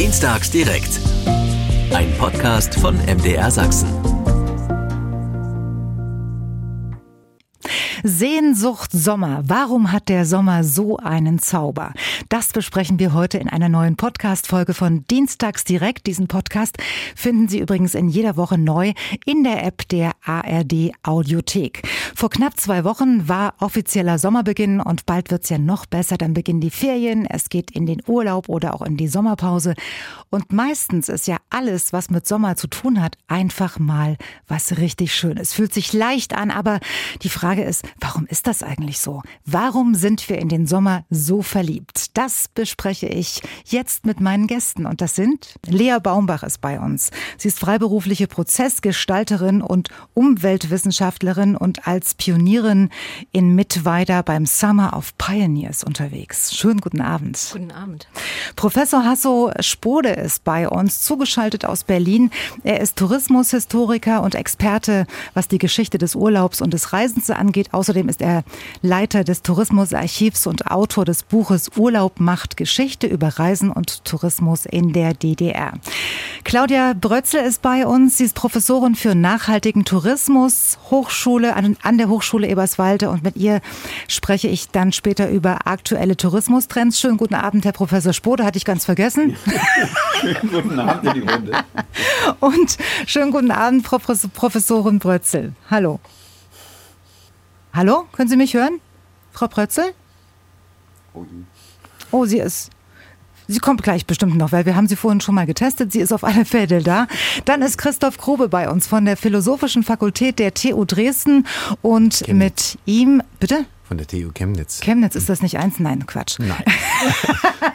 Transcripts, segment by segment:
Dienstags direkt. Ein Podcast von MDR Sachsen. Sehnsucht Sommer. Warum hat der Sommer so einen Zauber? Das besprechen wir heute in einer neuen Podcast-Folge von Dienstags direkt. Diesen Podcast finden Sie übrigens in jeder Woche neu in der App der ARD Audiothek. Vor knapp zwei Wochen war offizieller Sommerbeginn und bald wird's ja noch besser. Dann beginnen die Ferien, es geht in den Urlaub oder auch in die Sommerpause. Und meistens ist ja alles, was mit Sommer zu tun hat, einfach mal was richtig Schönes. Fühlt sich leicht an, aber die Frage ist, Warum ist das eigentlich so? Warum sind wir in den Sommer so verliebt? Das bespreche ich jetzt mit meinen Gästen. Und das sind Lea Baumbach ist bei uns. Sie ist freiberufliche Prozessgestalterin und Umweltwissenschaftlerin und als Pionierin in Mittweida beim Summer of Pioneers unterwegs. Schönen guten Abend. Guten Abend. Professor Hasso Spode ist bei uns, zugeschaltet aus Berlin. Er ist Tourismushistoriker und Experte, was die Geschichte des Urlaubs und des Reisens angeht. Außerdem ist er Leiter des Tourismusarchivs und Autor des Buches Urlaub macht Geschichte über Reisen und Tourismus in der DDR. Claudia Brötzel ist bei uns. Sie ist Professorin für nachhaltigen Tourismus, Hochschule an, der Hochschule Eberswalde und mit ihr spreche ich dann später über aktuelle Tourismustrends. Schönen guten Abend, Herr Professor Spode, hatte ich ganz vergessen. schönen guten Abend in die Runde. Und schönen guten Abend, Professorin Brötzel. Hallo. Hallo, können Sie mich hören? Frau Prötzel? Oh, sie ist. Sie kommt gleich bestimmt noch, weil wir haben sie vorhin schon mal getestet. Sie ist auf alle Fälle da. Dann ist Christoph Grube bei uns von der Philosophischen Fakultät der TU Dresden und Chemnitz. mit ihm, bitte? Von der TU Chemnitz. Chemnitz, ist das nicht eins? Nein, Quatsch. Nein.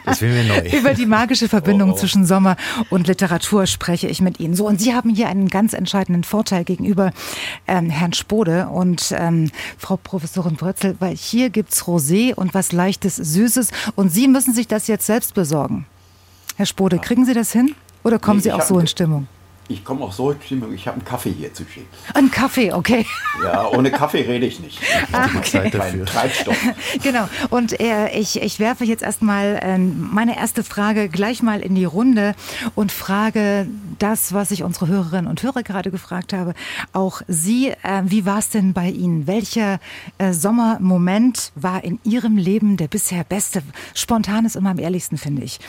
Das will mir neu. Über die magische Verbindung oh, oh. zwischen Sommer und Literatur spreche ich mit Ihnen. So, und Sie haben hier einen ganz entscheidenden Vorteil gegenüber ähm, Herrn Spode und ähm, Frau Professorin Brötzel, weil hier gibt's Rosé und was leichtes, Süßes und Sie müssen sich das jetzt selbst besorgen. Herr Spode, kriegen Sie das hin? Oder kommen nee, Sie auch so in Stimmung? Ich komme auch so Stimmung, ich habe einen Kaffee hier zu schicken. Ein Kaffee, okay. Ja, ohne Kaffee rede ich nicht. Ich ah, okay. Zeit dafür. Treibstoff. genau. Und äh, ich, ich werfe jetzt erstmal äh, meine erste Frage gleich mal in die Runde und frage das, was ich unsere Hörerinnen und Hörer gerade gefragt habe. Auch Sie, äh, wie war es denn bei Ihnen? Welcher äh, Sommermoment war in Ihrem Leben der bisher beste? Spontan ist immer am ehrlichsten, finde ich.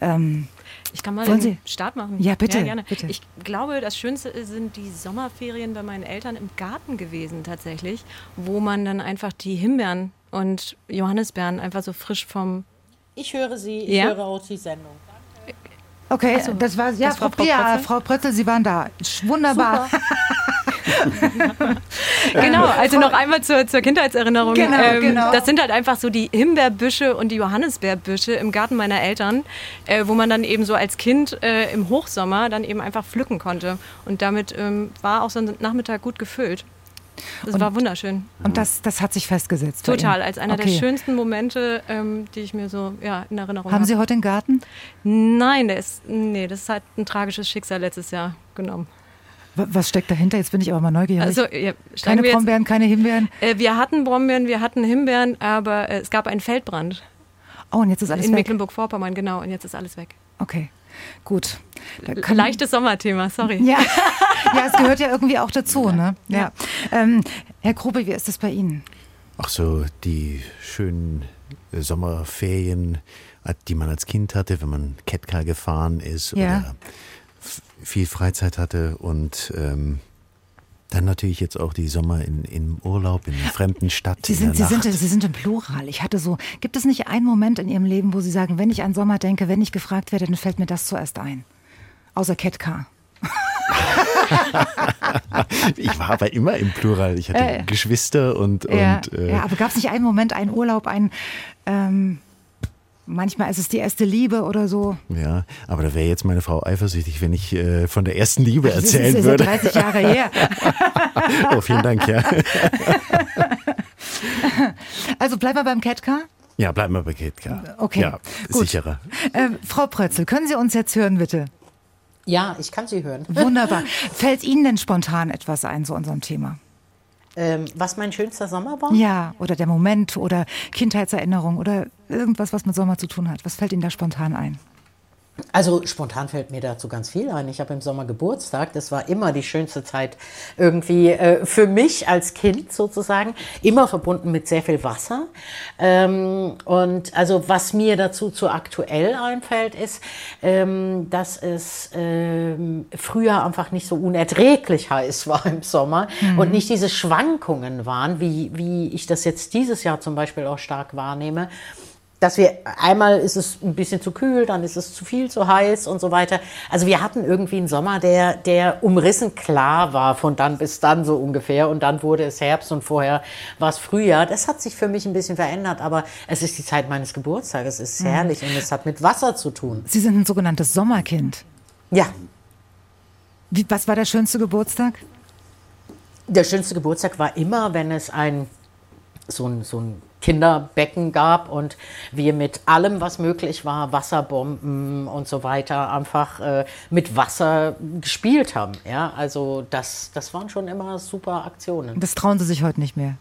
Ähm, ich kann mal Wollen den Sie? Start machen. Ja, bitte, ja, gerne. bitte. Ich glaube, das Schönste sind die Sommerferien bei meinen Eltern im Garten gewesen tatsächlich, wo man dann einfach die Himbeeren und Johannisbeeren einfach so frisch vom... Ich höre Sie, ich ja? höre auch die Sendung. Okay, so, das war ja, das Frau, Frau, ja, Frau Prötzel, Sie waren da. Wunderbar. genau, also noch einmal zur, zur Kindheitserinnerung. Genau, ähm, genau. Das sind halt einfach so die Himbeerbüsche und die Johannisbeerbüsche im Garten meiner Eltern, äh, wo man dann eben so als Kind äh, im Hochsommer dann eben einfach pflücken konnte. Und damit ähm, war auch so ein Nachmittag gut gefüllt. Das und, war wunderschön. Und das, das hat sich festgesetzt? Total, als einer okay. der schönsten Momente, ähm, die ich mir so ja, in Erinnerung habe. Haben Sie heute einen Garten? Nein, der ist, nee, das hat ein tragisches Schicksal letztes Jahr genommen. Was steckt dahinter? Jetzt bin ich aber mal neugierig. Also, ja, keine Brombeeren, jetzt, keine Himbeeren? Äh, wir hatten Brombeeren, wir hatten Himbeeren, aber äh, es gab einen Feldbrand. Oh, und jetzt ist alles In weg? In Mecklenburg-Vorpommern, genau, und jetzt ist alles weg. Okay. Gut. Leichtes Sommerthema, sorry. Ja. ja, es gehört ja irgendwie auch dazu. Ne? Ja. ja. Ähm, Herr Grube, wie ist das bei Ihnen? Ach so, die schönen Sommerferien, die man als Kind hatte, wenn man Kettcar gefahren ist ja. oder viel Freizeit hatte und ähm, dann natürlich jetzt auch die Sommer in, im Urlaub, in einer fremden Stadt. Sie sind, Sie, sind, Sie sind im Plural. Ich hatte so, gibt es nicht einen Moment in Ihrem Leben, wo Sie sagen, wenn ich an Sommer denke, wenn ich gefragt werde, dann fällt mir das zuerst ein? Außer Ketka. ich war aber immer im Plural. Ich hatte äh, Geschwister und. Ja, und äh, ja aber gab es nicht einen Moment, einen Urlaub, ein. Ähm, Manchmal ist es die erste Liebe oder so. Ja, aber da wäre jetzt meine Frau eifersüchtig, wenn ich äh, von der ersten Liebe erzählen das ist, würde. Das ist 30 Jahre her. oh, vielen Dank, ja. Also bleiben wir beim Catcar? Ja, bleiben wir bei Catcar. Okay, ja, gut. sicherer. Äh, Frau Prötzel, können Sie uns jetzt hören, bitte? Ja, ich kann Sie hören. Wunderbar. Fällt Ihnen denn spontan etwas ein zu unserem Thema? Ähm, was mein schönster Sommer war? Ja, oder der Moment oder Kindheitserinnerung oder irgendwas, was mit Sommer zu tun hat. Was fällt Ihnen da spontan ein? Also spontan fällt mir dazu ganz viel ein. Ich habe im Sommer Geburtstag. Das war immer die schönste Zeit irgendwie äh, für mich als Kind sozusagen. Immer verbunden mit sehr viel Wasser. Ähm, und also was mir dazu zu aktuell einfällt, ist, ähm, dass es ähm, früher einfach nicht so unerträglich heiß war im Sommer und nicht diese Schwankungen waren, wie, wie ich das jetzt dieses Jahr zum Beispiel auch stark wahrnehme dass wir einmal ist es ein bisschen zu kühl, dann ist es zu viel, zu heiß und so weiter. Also wir hatten irgendwie einen Sommer, der, der umrissen klar war von dann bis dann so ungefähr und dann wurde es Herbst und vorher war es Frühjahr. Das hat sich für mich ein bisschen verändert, aber es ist die Zeit meines Geburtstages, es ist herrlich und es hat mit Wasser zu tun. Sie sind ein sogenanntes Sommerkind. Ja, Wie, was war der schönste Geburtstag? der schönste Geburtstag war immer, wenn es ein so ein, so ein Kinderbecken gab und wir mit allem, was möglich war, Wasserbomben und so weiter, einfach äh, mit Wasser gespielt haben. Ja, also das, das waren schon immer super Aktionen. Das trauen Sie sich heute nicht mehr.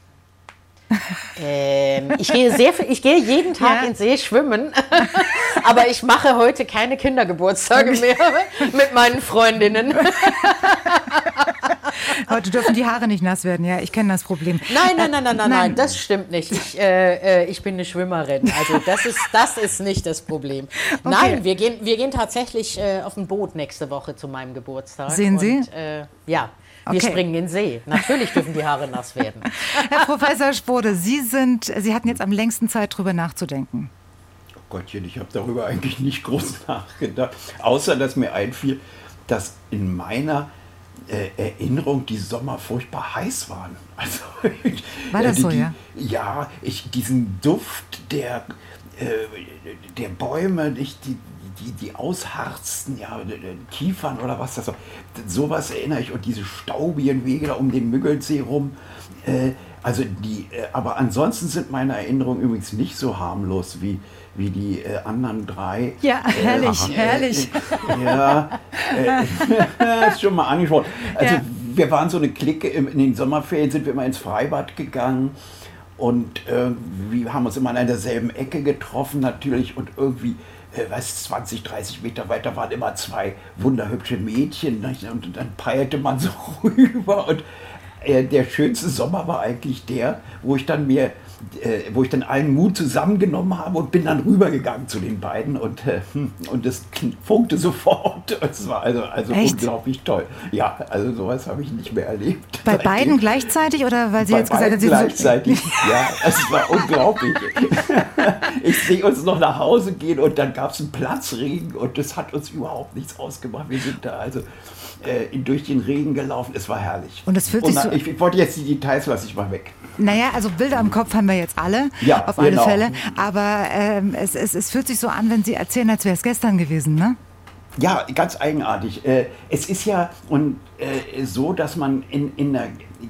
Ähm, ich gehe sehr viel, ich gehe jeden Tag Ja. in See schwimmen, aber ich mache heute keine Kindergeburtstage mehr mit meinen Freundinnen. Heute dürfen die Haare nicht nass werden, ja. Ich kenne das Problem. Nein, nein, nein, nein, nein, Nein. das stimmt nicht. Ich, äh, äh, ich bin eine Schwimmerin. Also das ist, das ist nicht das Problem. Nein, wir gehen, wir gehen tatsächlich äh, auf ein Boot nächste Woche zu meinem Geburtstag. Sehen Sie? Und, äh, ja, wir Okay. springen in den See. Natürlich dürfen die Haare nass werden. Herr Professor Spode, Sie sind, Sie hatten jetzt am längsten Zeit drüber nachzudenken. Oh Gottchen, ich habe darüber eigentlich nicht groß nachgedacht. Außer, dass mir einfiel, dass in meiner äh, Erinnerung die Sommer furchtbar heiß waren. Also, War das die, so, die, ja? Ja, ich, diesen Duft der, äh, der Bäume, nicht die, die, die ausharzten, ja, äh, Kiefern oder was das war. Sowas erinnere ich. Und diese staubigen Wege da um den Müggelsee rum. Äh, also die, äh, aber ansonsten sind meine Erinnerungen übrigens nicht so harmlos wie, wie die äh, anderen drei. Ja, herrlich, Äh, herrlich. Äh, ja, äh, ist schon mal angesprochen. Also Ja. wir waren so eine Clique, in den Sommerferien sind wir immer ins Freibad gegangen und äh, wir haben uns immer an derselben Ecke getroffen natürlich und irgendwie, äh, weiß 20, 30 Meter weiter waren immer zwei wunderhübsche Mädchen nicht? und dann peilte man so rüber und äh, der schönste Sommer war eigentlich der, wo ich dann mir, äh, wo ich dann allen Mut zusammengenommen habe und bin dann rübergegangen zu den beiden und, äh, hm, und das funkte sofort. Es war also, also Echt? unglaublich toll. Ja, also sowas habe ich nicht mehr erlebt. Bei seitdem. beiden gleichzeitig oder weil Sie Bei jetzt gesagt haben, Sie sind so- gleichzeitig. Ja, es war unglaublich. Ich sehe uns noch nach Hause gehen und dann gab es einen Platzregen und das hat uns überhaupt nichts ausgemacht. Wir sind da also äh, durch den Regen gelaufen. Es war herrlich. Und es fühlt sich na- so- ich, ich wollte jetzt die Details lasse ich mal weg. Naja, also Bilder im Kopf haben wir jetzt alle, Ja, auf alle genau. Fälle. Aber ähm, es, es, es fühlt sich so an, wenn Sie erzählen, als wäre es gestern gewesen, ne? Ja, ganz eigenartig. Äh, Es ist ja und, äh, so, dass man in, in der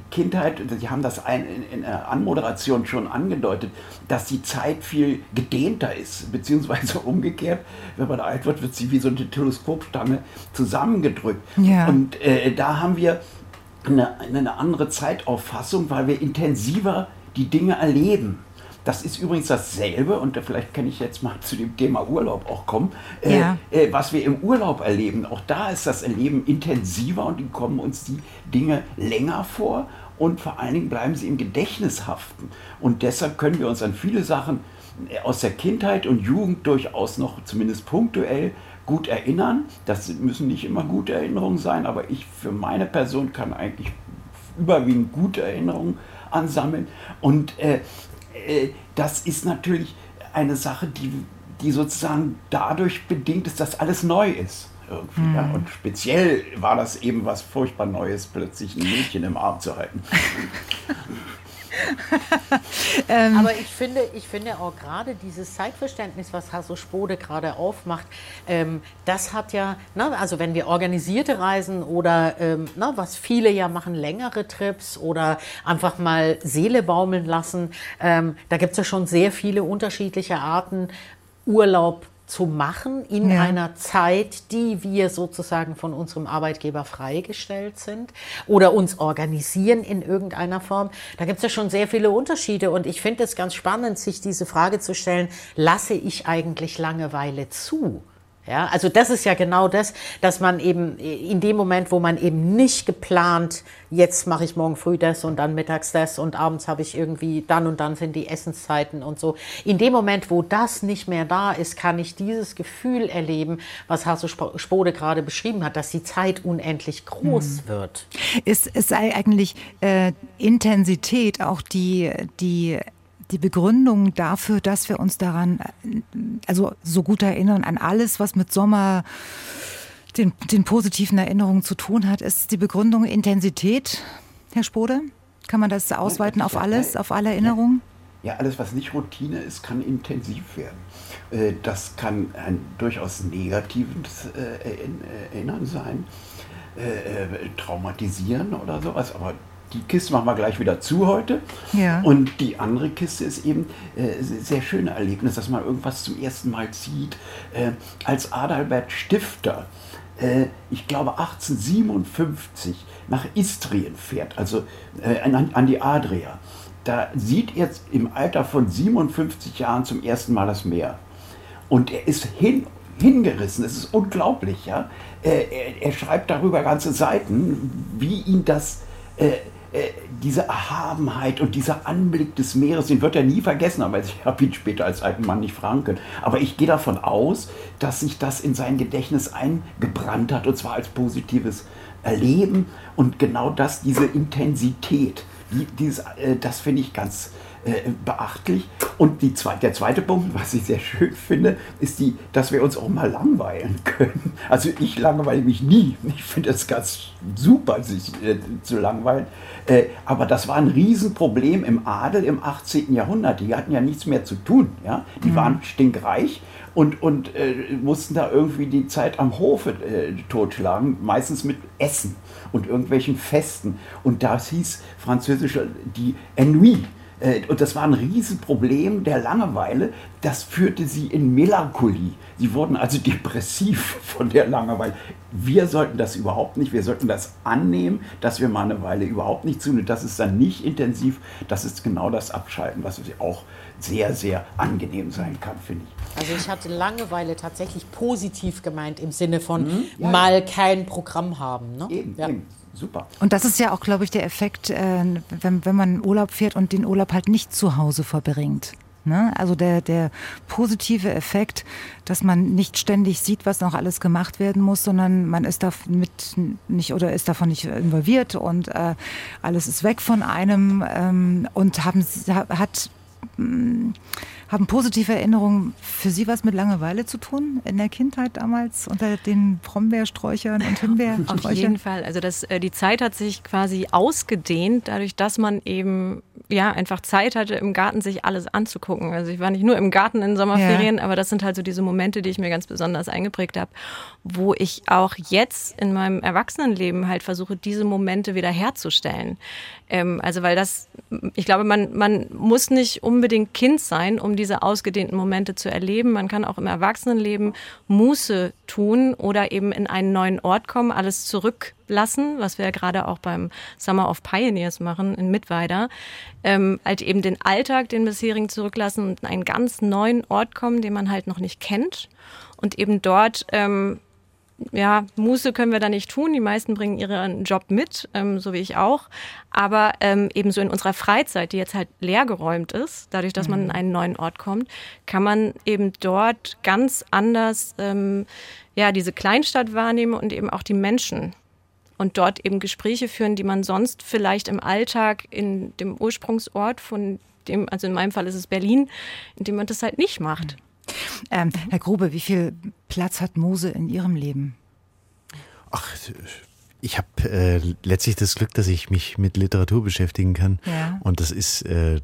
Kindheit, Sie haben das ein, in, in der Anmoderation schon angedeutet, dass die Zeit viel gedehnter ist, beziehungsweise umgekehrt, wenn man alt wird, wird sie wie so eine Teleskopstange zusammengedrückt. Ja. Und äh, da haben wir eine, eine andere Zeitauffassung, weil wir intensiver die Dinge erleben. Das ist übrigens dasselbe, und vielleicht kann ich jetzt mal zu dem Thema Urlaub auch kommen, äh, Ja. äh, was wir im Urlaub erleben. Auch da ist das Erleben intensiver und die kommen uns die Dinge länger vor und vor allen Dingen bleiben sie im Gedächtnis haften. Und deshalb können wir uns an viele Sachen äh, aus der Kindheit und Jugend durchaus noch zumindest punktuell gut erinnern. Das müssen nicht immer gute Erinnerungen sein, aber ich für meine Person kann eigentlich überwiegend gute Erinnerungen ansammeln. Und äh, äh, das ist natürlich eine Sache, die, die sozusagen dadurch bedingt ist, dass alles neu ist. Irgendwie, ja. Und speziell war das eben was furchtbar Neues, plötzlich ein Mädchen im Arm zu halten. Aber ich finde, ich finde auch gerade dieses Zeitverständnis, was Hasso Spode gerade aufmacht, ähm, das hat ja, na, also wenn wir organisierte Reisen oder ähm, na, was viele ja machen, längere Trips oder einfach mal Seele baumeln lassen, ähm, da gibt es ja schon sehr viele unterschiedliche Arten, Urlaub zu machen in Ja. einer Zeit, die wir sozusagen von unserem Arbeitgeber freigestellt sind oder uns organisieren in irgendeiner Form. Da gibt es ja schon sehr viele Unterschiede und ich finde es ganz spannend, sich diese Frage zu stellen, lasse ich eigentlich Langeweile zu? Ja, also das ist ja genau das, dass man eben in dem Moment, wo man eben nicht geplant, jetzt mache ich morgen früh das und dann mittags das und abends habe ich irgendwie dann und dann sind die Essenszeiten und so. In dem Moment, wo das nicht mehr da ist, kann ich dieses Gefühl erleben, was Hasso Spode gerade beschrieben hat, dass die Zeit unendlich groß mhm. wird. Ist, ist eigentlich äh, Intensität auch die, die die Begründung dafür, dass wir uns daran, also so gut erinnern an alles, was mit Sommer den, den positiven Erinnerungen zu tun hat, ist die Begründung Intensität, Herr Spode? Kann man das ausweiten auf alles, auf alle Erinnerungen? Ja, alles, was nicht Routine ist, kann intensiv werden. Äh, das kann ein durchaus negatives äh, Erinnern sein, äh, traumatisieren oder sowas, aber die Kiste machen wir gleich wieder zu heute. Ja. Und die andere Kiste ist eben äh, sehr schöne Erlebnis, dass man irgendwas zum ersten Mal sieht. Äh, als Adalbert Stifter, äh, ich glaube 1857, nach Istrien fährt, also äh, an, an die Adria. Da sieht er im Alter von 57 Jahren zum ersten Mal das Meer. Und er ist hin, hingerissen. Es ist unglaublich. Ja? Äh, er, er, schreibt darüber ganze Seiten, wie ihn das äh, äh, diese Erhabenheit und dieser Anblick des Meeres, den wird er nie vergessen, aber ich habe ihn später als alten Mann nicht fragen können. Aber ich gehe davon aus, dass sich das in sein Gedächtnis eingebrannt hat und zwar als positives Erleben und genau das, diese Intensität, die, dieses, äh, das finde ich ganz äh, beachtlich. Und die zwei, der zweite Punkt, was ich sehr schön finde, ist die, dass wir uns auch mal langweilen können. Also ich langweile mich nie. Ich finde es ganz super, sich äh, zu langweilen. Äh, aber das war ein Riesenproblem im Adel im 18. Jahrhundert. Die hatten ja nichts mehr zu tun. Ja? Die mhm. waren stinkreich und, und äh, mussten da irgendwie die Zeit am Hofe äh, totschlagen, meistens mit Essen und irgendwelchen Festen. Und das hieß französisch die Ennui. Äh, und das war ein Riesenproblem der Langeweile. Das führte sie in Melancholie. Sie wurden also depressiv von der Langeweile. Wir sollten das überhaupt nicht. Wir sollten das annehmen, dass wir mal eine Weile überhaupt nicht tun. Und das ist dann nicht intensiv. Das ist genau das Abschalten, was auch sehr, sehr angenehm sein kann, finde ich. Also ich hatte Langeweile tatsächlich positiv gemeint im Sinne von mhm, ja, mal kein Programm haben. Ne? Eben, ja. eben super. Und das ist ja auch, glaube ich, der Effekt, äh, wenn, wenn man Urlaub fährt und den Urlaub halt nicht zu Hause verbringt. Ne? Also der, der positive Effekt, dass man nicht ständig sieht, was noch alles gemacht werden muss, sondern man ist damit nicht oder ist davon nicht involviert und äh, alles ist weg von einem ähm, und haben, hat hm, haben positive Erinnerungen für Sie was mit Langeweile zu tun in der Kindheit damals unter den Brombeersträuchern und Himbeersträuchern? Auf jeden Fall. Also das, äh, die Zeit hat sich quasi ausgedehnt, dadurch, dass man eben ja einfach Zeit hatte, im Garten sich alles anzugucken. Also ich war nicht nur im Garten in Sommerferien, ja. aber das sind halt so diese Momente, die ich mir ganz besonders eingeprägt habe, wo ich auch jetzt in meinem Erwachsenenleben halt versuche, diese Momente wieder herzustellen. Ähm, also weil das, ich glaube, man, man muss nicht unbedingt Kind sein, um diese ausgedehnten Momente zu erleben. Man kann auch im Erwachsenenleben Muße tun oder eben in einen neuen Ort kommen, alles zurücklassen, was wir ja gerade auch beim Summer of Pioneers machen in Mittweida. Ähm, halt eben den Alltag, den bisherigen zurücklassen und in einen ganz neuen Ort kommen, den man halt noch nicht kennt und eben dort ähm, ja, Muße können wir da nicht tun. Die meisten bringen ihren Job mit, ähm, so wie ich auch. Aber ähm, ebenso in unserer Freizeit, die jetzt halt leergeräumt ist, dadurch, dass man in mhm. einen neuen Ort kommt, kann man eben dort ganz anders ähm, ja, diese Kleinstadt wahrnehmen und eben auch die Menschen. Und dort eben Gespräche führen, die man sonst vielleicht im Alltag in dem Ursprungsort von dem, also in meinem Fall ist es Berlin, in dem man das halt nicht macht. Mhm. Ähm, Herr Grube, wie viel Platz hat Mose in Ihrem Leben? Ach, ich habe äh, letztlich das Glück, dass ich mich mit Literatur beschäftigen kann. Ja. Und das ist äh,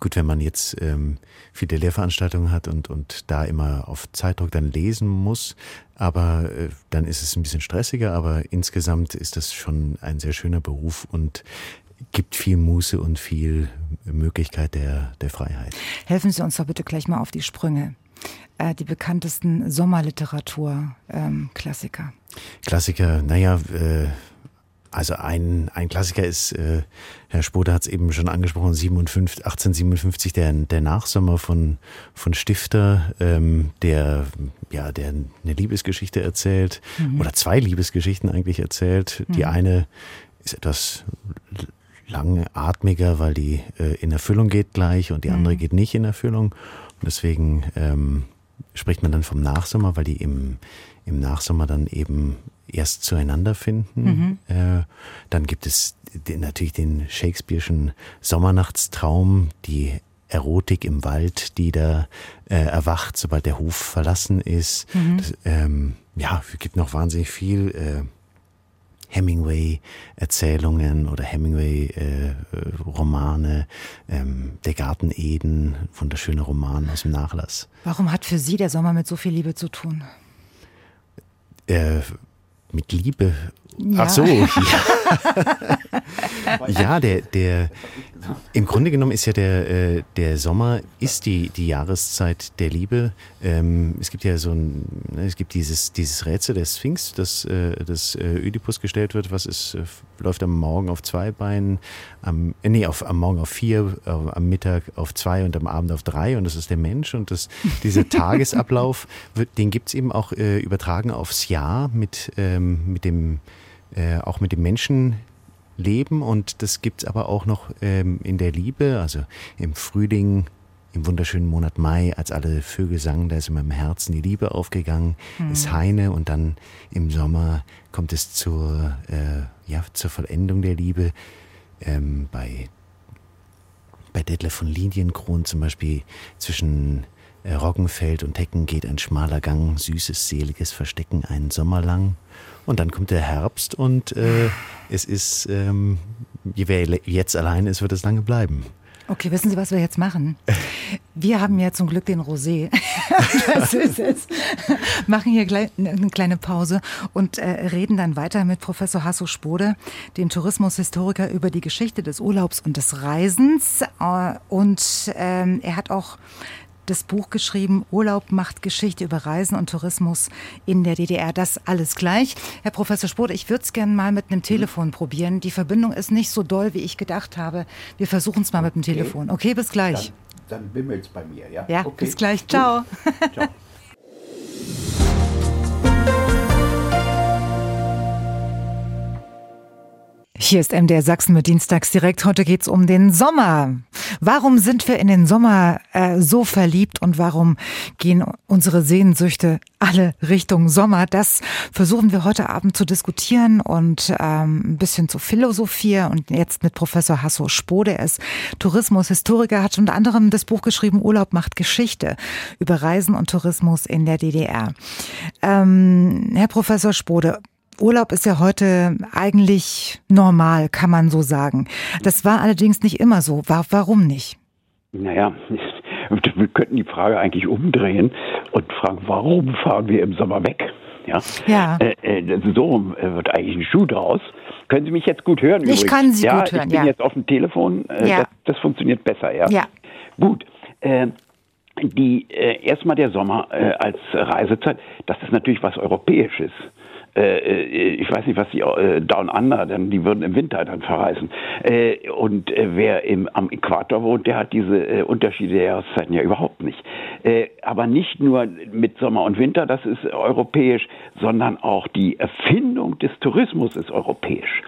gut, wenn man jetzt ähm, viele Lehrveranstaltungen hat und, und da immer auf Zeitdruck dann lesen muss. Aber äh, dann ist es ein bisschen stressiger. Aber insgesamt ist das schon ein sehr schöner Beruf und gibt viel Muße und viel Möglichkeit der, der Freiheit. Helfen Sie uns doch bitte gleich mal auf die Sprünge. Äh, die bekanntesten Sommerliteratur-Klassiker. Ähm, Klassiker, naja, äh, also ein, ein Klassiker ist, äh, Herr Spode hat es eben schon angesprochen, 57, 1857, der, der Nachsommer von, von Stifter, ähm, der, ja, der eine Liebesgeschichte erzählt, mhm. oder zwei Liebesgeschichten eigentlich erzählt. Mhm. Die eine ist etwas langatmiger, weil die äh, in Erfüllung geht gleich und die mhm. andere geht nicht in Erfüllung. Deswegen ähm, spricht man dann vom Nachsommer, weil die im, im Nachsommer dann eben erst zueinander finden. Mhm. Äh, dann gibt es den, natürlich den Shakespeare'schen Sommernachtstraum, die Erotik im Wald, die da äh, erwacht, sobald der Hof verlassen ist. Mhm. Das, ähm, ja, es gibt noch wahnsinnig viel. Äh, Hemingway-Erzählungen oder Hemingway-Romane, äh, ähm, Der Garten Eden, wunderschöner Roman aus dem Nachlass. Warum hat für Sie der Sommer mit so viel Liebe zu tun? Äh, mit Liebe. Ja. Ach so. Ja, der, der, im Grunde genommen ist ja der, äh, der Sommer ist die, die Jahreszeit der Liebe. Ähm, es gibt ja so ein, ne, es gibt dieses, dieses Rätsel der Sphinx, das, äh, das äh, Ödipus gestellt wird, was ist, läuft am Morgen auf zwei Beinen, am, nee, auf, am Morgen auf vier, am Mittag auf zwei und am Abend auf drei und das ist der Mensch und das, dieser Tagesablauf, wird, den gibt's eben auch übertragen aufs Jahr mit, ähm, mit dem, auch mit dem Menschen, leben und das gibt es aber auch noch ähm, in der Liebe, also im Frühling, im wunderschönen Monat Mai, als alle Vögel sangen, da ist in meinem Herzen die Liebe aufgegangen, mhm. ist Heine und dann im Sommer kommt es zur, äh, ja, zur Vollendung der Liebe ähm, bei, bei Detlef von Lilienkron zum Beispiel zwischen äh, Roggenfeld und Hecken geht ein schmaler Gang, süßes, seliges Verstecken einen Sommer lang. Und dann kommt der Herbst und äh, es ist, ähm, wer jetzt allein ist, wird es lange bleiben. Okay, wissen Sie, was wir jetzt machen? Wir haben ja zum Glück den Rosé. das ist es. Machen hier gleich eine kleine Pause und äh, reden dann weiter mit Professor Hasso Spode, dem Tourismushistoriker, über die Geschichte des Urlaubs und des Reisens. Äh, und ähm, er hat auch das Buch geschrieben, Urlaub macht Geschichte über Reisen und Tourismus in der DDR. Das alles gleich. Herr Professor Spode, ich würde es gerne mal mit einem Telefon probieren. Die Verbindung ist nicht so doll, wie ich gedacht habe. Wir versuchen es mal mit dem Telefon. Okay, bis gleich. Dann, dann bimmelt es bei mir, ja? Ja, okay. bis gleich. Ciao. Ciao. Hier ist MDR Sachsen mit Dienstags direkt. Heute geht's um den Sommer. Warum sind wir in den Sommer äh, so verliebt und warum gehen unsere Sehnsüchte alle Richtung Sommer? Das versuchen wir heute Abend zu diskutieren und ähm, ein bisschen zu philosophieren. Und jetzt mit Professor Hasso Spode. Er ist Tourismushistoriker, hat unter anderem das Buch geschrieben Urlaub macht Geschichte über Reisen und Tourismus in der DDR. Ähm, Herr Professor Spode, Urlaub ist ja heute eigentlich normal, kann man so sagen. Das war allerdings nicht immer so. Warum nicht? Naja, wir könnten die Frage eigentlich umdrehen und fragen, warum fahren wir im Sommer weg? Ja. ja. Äh, äh, so äh, wird eigentlich ein Schuh draus. Können Sie mich jetzt gut hören? Ich übrigens? kann Sie ja, gut hören. Ich bin ja. jetzt auf dem Telefon. Äh, ja. Das, das, funktioniert besser, ja. Ja. Gut. Äh, die äh, erstmal der Sommer als Reisezeit, das ist natürlich was Europäisches. Äh, äh, ich weiß nicht, was die äh, Down Under, denn die würden im Winter dann verreisen. Und wer im, am Äquator wohnt, der hat diese Unterschiede der Jahreszeiten ja überhaupt nicht. Aber nicht nur mit Sommer und Winter, das ist europäisch, sondern auch die Erfindung des Tourismus ist europäisch.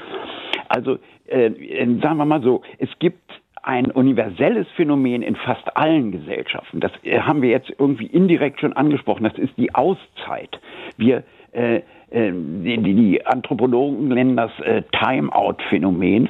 Also sagen wir mal so, es gibt ein universelles Phänomen in fast allen Gesellschaften. Das haben wir jetzt irgendwie indirekt schon angesprochen. Das ist die Auszeit. Wir äh, die, die Anthropologen nennen das äh, Time-out-Phänomen.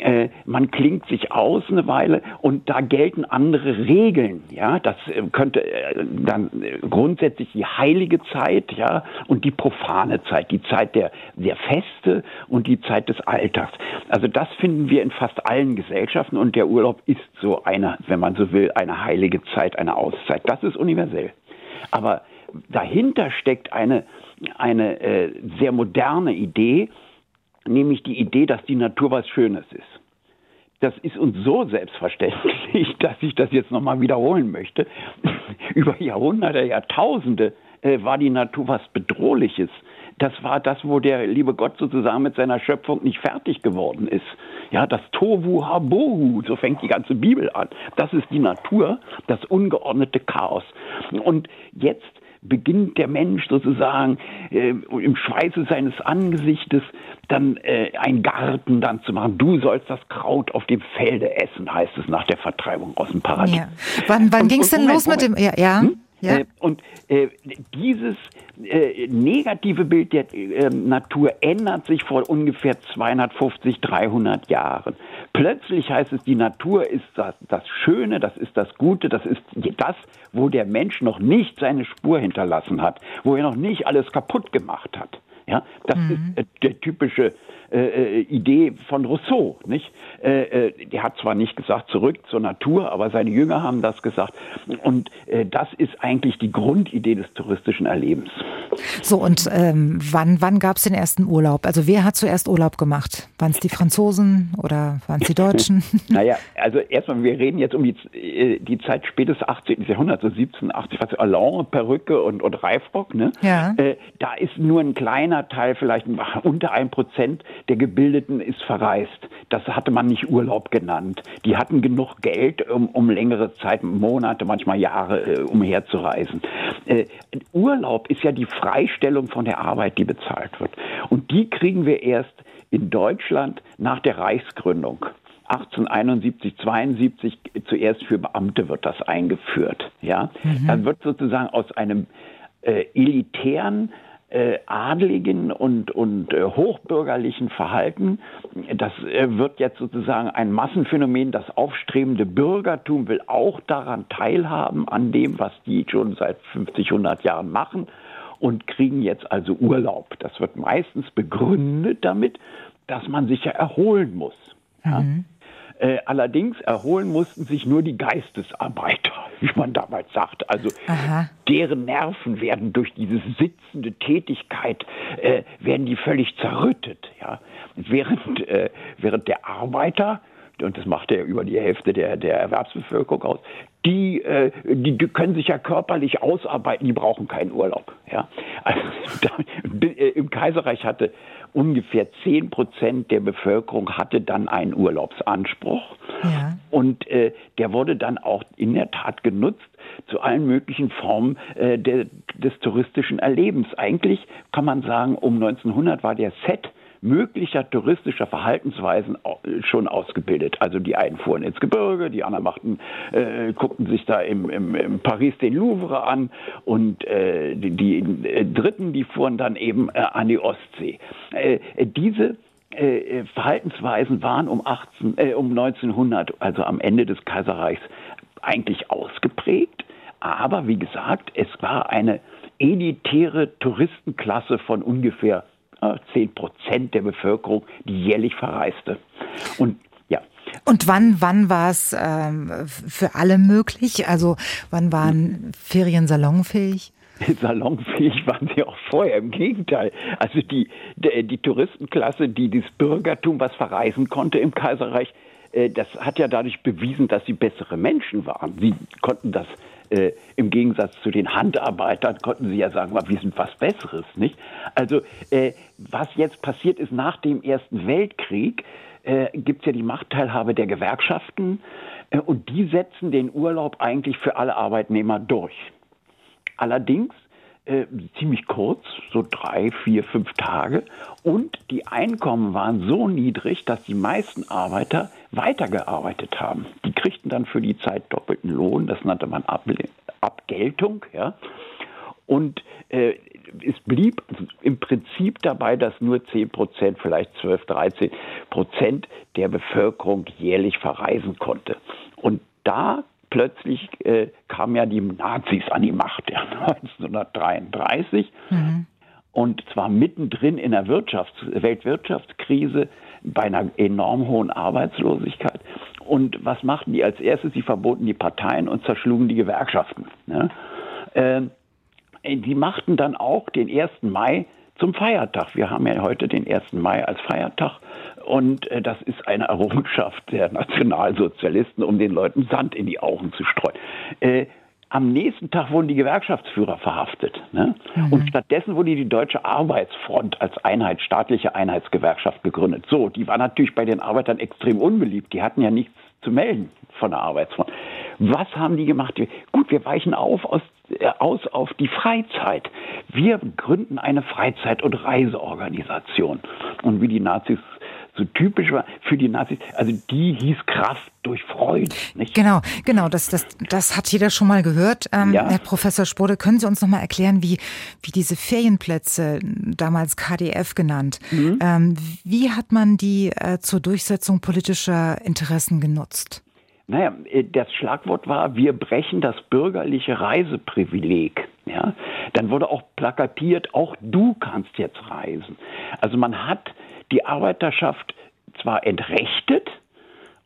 Äh, man klingt sich aus eine Weile und da gelten andere Regeln. Ja, das äh, könnte äh, dann äh, grundsätzlich die heilige Zeit, ja, und die profane Zeit, die Zeit der, der Feste und die Zeit des Alltags. Also das finden wir in fast allen Gesellschaften und der Urlaub ist so eine, wenn man so will, eine heilige Zeit, eine Auszeit. Das ist universell. Aber dahinter steckt eine eine äh, sehr moderne Idee, nämlich die Idee, dass die Natur was Schönes ist. Das ist uns so selbstverständlich, dass ich das jetzt nochmal wiederholen möchte. Über Jahrhunderte, Jahrtausende äh, war die Natur was Bedrohliches. das war das, wo der liebe Gott sozusagen mit seiner Schöpfung nicht fertig geworden ist. Ja, das Tovu Habohu, so fängt die ganze Bibel an. Das ist die Natur, das ungeordnete Chaos. Und jetzt beginnt der Mensch sozusagen äh, im Schweiße seines Angesichtes dann äh, ein Garten dann zu machen. Du sollst das Kraut auf dem Felde essen, heißt es nach der Vertreibung aus dem Paradies. Ja. Wann, wann ging es denn Moment, los mit dem? Ja, ja. Hm? Ja. Äh, und äh, dieses äh, negative Bild der äh, Natur ändert sich vor ungefähr 250, 300 Jahren. Plötzlich heißt es, die Natur ist das, das Schöne, das ist das Gute, das ist das, wo der Mensch noch nicht seine Spur hinterlassen hat, wo er noch nicht alles kaputt gemacht hat. Ja, das mhm. ist äh, der typische äh, äh, Idee von Rousseau. Nicht? Äh, äh, der hat zwar nicht gesagt, zurück zur Natur, aber seine Jünger haben das gesagt. Und äh, das ist eigentlich die Grundidee des touristischen Erlebens. So, und ähm, wann, wann gab es den ersten Urlaub? Also wer hat zuerst Urlaub gemacht? Waren es die Franzosen oder waren es die Deutschen? naja, also erstmal, wir reden jetzt um die, äh, die Zeit spätes 18. Jahrhundert, so 1780, was Allon, Perücke und, und Reifrock. Ne? Ja. da ist nur ein kleiner Teil, vielleicht unter ein Prozent der Gebildeten ist verreist. Das hatte man nicht Urlaub genannt. Die hatten genug Geld, um, um längere Zeit, Monate, manchmal Jahre äh, umherzureisen. Äh, Urlaub ist ja die Freistellung von der Arbeit, die bezahlt wird. Und die kriegen wir erst in Deutschland nach der Reichsgründung. 1871, 72 zuerst für Beamte wird das eingeführt. Ja, mhm. dann wird sozusagen aus einem äh, elitären äh, adligen und, und äh, hochbürgerlichen Verhalten. Das äh, wird jetzt sozusagen ein Massenphänomen. Das aufstrebende Bürgertum will auch daran teilhaben, an dem, was die schon seit 50, 100 Jahren machen und kriegen jetzt also Urlaub. Das wird meistens begründet damit, dass man sich ja erholen muss. Ja? Mhm. Äh, allerdings erholen mussten sich nur die Geistesarbeiter, wie man damals sagt. Also Aha. deren Nerven werden durch diese sitzende Tätigkeit, äh, werden die völlig zerrüttet. Ja? Während, äh, während der Arbeiter, und das macht ja über die Hälfte der, der Erwerbsbevölkerung aus, die, äh, die, die, können sich ja körperlich ausarbeiten, die brauchen keinen Urlaub. Ja? Also, da, äh, Im Kaiserreich hatte ungefähr 10 Prozent der Bevölkerung hatte dann einen Urlaubsanspruch. Ja. Und äh, der wurde dann auch in der Tat genutzt zu allen möglichen Formen äh, de, des touristischen Erlebens. Eigentlich kann man sagen, um 1900 war der Set möglicher touristischer Verhaltensweisen schon ausgebildet. Also die einen fuhren ins Gebirge, die anderen machten, äh, guckten sich da im, im, im, Paris den Louvre an und äh, die, die äh, Dritten, die fuhren dann eben äh, an die Ostsee. Äh, diese äh, Verhaltensweisen waren um, 18, um 1900, also am Ende des Kaiserreichs, eigentlich ausgeprägt. Aber wie gesagt, es war eine elitäre Touristenklasse von ungefähr 10 Prozent der Bevölkerung, die jährlich verreiste. Und ja. Und wann, wann war es ähm, für alle möglich? Also wann waren Ferien salonfähig? Salonfähig waren sie auch vorher, im Gegenteil. Also die, die, die Touristenklasse, die das Bürgertum, was verreisen konnte im Kaiserreich, äh, das hat ja dadurch bewiesen, dass sie bessere Menschen waren. Sie konnten das äh, im Gegensatz zu den Handarbeitern konnten sie ja sagen, wir sind was Besseres, nicht? Also äh, was jetzt passiert ist nach dem Ersten Weltkrieg, äh, gibt es ja die Machtteilhabe der Gewerkschaften äh, und die setzen den Urlaub eigentlich für alle Arbeitnehmer durch. Allerdings äh, ziemlich kurz, so drei, vier, fünf Tage. Und die Einkommen waren so niedrig, dass die meisten Arbeiter weitergearbeitet haben. Die kriegten dann für die Zeit doppelten Lohn, das nannte man Ab Abgeltung. Ja. Und äh, es blieb im Prinzip dabei, dass nur 10 Prozent, vielleicht 12, 13 Prozent der Bevölkerung jährlich verreisen konnte. Und da plötzlich äh, kamen ja die Nazis an die Macht, ja, 1933. Mhm. Und zwar mittendrin in der Wirtschafts Weltwirtschaftskrise bei einer enorm hohen Arbeitslosigkeit. Und was machten die als erstes? Sie verboten die Parteien und zerschlugen die Gewerkschaften. Ne? Äh, die machten dann auch den 1. Mai zum Feiertag. Wir haben ja heute den 1. Mai als Feiertag und äh, das ist eine Errungenschaft der Nationalsozialisten, um den Leuten Sand in die Augen zu streuen. Äh, am nächsten Tag wurden die Gewerkschaftsführer verhaftet. Ne? Mhm. Und stattdessen wurde die Deutsche Arbeitsfront als Einheit, staatliche Einheitsgewerkschaft gegründet. So, die war natürlich bei den Arbeitern extrem unbeliebt. Die hatten ja nichts zu melden von der Arbeitsfront. Was haben die gemacht? Gut, wir weichen auf aus, äh, aus auf die Freizeit. Wir gründen eine Freizeit- und Reiseorganisation. Und wie die Nazis so typisch war für die Nazis. Also die hieß Kraft durch Freude. Nicht? Genau, genau. Das, das, das hat jeder schon mal gehört. Ähm, ja. Herr Professor Spode, können Sie uns noch mal erklären, wie, wie diese Ferienplätze, damals KDF genannt, mhm. ähm, wie hat man die äh, zur Durchsetzung politischer Interessen genutzt? Naja, äh, das Schlagwort war, wir brechen das bürgerliche Reiseprivileg. Ja, dann wurde auch plakatiert, auch du kannst jetzt reisen. Also man hat die Arbeiterschaft zwar entrechtet,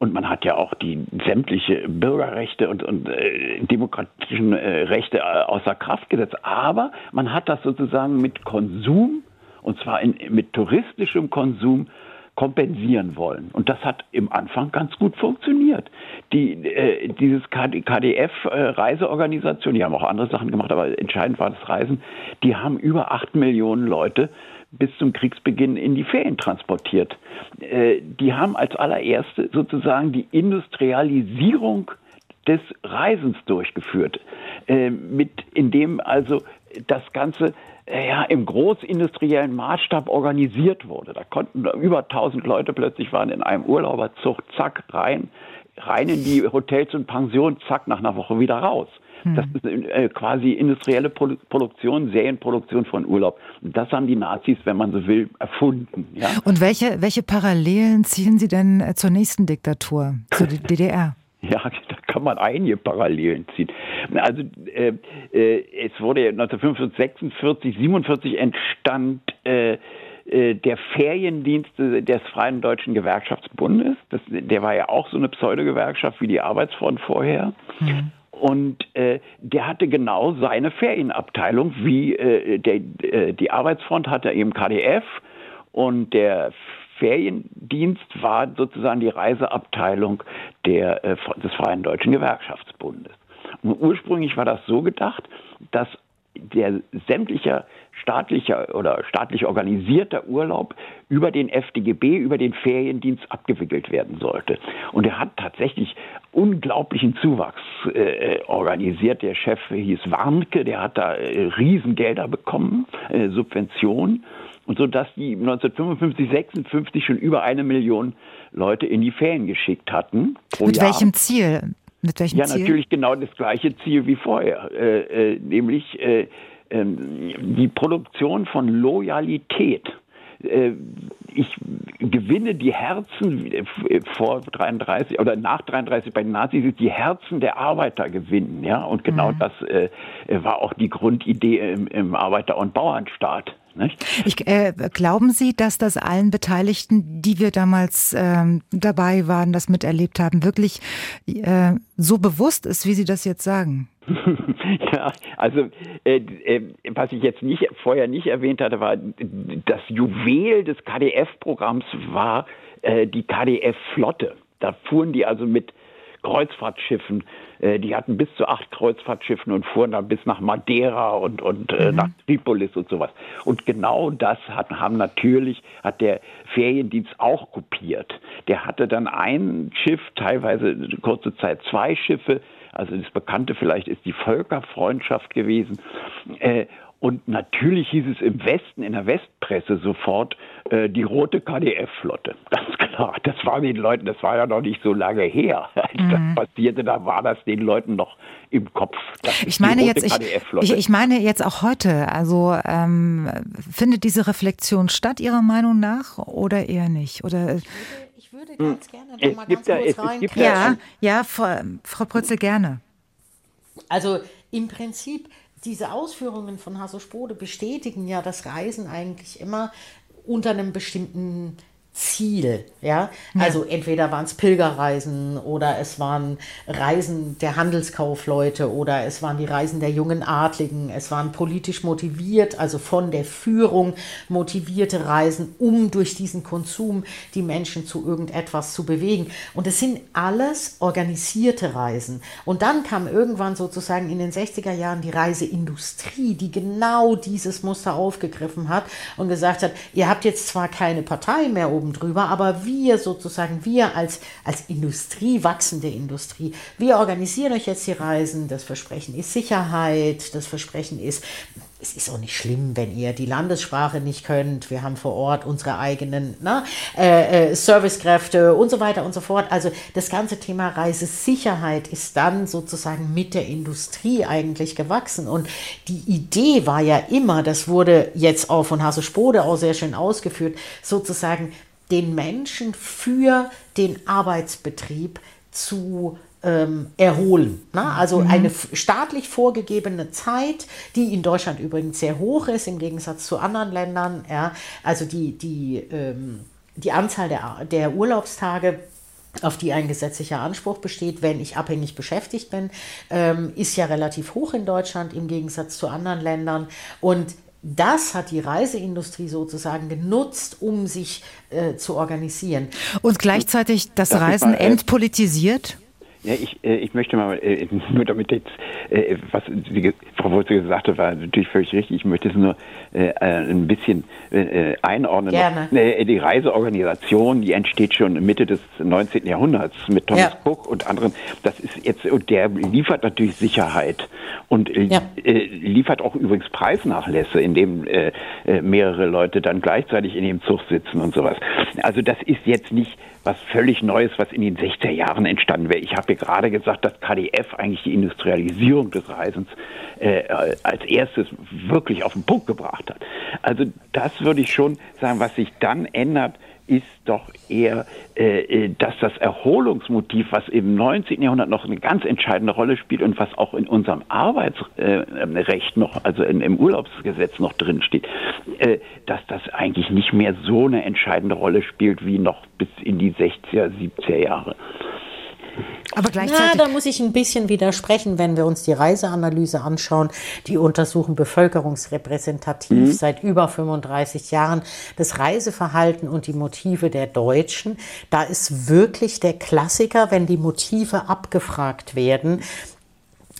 und man hat ja auch die sämtliche Bürgerrechte und, und äh, demokratischen äh, Rechte äh, außer Kraft gesetzt. Aber man hat das sozusagen mit Konsum, und zwar in, mit touristischem Konsum, kompensieren wollen. Und das hat im Anfang ganz gut funktioniert. Die, äh, dieses KDF-Reiseorganisation, äh, die haben auch andere Sachen gemacht, aber entscheidend war das Reisen, die haben über acht Millionen Leute bis zum Kriegsbeginn in die Ferien transportiert. Äh, die haben als allererste sozusagen die Industrialisierung des Reisens durchgeführt, äh, mit indem also das Ganze äh, ja, im großindustriellen Maßstab organisiert wurde. Da konnten über 1000 Leute plötzlich waren in einem Urlauberzug, zack, rein, rein in die Hotels und Pensionen, zack, nach einer Woche wieder raus. Das hm. ist äh, quasi industrielle Produ Produktion, Serienproduktion von Urlaub. Das haben die Nazis, wenn man so will, erfunden. Ja? Und welche, welche Parallelen ziehen Sie denn äh, zur nächsten Diktatur, zur DDR? Ja, da kann man einige Parallelen ziehen. Also äh, äh, es wurde 1945, 46, 47 entstand äh, äh, der Feriendienst des Freien Deutschen Gewerkschaftsbundes. Das, der war ja auch so eine Pseudogewerkschaft wie die Arbeitsfront vorher. Mhm. Und äh, der hatte genau seine Ferienabteilung, wie äh, der, äh, die Arbeitsfront hatte eben KDF und der Feriendienst war sozusagen die Reiseabteilung der, äh, des Freien Deutschen Gewerkschaftsbundes. Und ursprünglich war das so gedacht, dass der sämtlicher staatlicher oder staatlich organisierter Urlaub über den FDGB, über den Feriendienst abgewickelt werden sollte. Und er hat tatsächlich unglaublichen Zuwachs äh, organisiert. Der Chef hieß Warnke, der hat da äh, Riesengelder bekommen, äh, Subventionen. Und so dass die 1955, 56 schon über eine Million Leute in die Ferien geschickt hatten. Mit Jahr. welchem Ziel? Mit welchem ja, Ziel? natürlich genau das gleiche Ziel wie vorher, äh, äh, nämlich äh, ähm, die Produktion von Loyalität. Äh, ich gewinne die Herzen äh, vor 33 oder nach 33 bei den Nazis ist die Herzen der Arbeiter gewinnen, ja und genau mhm. das äh, war auch die Grundidee im, im Arbeiter- und Bauernstaat. Ich, äh, glauben Sie, dass das allen Beteiligten, die wir damals äh, dabei waren, das miterlebt haben, wirklich äh, so bewusst ist, wie Sie das jetzt sagen? ja, also äh, äh, was ich jetzt nicht vorher nicht erwähnt hatte, war das Juwel des KDF-Programms war äh, die KDF-Flotte. Da fuhren die also mit Kreuzfahrtschiffen. Äh, die hatten bis zu acht Kreuzfahrtschiffen und fuhren dann bis nach Madeira und, und äh, mhm. nach Tripolis und sowas. Und genau das hat, haben natürlich, hat der Feriendienst auch kopiert. Der hatte dann ein Schiff, teilweise kurze Zeit zwei Schiffe, also das Bekannte vielleicht ist die Völkerfreundschaft gewesen. Äh, und natürlich hieß es im Westen, in der Westpresse sofort, äh, die rote KDF-Flotte. Ganz klar. Das war den Leuten, das war ja noch nicht so lange her, als mhm. das passierte. Da war das den Leuten noch im Kopf. Ich meine jetzt, ich, ich, ich, meine jetzt auch heute. Also ähm, findet diese Reflexion statt Ihrer Meinung nach oder eher nicht? Oder ich würde, ganz gerne noch mal ganz kurz ja, rein. Ja, ja, Frau, Frau Prötzel, gerne. Also im Prinzip diese Ausführungen von Hasso Spode bestätigen ja das Reisen eigentlich immer unter einem bestimmten Ziel. Ja? Also entweder waren es Pilgerreisen oder es waren Reisen der Handelskaufleute oder es waren die Reisen der jungen Adligen, es waren politisch motiviert, also von der Führung motivierte Reisen, um durch diesen Konsum die Menschen zu irgendetwas zu bewegen. Und es sind alles organisierte Reisen. Und dann kam irgendwann sozusagen in den 60er Jahren die Reiseindustrie, die genau dieses Muster aufgegriffen hat und gesagt hat, ihr habt jetzt zwar keine Partei mehr oben drüber, aber wir sozusagen, wir als, als Industrie, wachsende Industrie, wir organisieren euch jetzt die Reisen. Das Versprechen ist Sicherheit, das Versprechen ist, es ist auch nicht schlimm, wenn ihr die Landessprache nicht könnt. Wir haben vor Ort unsere eigenen na, äh, äh, Servicekräfte und so weiter und so fort. Also das ganze Thema Reisesicherheit ist dann sozusagen mit der Industrie eigentlich gewachsen. Und die Idee war ja immer, das wurde jetzt auch von Hasse Spode auch sehr schön ausgeführt, sozusagen den Menschen für den Arbeitsbetrieb zu ähm, erholen. Ne? Also mhm. eine staatlich vorgegebene Zeit, die in Deutschland übrigens sehr hoch ist im Gegensatz zu anderen Ländern. Ja? Also die, die, ähm, die Anzahl der, der Urlaubstage auf die ein gesetzlicher Anspruch besteht, wenn ich abhängig beschäftigt bin, ähm, ist ja relativ hoch in Deutschland im Gegensatz zu anderen Ländern. Und das hat die Reiseindustrie sozusagen genutzt, um sich äh, zu organisieren. Und gleichzeitig das Darf Reisen äh, entpolitisiert? Ja, ich, äh, ich möchte mal, äh, nur damit jetzt, äh, was die, Frau Wurzel gesagt hat, war natürlich völlig richtig. Ich möchte es nur äh, ein bisschen äh, einordnen. Gerne. Die Reiseorganisation, die entsteht schon Mitte des 19. Jahrhunderts mit Thomas ja. Cook und anderen. Das ist jetzt, und der liefert natürlich Sicherheit und ja. liefert auch übrigens Preisnachlässe, indem mehrere Leute dann gleichzeitig in dem Zug sitzen und sowas. Also das ist jetzt nicht was völlig Neues, was in den 60er Jahren entstanden wäre. Ich habe ja gerade gesagt, dass KDF eigentlich die Industrialisierung des Reisens äh, als erstes wirklich auf den Punkt gebracht hat. Also das würde ich schon sagen, was sich dann ändert, ist doch eher, äh, äh dass das Erholungsmotiv, was im 19. Jahrhundert noch eine ganz entscheidende Rolle spielt und was auch in unserem Arbeitsrecht noch, also in, im Urlaubsgesetz noch drin steht, äh, dass das eigentlich nicht mehr so eine entscheidende Rolle spielt wie noch bis in die 60er, 70er Jahre. Aber gleichzeitig. Na, da muss ich ein bisschen widersprechen, wenn wir uns die Reiseanalyse anschauen. Die untersuchen bevölkerungsrepräsentativ mhm. seit über 35 Jahren das Reiseverhalten und die Motive der Deutschen. Da ist wirklich der Klassiker, wenn die Motive abgefragt werden,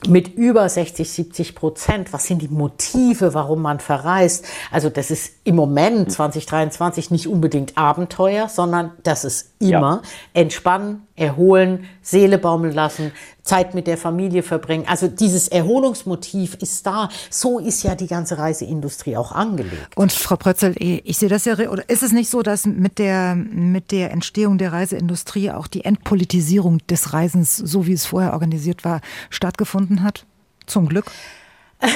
mit über 60, 70 Prozent. Was sind die Motive, warum man verreist? Also das ist im Moment 2023 nicht unbedingt Abenteuer, sondern das ist immer ja. entspannen, erholen, Seele baumeln lassen, Zeit mit der Familie verbringen. Also dieses Erholungsmotiv ist da. So ist ja die ganze Reiseindustrie auch angelegt. Und Frau Prötzel, ich sehe das ja, oder ist es nicht so, dass mit der, mit der Entstehung der Reiseindustrie auch die Entpolitisierung des Reisens, so wie es vorher organisiert war, stattgefunden hat? Zum Glück.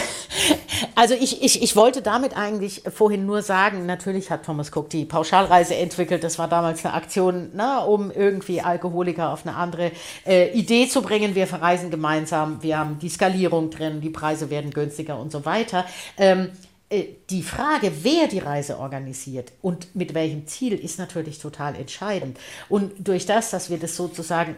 Also ich, ich, ich wollte damit eigentlich vorhin nur sagen, natürlich hat Thomas Cook die Pauschalreise entwickelt. Das war damals eine Aktion, na, ne, um irgendwie Alkoholiker auf eine andere äh, Idee zu bringen. Wir verreisen gemeinsam, wir haben die Skalierung drin, die Preise werden günstiger und so weiter. Ähm, äh, die Frage, wer die Reise organisiert und mit welchem Ziel, ist natürlich total entscheidend. Und durch das, dass wir das sozusagen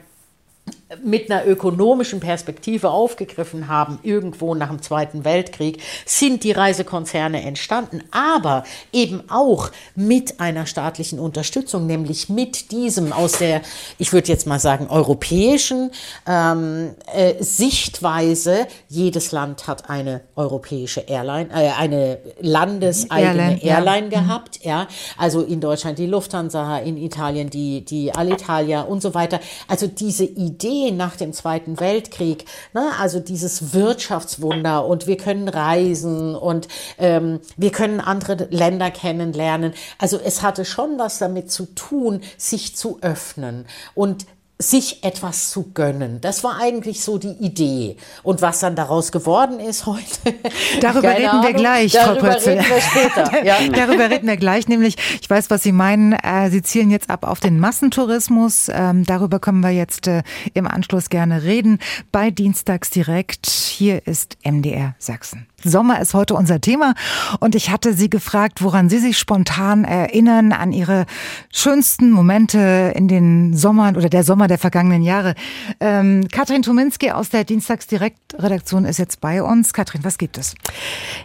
mit einer ökonomischen Perspektive aufgegriffen haben, irgendwo nach dem Zweiten Weltkrieg, sind die Reisekonzerne entstanden, aber eben auch mit einer staatlichen Unterstützung, nämlich mit diesem aus der, ich würde jetzt mal sagen, europäischen ähm, äh, Sichtweise. Jedes Land hat eine europäische Airline, äh, eine landeseigene Airline, Airline ja. gehabt, ja. Also in Deutschland die Lufthansa, in Italien die, die Alitalia und so weiter. Also diese Idee, Ideen nach dem Zweiten Weltkrieg, ne? also dieses Wirtschaftswunder und wir können reisen und ähm, wir können andere Länder kennenlernen. Also es hatte schon was damit zu tun, sich zu öffnen und sich etwas zu gönnen. Das war eigentlich so die Idee. Und was dann daraus geworden ist heute. Darüber reden Ahnung. wir gleich, Darüber Frau Pötzel. reden wir später. Ja. Darüber reden wir gleich, nämlich, ich weiß, was Sie meinen, äh, Sie zielen jetzt ab auf den Massentourismus. Ähm, darüber können wir jetzt äh, im Anschluss gerne reden. Bei Dienstags direkt. Hier ist MDR Sachsen. Sommer ist heute unser Thema. Und ich hatte Sie gefragt, woran Sie sich spontan erinnern an Ihre schönsten Momente in den Sommern oder der Sommer der vergangenen Jahre. Ähm, Katrin Tuminski aus der Dienstagsdirektredaktion ist jetzt bei uns. Katrin, was gibt es?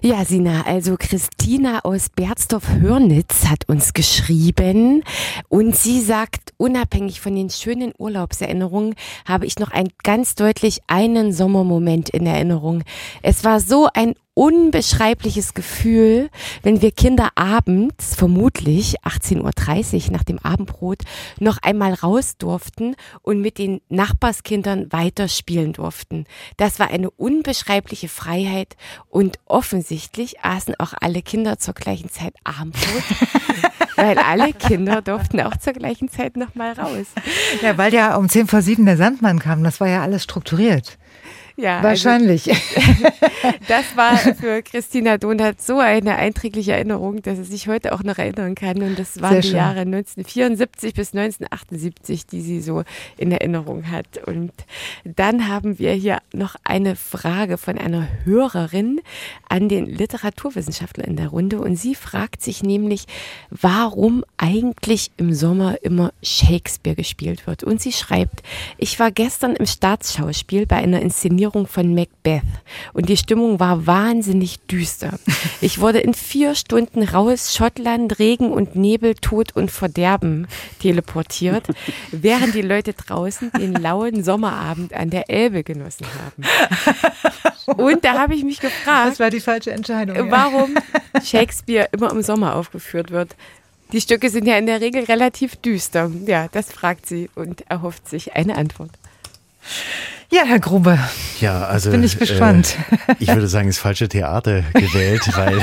Ja, Sina, also Christina aus Berzdorf-Hörnitz hat uns geschrieben und sie sagt, unabhängig von den schönen Urlaubserinnerungen habe ich noch ein ganz deutlich einen Sommermoment in Erinnerung. Es war so ein unbeschreibliches Gefühl, wenn wir Kinder abends, vermutlich 18.30 Uhr nach dem Abendbrot, noch einmal raus durften und mit den Nachbarskindern weiterspielen durften. Das war eine unbeschreibliche Freiheit und offensichtlich aßen auch alle Kinder zur gleichen Zeit Abendbrot, weil alle Kinder durften auch zur gleichen Zeit noch mal raus. Ja, weil ja um 10 vor 7 der Sandmann kam, das war ja alles strukturiert. Ja, also Wahrscheinlich. Also, das war für Christina Donat so eine einträgliche Erinnerung, dass sie sich heute auch noch erinnern kann. Und das waren die. Jahre 1974 bis 1978, die sie so in Erinnerung hat. Und dann haben wir hier noch eine Frage von einer Hörerin an den Literaturwissenschaftler in der Runde. Und sie fragt sich nämlich, warum eigentlich im Sommer immer Shakespeare gespielt wird. Und sie schreibt, ich war gestern im Staatsschauspiel bei einer Inszenierung Inszenierung von Macbeth und die Stimmung war wahnsinnig düster. Ich wurde in vier Stunden raus Schottland, Regen und Nebel, Tod und Verderben teleportiert, während die Leute draußen den lauen Sommerabend an der Elbe genossen haben. Und da habe ich mich gefragt, das war die falsche Entscheidung, warum Shakespeare immer im Sommer aufgeführt wird. Die Stücke sind ja in der Regel relativ düster. Ja, das fragt sie und erhofft sich eine Antwort. Ja, Herr Grube. Ja, also bin ich gespannt. Äh, ich würde sagen, das falsche Theater gewählt, weil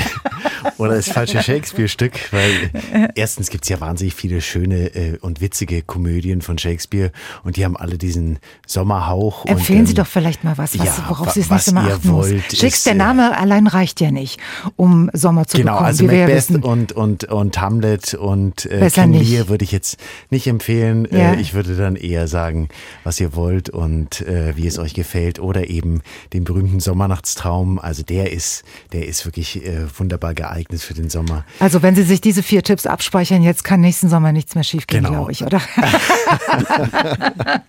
oder das falsche Shakespeare-Stück, weil erstens gibt es ja wahnsinnig viele schöne äh, und witzige Komödien von Shakespeare und die haben alle diesen Sommerhauch. Empfehlen und, ähm, Sie doch vielleicht mal was, was ja, worauf Sie das nächste Mal achten wollt. Shakespeare, der Name allein reicht ja nicht, um Sommer zu genau, bekommen. Genau, also Macbeth ja und, und, und Hamlet und äh, King nicht. Lear würde ich jetzt nicht empfehlen. Ja. Äh, ich würde dann eher sagen, was ihr wollt und äh, wie es euch gefällt oder eben den berühmten Sommernachtstraum. Also der ist, der ist wirklich äh, wunderbar geeignet für den Sommer. Also wenn Sie sich diese vier Tipps abspeichern, jetzt kann nächsten Sommer nichts mehr schiefgehen, genau. glaube ich, oder?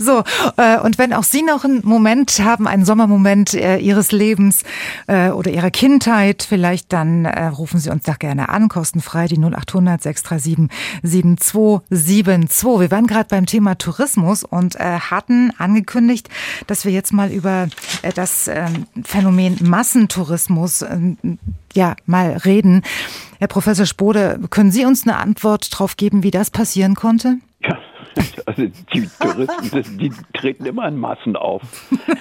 so, äh, und wenn auch Sie noch einen Moment haben, einen Sommermoment äh, Ihres Lebens äh, oder Ihrer Kindheit, vielleicht dann äh, rufen Sie uns doch gerne an, kostenfrei die 0800 637 7272. Wir waren gerade beim Thema Tourismus und äh, hatten angekündigt, dass wir jetzt mal über äh, das ähm, Phänomen Massentourismus ähm, ja mal reden. Herr Professor Spode, können Sie uns eine Antwort darauf geben, wie das passieren konnte? Ja. Also die Touristen, die treten immer in Massen auf.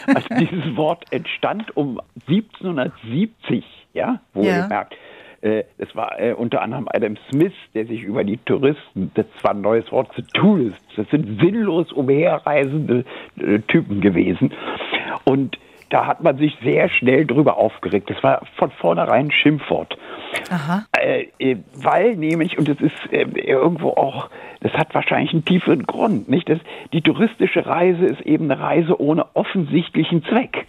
Also dieses Wort entstand um 1770, ja, wohlgemerkt. Ja. Äh, es war äh, unter anderem Adam Smith, der sich über die Touristen, das war ein neues Wort für Tourists, das sind sinnlos umherreisende äh, Typen gewesen. Und da hat man sich sehr schnell drüber aufgeregt. Das war von vornherein ein Schimpfwort. Aha. Äh, weil nämlich, und das ist äh, irgendwo auch, das hat wahrscheinlich einen tieferen Grund, nicht? Das, die touristische Reise ist eben eine Reise ohne offensichtlichen Zweck.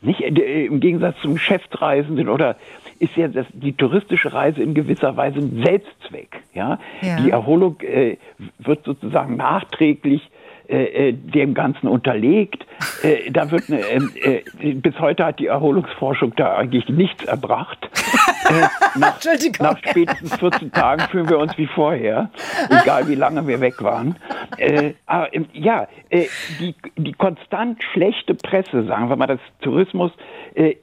Nicht? Im Gegensatz zum Geschäftsreisenden oder ist ja das, die touristische Reise in gewisser Weise ein Selbstzweck. Ja? ja. Die Erholung äh, wird sozusagen nachträglich äh, äh, dem Ganzen unterlegt. Äh, da wird eine, ähm, äh, bis heute hat die Erholungsforschung da eigentlich nichts erbracht. Äh, nach, nach, spätestens 14 Tagen fühlen wir uns wie vorher, egal wie lange wir weg waren. Aber ähm, ja, die, die konstant schlechte Presse, sagen wir mal, das Tourismus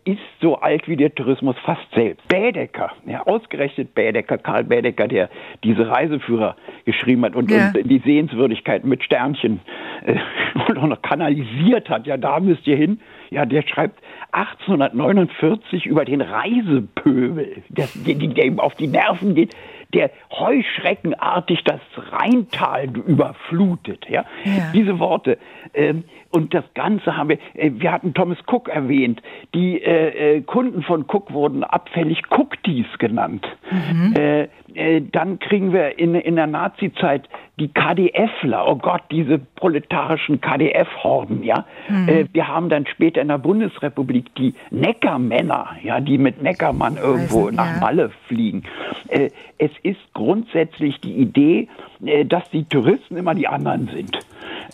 ist so alt wie der Tourismus fast selbst. Bädecker, ja, ausgerechnet Bädecker, Karl Bädecker, der diese Reiseführer geschrieben hat und, ja. und die Sehenswürdigkeiten mit Sternchen äh, und auch noch kanalisiert hat, ja, da müsst ihr hin. Ja, der schreibt 1849 über den Reisepöbel, der, der, der ihm auf die Nerven geht, der heuschreckenartig das Rheintal überflutet. Ja? ja. Diese Worte. Ähm, und das Ganze haben wir, äh, wir hatten Thomas Cook erwähnt. Die äh, äh Kunden von Cook wurden abfällig Cookties genannt. Mhm. Äh, äh, dann kriegen wir in, in der Nazizeit die KDFler, oh Gott, diese proletarischen KDF-Horden, ja. Mhm. Äh, wir haben dann später in der Bundesrepublik die Neckermänner, ja, die mit Neckermann irgendwo also, nach ja. Malle fliegen. Äh, es ist grundsätzlich die Idee, äh, dass die Touristen immer die anderen sind.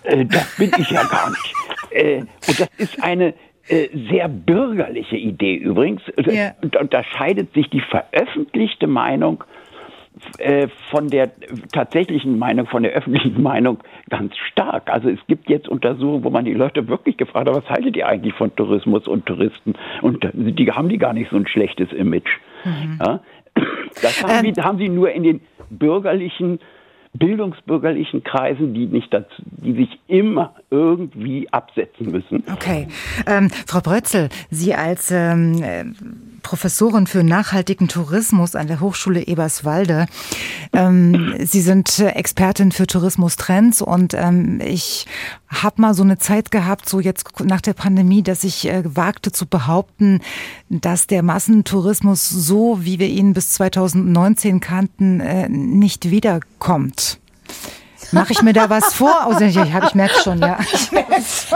Äh, das bin ich ja gar nicht. Und das ist eine sehr bürgerliche Idee übrigens. Ja. Und unterscheidet sich die veröffentlichte Meinung äh, von der tatsächlichen Meinung, von der öffentlichen Meinung ganz stark. Also es gibt jetzt Untersuchungen, wo man die Leute wirklich gefragt hat, was haltet ihr eigentlich von Tourismus und Touristen? Und die haben die gar nicht so ein schlechtes Image. Mhm. Ja? Das haben, ähm, die, haben sie nur in den bürgerlichen bildungsbürgerlichen Kreisen, die nicht dazu, die sich immer irgendwie absetzen müssen. Okay. Ähm, Frau Brötzel, Sie als ähm, Professorin für nachhaltigen Tourismus an der Hochschule Eberswalde. Ähm, Sie sind Expertin für Tourismustrends und ähm, ich habe mal so eine Zeit gehabt, so jetzt nach der Pandemie, dass ich äh, wagte zu behaupten, dass der Massentourismus so, wie wir ihn bis 2019 kannten, äh, nicht wiederkommt. Mache ich mir da was vor? Also, ich, ich merke schon, ja.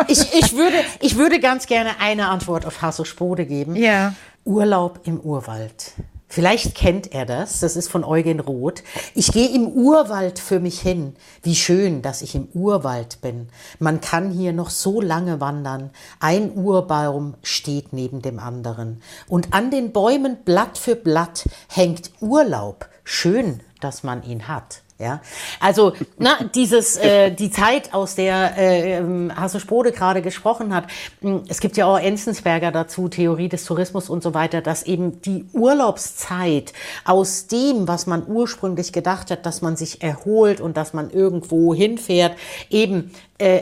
Ich, ich, würde, ich würde ganz gerne eine Antwort auf Hasso Spode geben. Ja. Urlaub im Urwald. Vielleicht kennt er das, das ist von Eugen Roth. Ich gehe im Urwald für mich hin. Wie schön, dass ich im Urwald bin. Man kann hier noch so lange wandern. Ein Urbaum steht neben dem anderen. Und an den Bäumen Blatt für Blatt hängt Urlaub. Schön, dass man ihn hat. Ja, also na, dieses äh, die Zeit, aus der äh, ähm, Hasso Spode gerade gesprochen hat. Hm, es gibt ja auch Enzensberger dazu, Theorie des Tourismus und so weiter, dass eben die Urlaubszeit aus dem, was man ursprünglich gedacht hat, dass man sich erholt und dass man irgendwo hinfährt, eben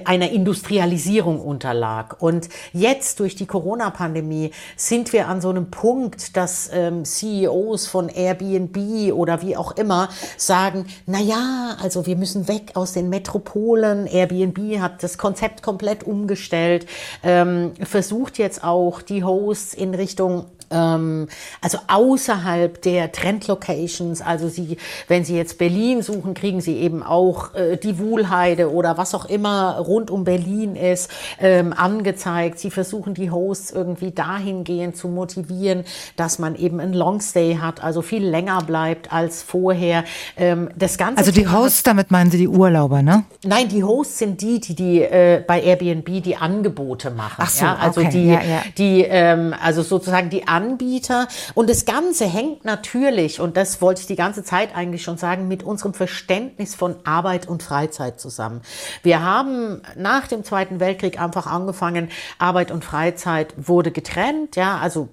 einer Industrialisierung unterlag. Und jetzt durch die Corona-Pandemie sind wir an so einem Punkt, dass ähm, CEOs von Airbnb oder wie auch immer sagen, na ja, also wir müssen weg aus den Metropolen. Airbnb hat das Konzept komplett umgestellt, ähm, versucht jetzt auch die Hosts in Richtung ähm, also außerhalb der Trendlocations. Also Sie, wenn Sie jetzt Berlin suchen, kriegen Sie eben auch äh, die Wuhlheide oder was auch immer rund um Berlin ist, ähm, angezeigt. Sie versuchen die Hosts irgendwie dahingehend zu motivieren, dass man eben ein Longstay hat, also viel länger bleibt als vorher. Ähm, das Ganze also die Hosts, damit meinen Sie die Urlauber, ne? Nein, die Hosts sind die, die, die äh, bei Airbnb die Angebote machen. Ach so, ja? Also okay. die, ja, ja. die ähm, also sozusagen die Anbieter. Und das Ganze hängt natürlich, und das wollte ich die ganze Zeit eigentlich schon sagen, mit unserem Verständnis von Arbeit und Freizeit zusammen. Wir haben nach dem Zweiten Weltkrieg einfach angefangen, Arbeit und Freizeit wurde getrennt, ja, also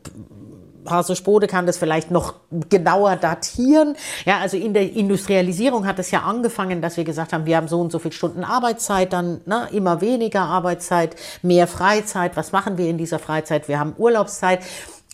Hasso Spode kann das vielleicht noch genauer datieren. Ja, also in der Industrialisierung hat es ja angefangen, dass wir gesagt haben, wir haben so und so viele Stunden Arbeitszeit, dann ne, immer weniger Arbeitszeit, mehr Freizeit. Was machen wir in dieser Freizeit? Wir haben Urlaubszeit.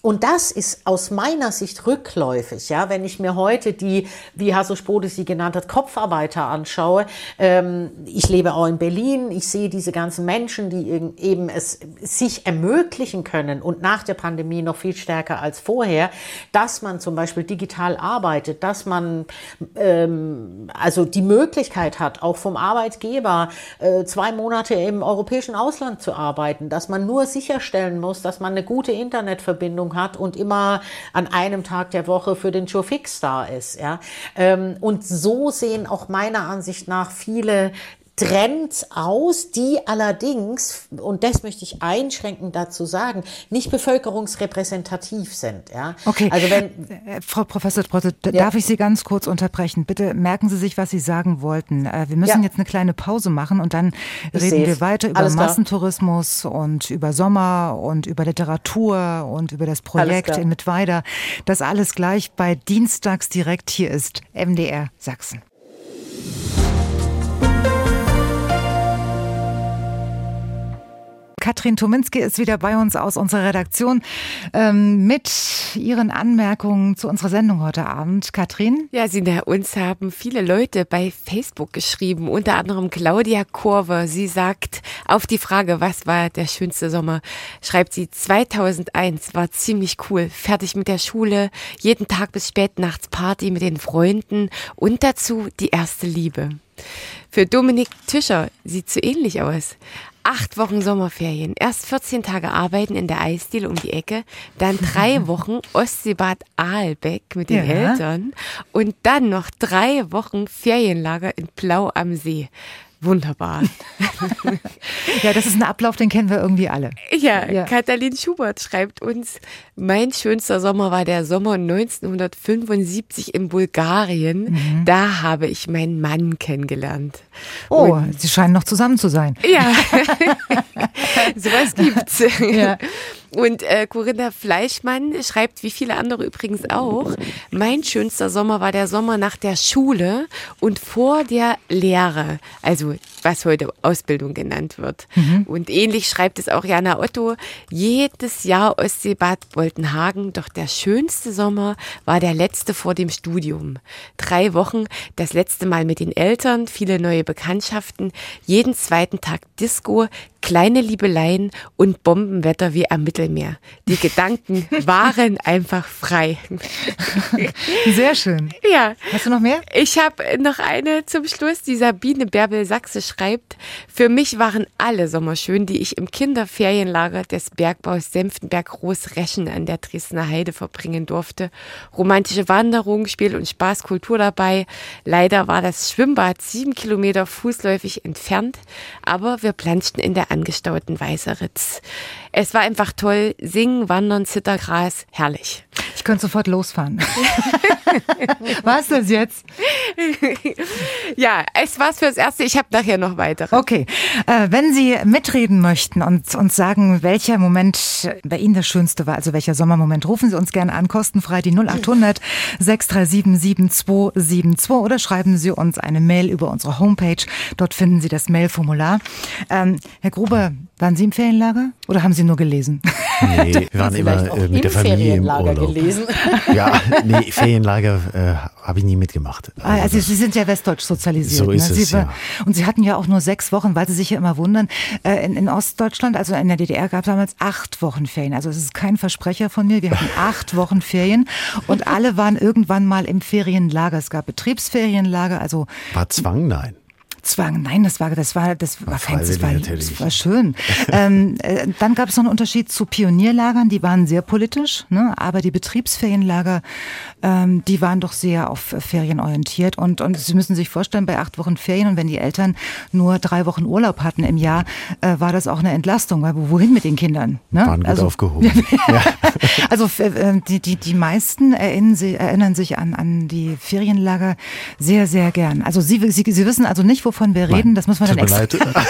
Und das ist aus meiner Sicht rückläufig, ja, wenn ich mir heute die, wie Hasso Spode sie genannt hat, Kopfarbeiter anschaue. Ähm, ich lebe auch in Berlin, ich sehe diese ganzen Menschen, die eben es sich ermöglichen können und nach der Pandemie noch viel stärker als vorher, dass man zum Beispiel digital arbeitet, dass man ähm, also die Möglichkeit hat, auch vom Arbeitgeber äh, zwei Monate im europäischen Ausland zu arbeiten, dass man nur sicherstellen muss, dass man eine gute Internetverbindung hat und immer an einem Tag der Woche für den Joe Fix da ist. Ja? Ähm, und so sehen auch meiner Ansicht nach viele Trends aus, die allerdings, und das möchte ich einschränkend dazu sagen, nicht bevölkerungsrepräsentativ sind. Ja? Okay, also wenn, äh, Frau Professor Trotte, ja. darf ich Sie ganz kurz unterbrechen? Bitte merken Sie sich, was Sie sagen wollten. Äh, wir müssen ja. jetzt eine kleine Pause machen und dann ich reden wir weiter über Massentourismus und über Sommer und über Literatur und über das Projekt in Mittweida. Das alles gleich bei Dienstags direkt. Hier ist MDR Sachsen. Katrin Tominski ist wieder bei uns aus unserer Redaktion ähm, mit ihren Anmerkungen zu unserer Sendung heute Abend. Katrin? Ja, Sina, uns haben viele Leute bei Facebook geschrieben, unter anderem Claudia Kurve. Sie sagt auf die Frage, was war der schönste Sommer, schreibt sie, 2001 war ziemlich cool, fertig mit der Schule, jeden Tag bis spät nachts Party mit den Freunden und dazu die erste Liebe. Für Dominik Tischer sieht so ähnlich aus. Acht Wochen Sommerferien, erst 14 Tage arbeiten in der Eisdiele um die Ecke, dann drei Wochen Ostseebad Aalbeck mit den ja. Eltern und dann noch drei Wochen Ferienlager in Blau am See. Wunderbar. ja, das ist ein Ablauf, den kennen wir irgendwie alle. Ja, ja, Katalin Schubert schreibt uns, mein schönster Sommer war der Sommer 1975 in Bulgarien. Mhm. Da habe ich meinen Mann kennengelernt. Oh, Und Sie scheinen noch zusammen zu sein. Ja, sowas gibt's. Ja. Und äh, Corinna Fleischmann schreibt, wie viele andere übrigens auch, mein schönster Sommer war der Sommer nach der Schule und vor der Lehre, also was heute Ausbildung genannt wird. Mhm. Und ähnlich schreibt es auch Jana Otto, jedes Jahr Ostseebad Boltenhagen, doch der schönste Sommer war der letzte vor dem Studium. Drei Wochen, das letzte Mal mit den Eltern, viele neue Bekanntschaften, jeden zweiten Tag Disco, kleine Liebeleien und Bombenwetter wie am Mittelmeer. Die Gedanken waren einfach frei. Sehr schön. Ja. Hast du noch mehr? Ich habe noch eine zum Schluss. Die Sabine Bärbel-Sachse schreibt, für mich waren alle Sommer schön, die ich im Kinderferienlager des Bergbaus Senftenberg-Großreschen an der Dresdner Heide verbringen durfte. Romantische Wanderung, Spiel und Spaß, Kultur dabei. Leider war das Schwimmbad sieben Kilometer fußläufig entfernt, aber wir planschten in der angestauten Weißeritz. Es war einfach toll. Singen, Wandern, Zittergras, herrlich. Ich könnte sofort losfahren. Was das jetzt? ja, es war's fürs Erste. Ich habe nachher noch weitere. Okay. Äh, wenn Sie mitreden möchten und uns sagen, welcher Moment bei Ihnen das Schönste war, also welcher Sommermoment, rufen Sie uns gerne an, kostenfrei die 0800 637 7272 oder schreiben Sie uns eine Mail über unsere Homepage. Dort finden Sie das Mailformular. Ähm, Herr Gruber, waren Sie im Ferienlager oder haben Sie nur gelesen? Nee, wir waren immer äh, mit der Familie im Urlaub. Gelesen. Ja, nee, Ferienlager äh, habe ich nie mitgemacht. Also, also Sie sind ja westdeutsch sozialisiert. So ist ne? es, Sie, ja. Und Sie hatten ja auch nur sechs Wochen, weil Sie sich ja immer wundern. Äh, in, in, Ostdeutschland, also in der DDR, gab es damals acht Wochen Ferien. Also es ist kein Versprecher von mir. Wir hatten acht Wochen Ferien und alle waren irgendwann mal im Ferienlager. Es gab Betriebsferienlager, also war Zwang, nein. Zwang. Nein, das war, das war, das war, kein, das war, das war schön. ähm, äh, dann gab es noch einen Unterschied zu Pionierlagern, die waren sehr politisch, ne? aber die Betriebsferienlager, ähm, die waren doch sehr auf Ferien orientiert. Und, und Sie müssen sich vorstellen, bei acht Wochen Ferien und wenn die Eltern nur drei Wochen Urlaub hatten im Jahr, äh, war das auch eine Entlastung, weil wohin mit den Kindern? Ne? Waren gut also, aufgehoben. ja. Also äh, die, die, die meisten erinnern, erinnern sich an, an die Ferienlager sehr, sehr gern. Also Sie, Sie, Sie wissen also nicht, wo wovon wir reden, das muss man dann extra.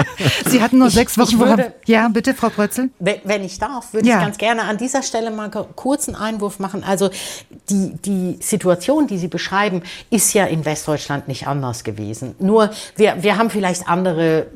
Sie hatten nur sechs Wochen. Würde, ja, bitte, Frau Brötzel. Wenn, ich darf, würde ja. ich ganz gerne an dieser Stelle mal einen Einwurf machen. Also die, die Situation, die Sie beschreiben, ist ja in Westdeutschland nicht anders gewesen. Nur wir, wir haben vielleicht andere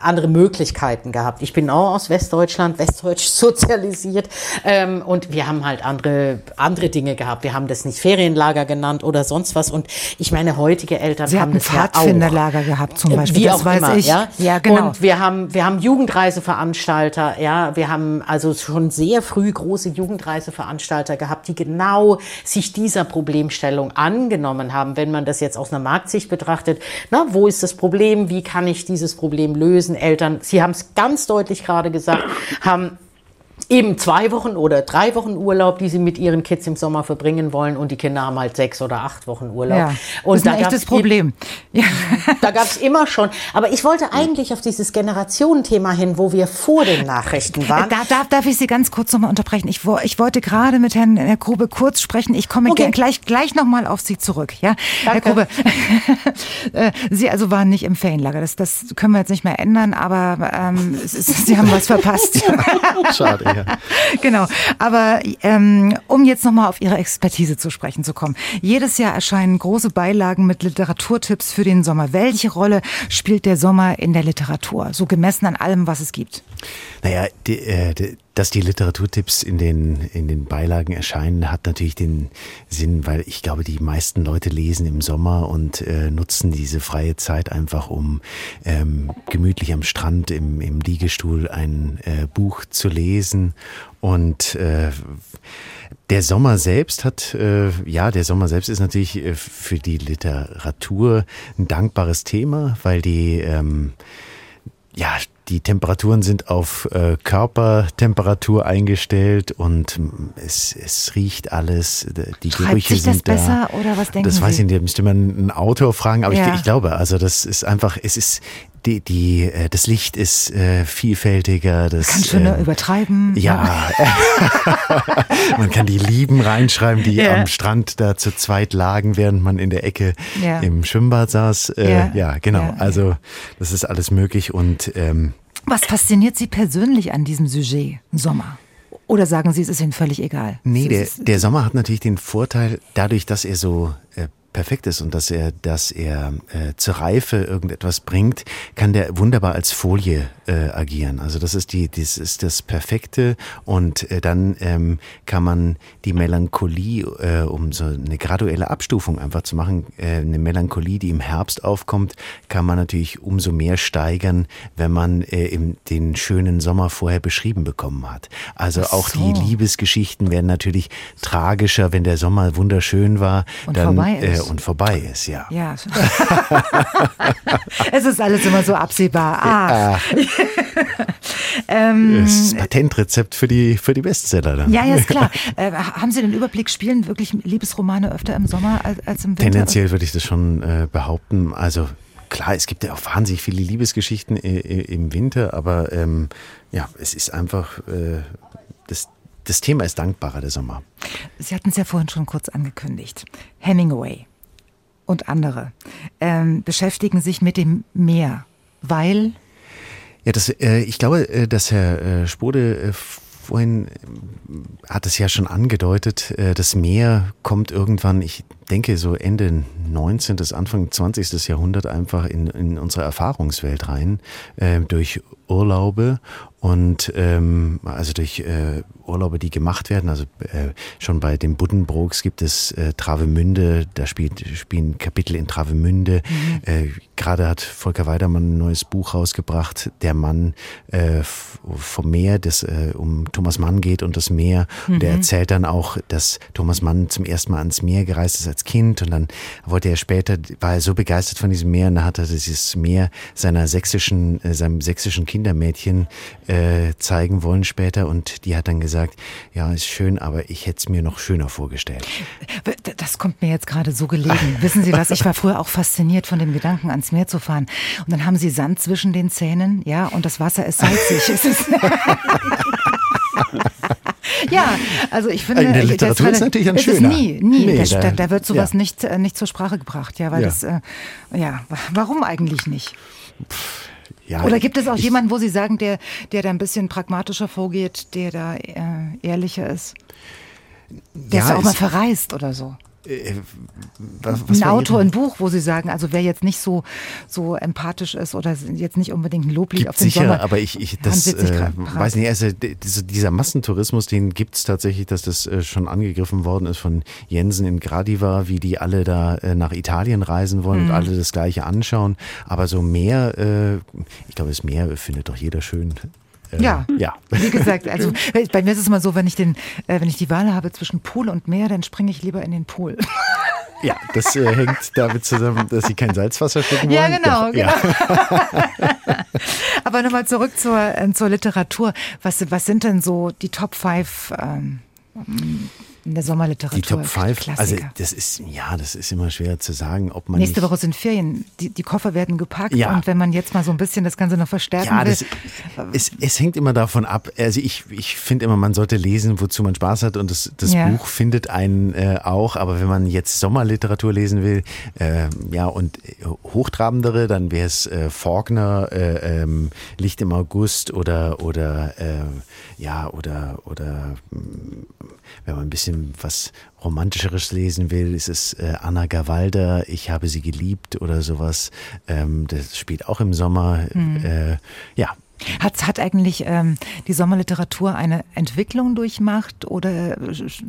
andere Möglichkeiten gehabt. Ich bin auch aus Westdeutschland, westdeutsch sozialisiert ähm, und wir haben halt andere, andere Dinge gehabt. Wir haben das nicht Ferienlager genannt oder sonst was und ich meine, heutige Eltern Sie haben das Pfadfinderlager ja gehabt zum Beispiel, Wie das auch weiß immer, ich. Ja? ja, genau. Und wir haben, wir haben Jugendreiseveranstalter, ja, wir haben also schon sehr früh große Jugendreiseveranstalter gehabt, die genau sich dieser Problemstellung angenommen haben, wenn man das jetzt aus einer Marktsicht betrachtet. Na, wo ist das Problem? Wie kann ich dieses Problem lösen? Religiösen Eltern, Sie haben es ganz deutlich gerade gesagt, haben eben zwei Wochen oder drei Wochen Urlaub, die sie mit ihren Kids im Sommer verbringen wollen und die Kinder haben halt sechs oder acht Wochen Urlaub. Ja, und das ist ein echtes Problem. Ja. Da gab es immer schon. Aber ich wollte eigentlich auf dieses Generationenthema hin, wo wir vor den Nachrichten waren. Da, darf, darf ich Sie ganz kurz nochmal unterbrechen? Ich, ich wollte gerade mit Herrn, Herrn Grube kurz sprechen. Ich komme okay. gleich, gleich nochmal auf Sie zurück. Ja? Danke. Herr Grube, äh, Sie also waren nicht im Ferienlager. Das, das können wir jetzt nicht mehr ändern, aber ähm, Sie haben was verpasst. Schade. genau. Aber ähm, um jetzt nochmal auf Ihre Expertise zu sprechen zu kommen. Jedes Jahr erscheinen große Beilagen mit Literaturtipps für den Sommer. Welche Rolle spielt der Sommer in der Literatur? So gemessen an allem, was es gibt. Naja, die, äh, die, dass die Literaturtipps in den, in den Beilagen erscheinen, hat natürlich den Sinn, weil ich glaube, die meisten Leute lesen im Sommer und äh, nutzen diese freie Zeit einfach, um ähm, gemütlich am Strand im, im Liegestuhl ein äh, Buch zu lesen. Und äh, der Sommer selbst hat, äh, ja, der Sommer selbst ist natürlich äh, für die Literatur ein dankbares Thema, weil die ähm, ja, die Temperaturen sind auf äh, Körpertemperatur eingestellt und es, es riecht alles. Die Schreibt Gerüche sich das sind besser da. oder was denken Das Sie? weiß ich nicht, da müsste man einen Autor fragen, aber ja. ich, ich, glaube, also das ist einfach, es ist die, die, äh, das Licht ist äh, vielfältiger. Das, kann schöner äh, übertreiben. Ja, man kann die Lieben reinschreiben, die ja. am Strand da zu zweit lagen, während man in der Ecke ja. im Schwimmbad saß. Äh, ja. ja. genau. Also das ist alles möglich und ähm, was fasziniert Sie persönlich an diesem Sujet Sommer? Oder sagen Sie, es ist Ihnen völlig egal? Nee, der, der Sommer hat natürlich den Vorteil, dadurch, dass er so äh, perfekt ist und dass er, dass er äh, zur Reife irgendetwas bringt, kann der wunderbar als Folie äh, agieren. Also das ist die, das ist das Perfekte und äh, dann ähm, kann man die Melancholie, äh, um so eine graduelle Abstufung einfach zu machen, äh, eine Melancholie, die im Herbst aufkommt, kann man natürlich umso mehr steigern, wenn man äh, im, den schönen Sommer vorher beschrieben bekommen hat. Also so. auch die Liebesgeschichten werden natürlich tragischer, wenn der Sommer wunderschön war. Und dann, vorbei ist. Äh, und vorbei ist, ja. Ja. es ist alles immer so absehbar. Ah. ähm, das Patentrezept für die, für die Bestseller dann. Ja, ja, ist klar. Äh, haben Sie den Überblick, spielen wirklich Liebesromane öfter im Sommer als, als im Winter? Tendenziell würde ich das schon äh, behaupten. Also klar, es gibt ja auch wahnsinnig viele Liebesgeschichten im Winter, aber ähm, ja, es ist einfach äh, das, das Thema ist dankbarer, der Sommer. Sie hatten es ja vorhin schon kurz angekündigt. Hemingway und andere ähm, beschäftigen sich mit dem Meer, weil ja, das, äh, ich glaube, äh, dass Herr äh, Spode äh, vorhin äh, hat es ja schon angedeutet, äh, das Meer kommt irgendwann, ich denke so Ende 19., Anfang 20. Jahrhundert einfach in, in unsere Erfahrungswelt rein, äh, durch Urlaube und ähm, also durch äh, Urlaube, die gemacht werden. Also äh, schon bei den Buddenbrooks gibt es äh, Travemünde, da spielt, spielen Kapitel in Travemünde. Mhm. Äh, Gerade hat Volker Weidermann ein neues Buch rausgebracht, Der Mann äh, vom Meer, das äh, um Thomas Mann geht und das Meer. Mhm. Und er erzählt dann auch, dass Thomas Mann zum ersten Mal ans Meer gereist ist als Kind und dann wollte er später, war er so begeistert von diesem Meer und dann hat er dieses Meer seiner sächsischen, äh, seinem sächsischen Kindermädchen äh, zeigen wollen später und die hat dann gesagt, ja, ist schön, aber ich hätte es mir noch schöner vorgestellt. Das kommt mir jetzt gerade so gelegen. Wissen Sie was, ich war früher auch fasziniert von dem Gedanken, ans Meer zu fahren. Und dann haben Sie Sand zwischen den Zähnen, ja, und das Wasser ist salzig. ja, also ich finde, in der Literatur ist natürlich ein schöner. Nie, nie. Nee, da, da, wird sowas ja. nicht, äh, nicht zur Sprache gebracht, ja, weil ja. das, äh, ja, warum eigentlich nicht? Ja, Oder gibt es auch jemanden, wo Sie sagen, der, der da ein bisschen pragmatischer vorgeht, der da äh, ehrlicher ist? Der ja, ist auch mal verreist oder so. Äh, ein Autor, ein Buch, wo Sie sagen, also wer jetzt nicht so, so empathisch ist oder jetzt nicht unbedingt ein Loblied auf den sicher, Sommer. aber ich, ich das äh, weiß nicht, also dieser Massentourismus, den gibt es tatsächlich, dass das äh, schon angegriffen worden ist von Jensen in Gradiva, wie die alle da äh, nach Italien reisen wollen mhm. und alle das Gleiche anschauen. Aber so mehr, äh, ich glaube, das Meer findet doch jeder schön. Äh, ja, ja. Wie gesagt, also bei mir ist es immer so, wenn ich den, äh, wenn ich die Wahl habe zwischen Pool und Meer, dann springe ich lieber in den Pool. Ja, das äh, hängt damit zusammen, dass Sie kein Salzwasser schlucken wollen. Ja, genau. genau. Ja. Aber nochmal zurück zur, äh, zur Literatur. Was, was sind denn so die Top 5 ähm, in der Sommerliteratur? Die Top 5, also das ist, ja, das ist immer schwer zu sagen, ob man. Nächste Woche sind Ferien, die, die Koffer werden gepackt ja. und wenn man jetzt mal so ein bisschen das Ganze noch verstärken ja, will. Das, es, es hängt immer davon ab, also ich, ich finde immer, man sollte lesen, wozu man Spaß hat und das, das ja. Buch findet einen äh, auch, aber wenn man jetzt Sommerliteratur lesen will, äh, ja, und hochtrabendere, dann wäre es äh, Faulkner, äh, ähm, Licht im August oder, oder äh, ja, oder, oder wenn man ein bisschen was Romantischeres lesen will, ist es äh, Anna Gawalder, Ich habe sie geliebt oder sowas. Ähm, das spielt auch im Sommer. Mhm. Äh, ja, hat, hat eigentlich ähm, die Sommerliteratur eine Entwicklung durchmacht oder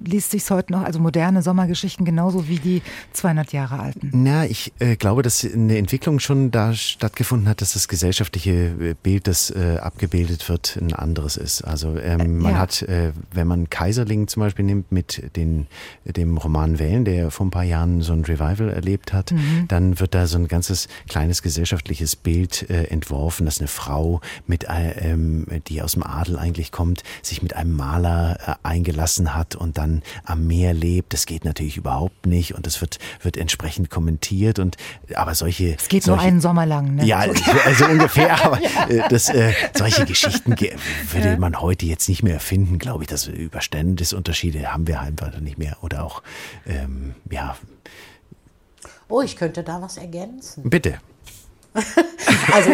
liest sich heute noch, also moderne Sommergeschichten genauso wie die 200 Jahre alten? Na, ich äh, glaube, dass eine Entwicklung schon da stattgefunden hat, dass das gesellschaftliche äh, Bild, das äh, abgebildet wird, ein anderes ist. Also ähm, man ja. hat, äh, wenn man Kaiserling zum Beispiel nimmt mit den, dem Roman Wellen, der vor ein paar Jahren so ein Revival erlebt hat, mhm. dann wird da so ein ganzes kleines gesellschaftliches Bild äh, entworfen, dass eine Frau mit mit, äh, ähm, die aus dem Adel eigentlich kommt, sich mit einem Maler äh, eingelassen hat und dann am Meer lebt. Das geht natürlich überhaupt nicht und das wird, wird entsprechend kommentiert und aber solche. Es geht solche, nur einen Sommer lang, ne? Ja, also ungefähr, aber äh, das, äh, solche Geschichten würde man heute jetzt nicht mehr erfinden, glaube ich. Das Überständesunterschiede haben wir einfach nicht mehr. Oder auch, ähm, ja. Oh, ich könnte da was ergänzen. Bitte. Also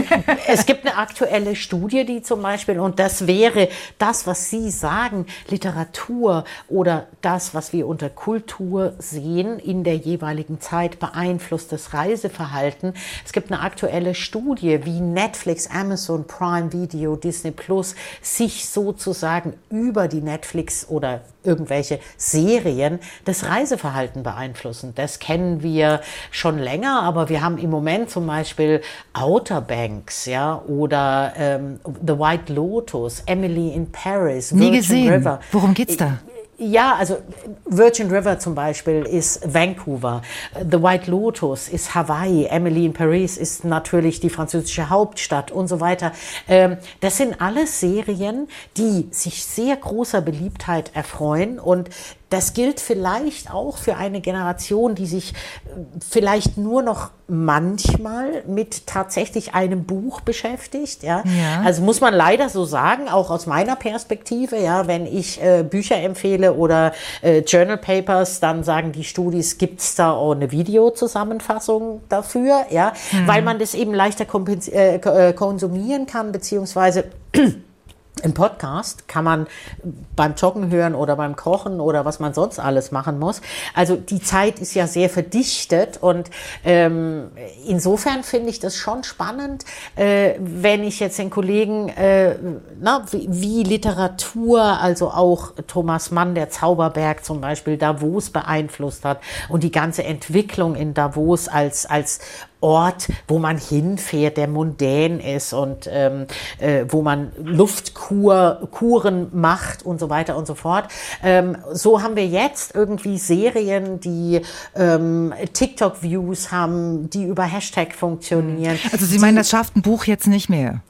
es gibt eine aktuelle Studie, die zum Beispiel, und das wäre das, was Sie sagen, Literatur oder das, was wir unter Kultur sehen in der jeweiligen Zeit, beeinflusst das Reiseverhalten. Es gibt eine aktuelle Studie, wie Netflix, Amazon Prime Video, Disney Plus sich sozusagen über die Netflix oder irgendwelche Serien das Reiseverhalten beeinflussen. Das kennen wir schon länger, aber wir haben im Moment zum Beispiel Outer Banks, ja, oder ähm, The White Lotus, Emily in Paris, Nie Virgin gesehen. River. Worum geht's da? Ja, also Virgin River zum Beispiel ist Vancouver, The White Lotus ist Hawaii, Emily in Paris ist natürlich die französische Hauptstadt und so weiter. Ähm, das sind alles Serien, die sich sehr großer Beliebtheit erfreuen. Und das gilt vielleicht auch für eine Generation, die sich äh, vielleicht nur noch manchmal mit tatsächlich einem Buch beschäftigt. Ja? ja. Also muss man leider so sagen, auch aus meiner Perspektive, ja, wenn ich äh, Bücher empfehle oder äh, Journal Papers, dann sagen die Studis, gibt es da auch eine Videozusammenfassung dafür, ja, mhm. weil man das eben leichter äh, äh, konsumieren kann, beziehungsweise ein Podcast kann man beim Joggen hören oder beim Kochen oder was man sonst alles machen muss. Also die Zeit ist ja sehr verdichtet und ähm, insofern finde ich das schon spannend, äh, wenn ich jetzt den Kollegen, äh, na, wie, wie, Literatur, also auch Thomas Mann, der Zauberberg zum Beispiel, Davos beeinflusst hat und die ganze Entwicklung in Davos als, als Ort, wo man hinfährt, der mundän ist und ähm, äh, wo man Luftkuren macht und so weiter und so fort. Ähm, so haben wir jetzt irgendwie Serien, die ähm, TikTok-Views haben, die über Hashtag funktionieren. Also Sie meinen, das schafft ein Buch jetzt nicht mehr?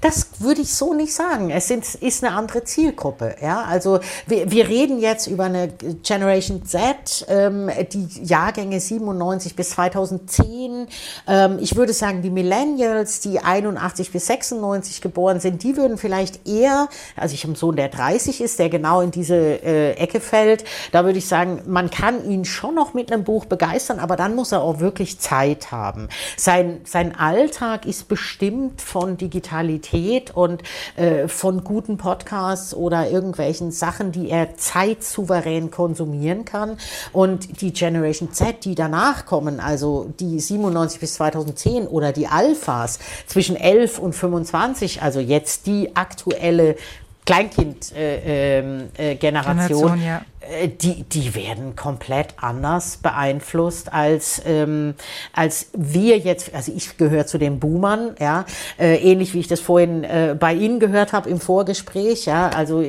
Das würde ich so nicht sagen. Es sind, ist eine andere Zielgruppe. Ja? Also wir, wir reden jetzt über eine Generation Z, ähm, die Jahrgänge 97 bis 2010. Ähm, ich würde sagen, die Millennials, die 81 bis 96 geboren sind, die würden vielleicht eher, also ich habe einen Sohn, der 30 ist, der genau in diese äh, Ecke fällt. Da würde ich sagen, man kann ihn schon noch mit einem Buch begeistern, aber dann muss er auch wirklich Zeit haben. Sein, sein Alltag ist bestimmt von Digitalität Qualität und äh, von guten Podcasts oder irgendwelchen Sachen, die er zeitsouverän konsumieren kann. Und die Generation Z, die danach kommen, also die 97 bis 2010 oder die Alphas zwischen 11 und 25, also jetzt die aktuelle Kleinkind-Generation, äh, äh, ja. Äh, die, die werden komplett anders beeinflusst als, ähm, als wir jetzt, also ich gehöre zu den Boomern, ja, äh, ähnlich wie ich das vorhin äh, bei Ihnen gehört habe im Vorgespräch, ja, also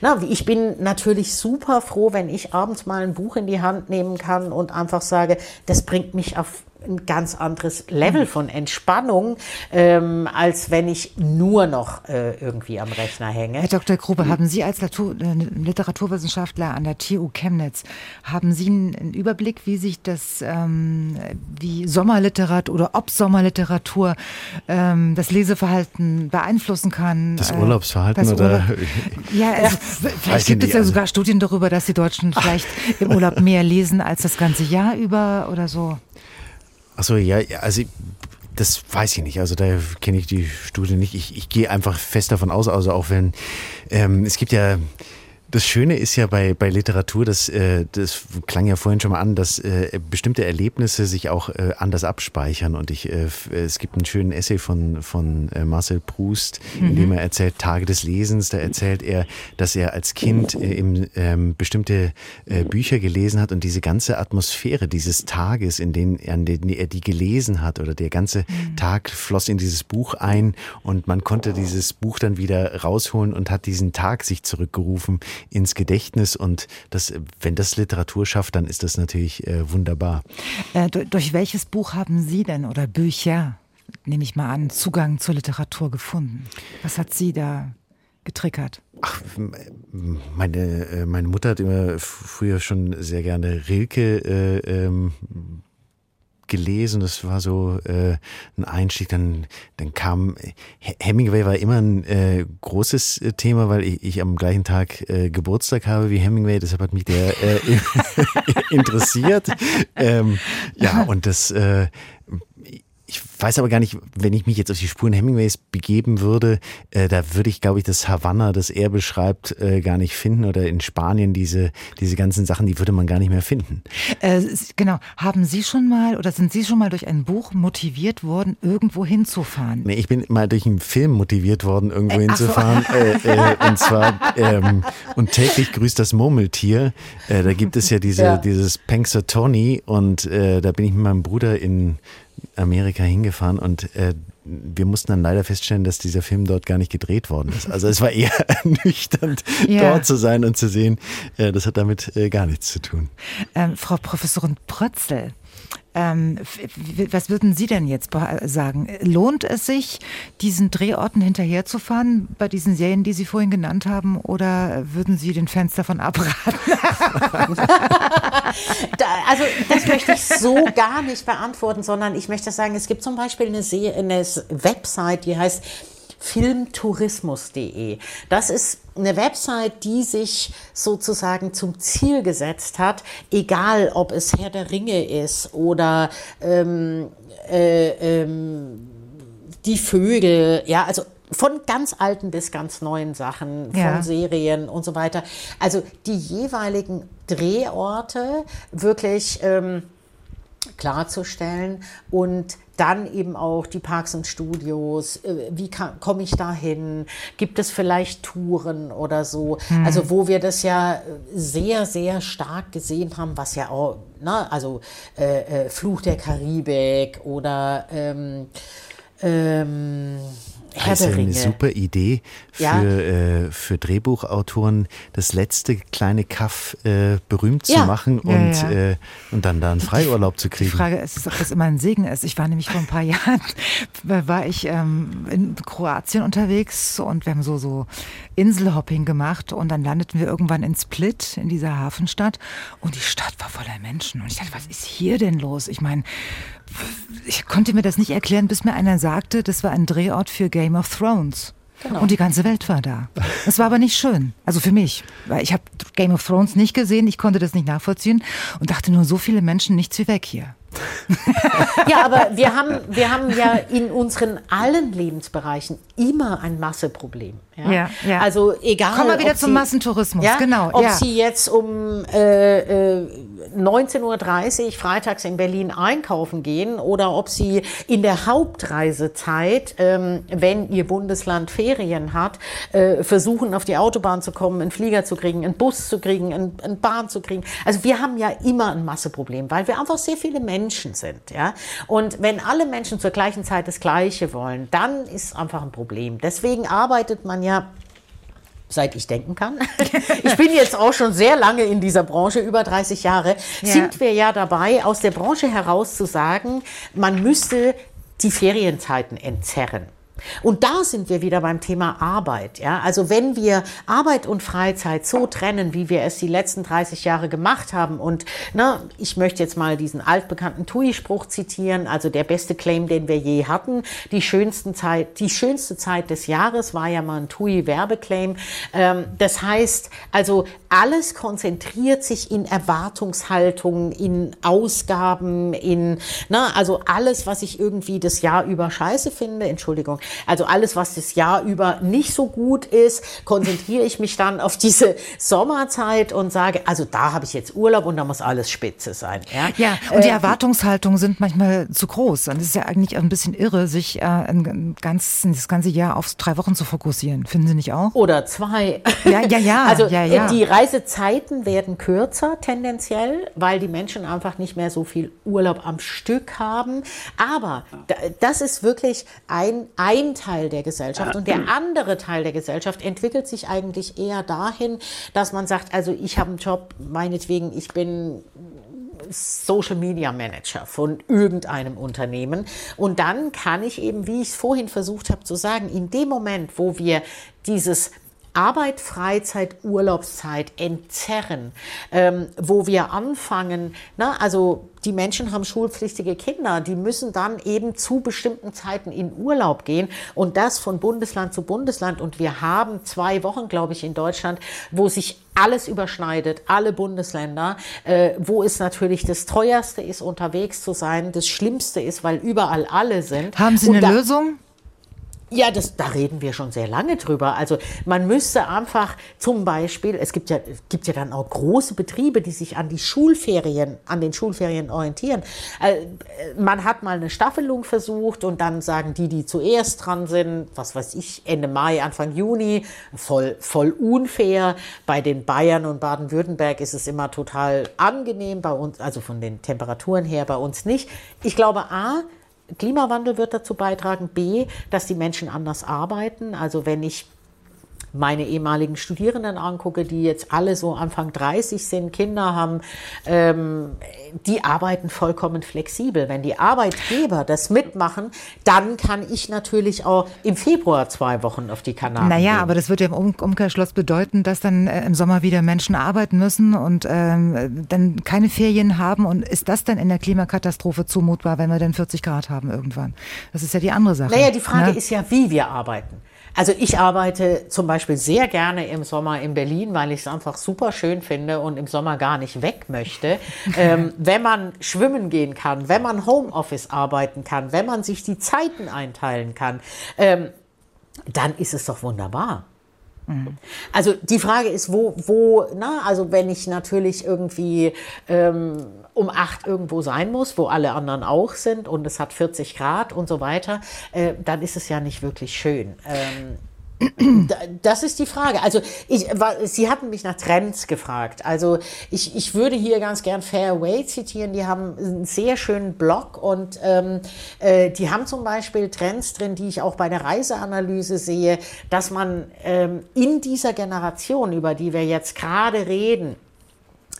na, ich bin natürlich super froh, wenn ich abends mal ein Buch in die Hand nehmen kann und einfach sage, das bringt mich auf ein ganz anderes Level von Entspannung, ähm, als wenn ich nur noch äh, irgendwie am Rechner hänge. Herr Dr. Grube, haben Sie als Literaturwissenschaftler an der TU Chemnitz, haben Sie einen Überblick, wie sich das, ähm, wie Sommerliteratur oder ob Sommerliteratur ähm, das Leseverhalten beeinflussen kann? Das Urlaubsverhalten das oder? Urlaub, ja, also, vielleicht gibt es ja sogar Studien darüber, dass die Deutschen vielleicht im Urlaub mehr lesen als das ganze Jahr über oder so. Achso, ja, also das weiß ich nicht. Also da kenne ich die Studie nicht. Ich, ich gehe einfach fest davon aus, also auch wenn ähm, es gibt ja das Schöne ist ja bei, bei Literatur, dass, äh, das klang ja vorhin schon mal an, dass äh, bestimmte Erlebnisse sich auch äh, anders abspeichern. Und ich, äh, es gibt einen schönen Essay von, von äh, Marcel Proust, mhm. in dem er erzählt Tage des Lesens. Da erzählt er, dass er als Kind äh, ähm, bestimmte äh, Bücher gelesen hat und diese ganze Atmosphäre dieses Tages, in den, an den er die gelesen hat, oder der ganze mhm. Tag floss in dieses Buch ein und man konnte dieses Buch dann wieder rausholen und hat diesen Tag sich zurückgerufen ins Gedächtnis und das, wenn das Literatur schafft, dann ist das natürlich äh, wunderbar. Äh, durch, welches Buch haben Sie denn oder Bücher, nehme ich mal an, Zugang zur Literatur gefunden? Was hat Sie da getriggert? Ach, meine, äh, meine Mutter hat immer früher schon sehr gerne Rilke äh, ähm, gelesen, das war so äh, ein Einstieg. Dann, dann kam Hemingway war immer ein äh, großes äh, Thema, weil ich, ich am gleichen Tag äh, Geburtstag habe wie Hemingway, deshalb hat mich der äh, interessiert. Ähm, ja, und das äh, weiß aber gar nicht, wenn ich mich jetzt auf die Spuren Hemingways begeben würde, äh, da würde ich, glaube ich, das Havanna, das er beschreibt, äh, gar nicht finden. Oder in Spanien diese, diese ganzen Sachen, die würde man gar nicht mehr finden. Äh, genau. Haben Sie schon mal oder sind Sie schon mal durch ein Buch motiviert worden, irgendwo hinzufahren? Nee, ich bin mal durch einen Film motiviert worden, irgendwo äh, hinzufahren. So. Äh, äh, und zwar ähm, Und täglich grüßt das Murmeltier. da gibt es ja diese, ja. dieses Punxsutawney und da bin ich mit meinem Bruder in Amerika hingefahren und äh, wir mussten dann leider feststellen, dass dieser Film dort gar nicht gedreht worden ist. Also es war eher ernüchternd, ja. dort zu sein und zu sehen, äh, das hat damit äh, gar nichts zu tun. Ähm, Frau Professorin Prötzel, ähm, was würden Sie denn jetzt sagen? Lohnt es sich, diesen Drehorten hinterherzufahren bei diesen Serien, die Sie vorhin genannt haben, oder würden Sie den Fans davon abraten? da, also das möchte ich so gar nicht beantworten, sondern ich möchte sagen, es gibt zum Beispiel eine, eine Website, die heißt filmtourismus.de. Das ist eine Website, die sich sozusagen zum Ziel gesetzt hat, egal ob es Herr der Ringe ist oder ähm, äh, ähm, die Vögel, ja, also von ganz alten bis ganz neuen Sachen, von ja. Serien und so weiter. Also die jeweiligen Drehorte wirklich ähm, klarzustellen und dann eben auch die Parks und Studios. Äh, wie komme ich da hin? Gibt es vielleicht Touren oder so? Hm. Also wo wir das ja sehr, sehr stark gesehen haben, was ja auch, na, ne, also äh, äh, Fluch der Karibik oder ähm, ähm, also eine super Idee für, ja. äh, für Drehbuchautoren, das letzte kleine Kaff äh, berühmt ja. zu machen und, ja, Äh, und dann da einen Freiurlaub zu kriegen. Die Frage ist, ob das immer ein Segen ist. Ich war nämlich vor ein paar Jahren, war ich ähm, in Kroatien unterwegs und wir haben so, so Inselhopping gemacht und dann landeten wir irgendwann in Split, in dieser Hafenstadt und die Stadt war voller Menschen und ich dachte, was ist hier denn los? Ich meine, ich konnte mir das nicht erklären, bis mir einer sagte, das war ein Drehort für Game of Thrones. Genau. Und die ganze Welt war da. Es war aber nicht schön. Also für mich. Weil ich habe Game of Thrones nicht gesehen, ich konnte das nicht nachvollziehen und dachte nur, so viele Menschen, nichts wie weg hier. ja, aber wir haben, wir haben ja in unseren allen Lebensbereichen immer ein Masseproblem. Ja? Ja, ja. Also egal. Kommen wir wieder zum Sie, Massentourismus, genau. Ob Sie jetzt um äh, äh, 19.30 Uhr freitags in Berlin einkaufen gehen oder ob Sie in der Hauptreisezeit, ähm, wenn Ihr Bundesland Ferien hat, äh, versuchen auf die Autobahn zu kommen, einen Flieger zu kriegen, einen Bus zu kriegen, eine ein Bahn zu kriegen. Also wir haben ja immer ein Masseproblem, weil wir einfach sehr viele Menschen sind. Ja? Und wenn alle Menschen zur gleichen Zeit das Gleiche wollen, dann ist einfach ein Problem. Deswegen arbeitet man ja seit ich denken kann. Ich bin jetzt auch schon sehr lange in dieser Branche, über 30 Jahre, ja. sind wir ja dabei, aus der Branche heraus zu sagen, man müsste die Ferienzeiten entzerren. Und da sind wir wieder beim Thema Arbeit. Ja? Also wenn wir Arbeit und Freizeit so trennen, wie wir es die letzten 30 Jahre gemacht haben, und na, ich möchte jetzt mal diesen altbekannten TUI-Spruch zitieren, also der beste Claim, den wir je hatten, die, schönsten Zeit, die schönste Zeit des Jahres war ja mal ein TUI-Werbeclaim. Ähm, das heißt, also alles konzentriert sich in Erwartungshaltung, in Ausgaben, in, na, also alles, was ich irgendwie das Jahr über scheiße finde, Entschuldigung, also alles, was das Jahr über nicht so gut ist, konzentriere ich mich dann auf diese Sommerzeit und sage, also da habe ich jetzt Urlaub und da muss alles spitze sein. Ja, ja und die äh, Erwartungshaltungen sind manchmal zu groß. Und es ist ja eigentlich ein bisschen irre, sich äh, ein ganz, das ganze Jahr auf drei Wochen zu fokussieren. Finden Sie nicht auch? Oder zwei. Ja, ja, ja. Also ja, ja. die Reisezeiten werden kürzer tendenziell, weil die Menschen einfach nicht mehr so viel Urlaub am Stück haben. Aber das ist wirklich ein, ein Teil der Gesellschaft und der andere Teil der Gesellschaft entwickelt sich eigentlich eher dahin, dass man sagt, also ich habe einen Job, meinetwegen, ich bin Social Media Manager von irgendeinem Unternehmen. Und dann kann ich eben, wie ich es vorhin versucht habe zu sagen, in dem Moment, wo wir dieses Arbeit, Freizeit, Urlaubszeit entzerren, ähm, wo wir anfangen, na, also die Menschen haben schulpflichtige Kinder, die müssen dann eben zu bestimmten Zeiten in Urlaub gehen und das von Bundesland zu Bundesland. Und wir haben zwei Wochen, glaube ich, in Deutschland, wo sich alles überschneidet, alle Bundesländer, äh, wo es natürlich das teuerste ist, unterwegs zu sein, das Schlimmste ist, weil überall alle sind. Haben Sie eine Lösung? Ja, das, da reden wir schon sehr lange drüber. Also man müsste einfach zum Beispiel, es gibt ja, gibt ja dann auch große Betriebe, die sich an die Schulferien, an den Schulferien orientieren. Äh, man hat mal eine Staffelung versucht und dann sagen die, die zuerst dran sind, was weiß ich, Ende Mai, Anfang Juni, voll, voll unfair. Bei den Bayern und Baden-Württemberg ist es immer total angenehm, bei uns, also von den Temperaturen her bei uns nicht. Ich glaube, A, Klimawandel wird dazu beitragen. B, dass die Menschen anders arbeiten. Also wenn ich meine ehemaligen Studierenden angucke, die jetzt alle so Anfang 30 sind, Kinder haben, ähm, die arbeiten vollkommen flexibel. Wenn die Arbeitgeber das mitmachen, dann kann ich natürlich auch im Februar zwei Wochen auf die Kanaren Naja, gehen. aber das würde ja im Umkehrschluss bedeuten, dass dann äh, im Sommer wieder Menschen arbeiten müssen und ähm, dann keine Ferien haben. Und ist das dann in der Klimakatastrophe zumutbar, wenn wir dann 40 Grad haben irgendwann? Das ist ja die andere Sache. Naja, die Frage ne? ist ja, wie wir arbeiten. Also ich arbeite zum Beispiel sehr gerne im Sommer in Berlin, weil ich es einfach super schön finde und im Sommer gar nicht weg möchte. ähm, wenn man schwimmen gehen kann, wenn man Homeoffice arbeiten kann, wenn man sich die Zeiten einteilen kann, ähm, dann ist es doch wunderbar. Also die Frage ist, wo, wo, na, also wenn ich natürlich irgendwie ähm, um acht irgendwo sein muss, wo alle anderen auch sind und es hat 40 Grad und so weiter, äh, dann ist es ja nicht wirklich schön. Ähm, das ist die Frage. Also ich, Sie hatten mich nach Trends gefragt. Also ich, ich würde hier ganz gern Fairway zitieren. Die haben einen sehr schönen Blog und ähm, äh, die haben zum Beispiel Trends drin, die ich auch bei der Reiseanalyse sehe, dass man ähm, in dieser Generation, über die wir jetzt gerade reden,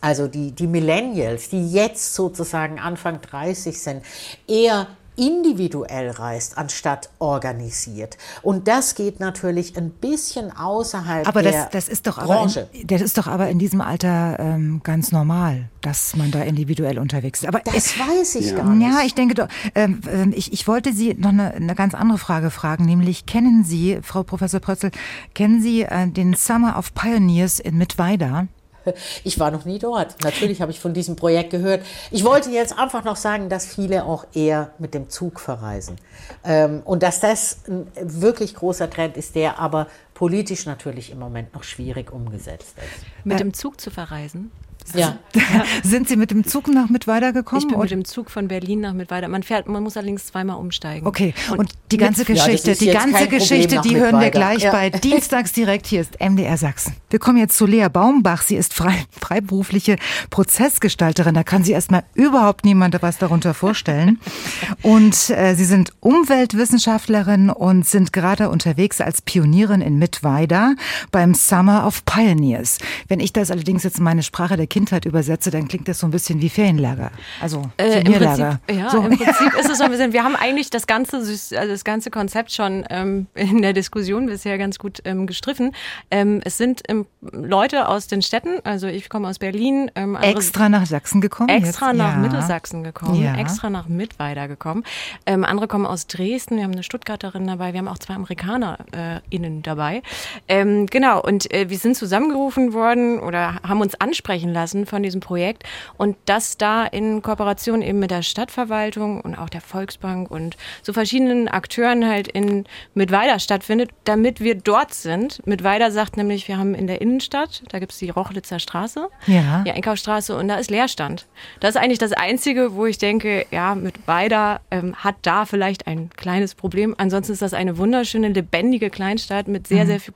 also die, die Millennials, die jetzt sozusagen Anfang 30 sind, eher individuell reist, anstatt organisiert. Und das geht natürlich ein bisschen außerhalb aber der das, das ist doch Branche. Aber in, das ist doch aber in diesem Alter ähm, ganz normal, dass man da individuell unterwegs ist. Aber das äh, weiß ich ja. gar nicht. Ja, ich denke doch. Ähm, ähm, ich, ich wollte Sie noch eine, eine ganz andere Frage fragen, nämlich kennen Sie, Frau Professor Prötzel, kennen Sie äh, den Summer of Pioneers in Mittweida? Ich war noch nie dort. Natürlich habe ich von diesem Projekt gehört. Ich wollte jetzt einfach noch sagen, dass viele auch eher mit dem Zug verreisen. Ähm, und dass das ein wirklich großer Trend ist, der aber politisch natürlich im Moment noch schwierig umgesetzt ist. Mit dem Zug zu verreisen? Ja. Sind Sie mit dem Zug nach Mittweida gekommen? Ich bin mit dem Zug von Berlin nach Mittweida. Man fährt, man muss allerdings zweimal umsteigen. Okay. Und, und die ganze Geschichte, ja, die ganze Geschichte, die hören wir gleich ja. bei Dienstags direkt. Hier ist MDR Sachsen. Wir kommen jetzt zu Lea Baumbach. Sie ist frei, freiberufliche Prozessgestalterin. Da kann sie erstmal überhaupt niemand was darunter vorstellen. Und äh, Sie sind Umweltwissenschaftlerin und sind gerade unterwegs als Pionierin in Mittweida beim Summer of Pioneers. Wenn ich das allerdings jetzt in meine Sprache der Kindheit übersetze, dann klingt das so ein bisschen wie Ferienlager. Also äh, im Prinzip, ja, so. im Prinzip ist es so ein bisschen, wir haben eigentlich das ganze, also das ganze Konzept schon ähm, in der Diskussion bisher ganz gut ähm, gestriffen. Ähm, es sind ähm, Leute aus den Städten, also ich komme aus Berlin. Ähm, extra nach Sachsen gekommen? Extra jetzt? nach ja. Mittelsachsen gekommen, ja. extra nach Mittweida gekommen. Ähm, andere kommen aus Dresden, wir haben eine Stuttgarterin dabei, wir haben auch zwei AmerikanerInnen äh, dabei. Genau, und äh, wir sind zusammengerufen worden oder haben uns ansprechen lassen von diesem Projekt und das da in Kooperation eben mit der Stadtverwaltung und auch der Volksbank und so verschiedenen Akteuren halt in Mittweida stattfindet, damit wir dort sind. Mittweida sagt nämlich, wir haben in der Innenstadt, da gibt es die Rochlitzer Straße, ja. die Einkaufsstraße und da ist Leerstand. Das ist eigentlich das Einzige, wo ich denke, ja, Mittweida ähm, hat da vielleicht ein kleines Problem. Ansonsten ist das eine wunderschöne, lebendige Kleinstadt mit sehr, mhm. sehr viel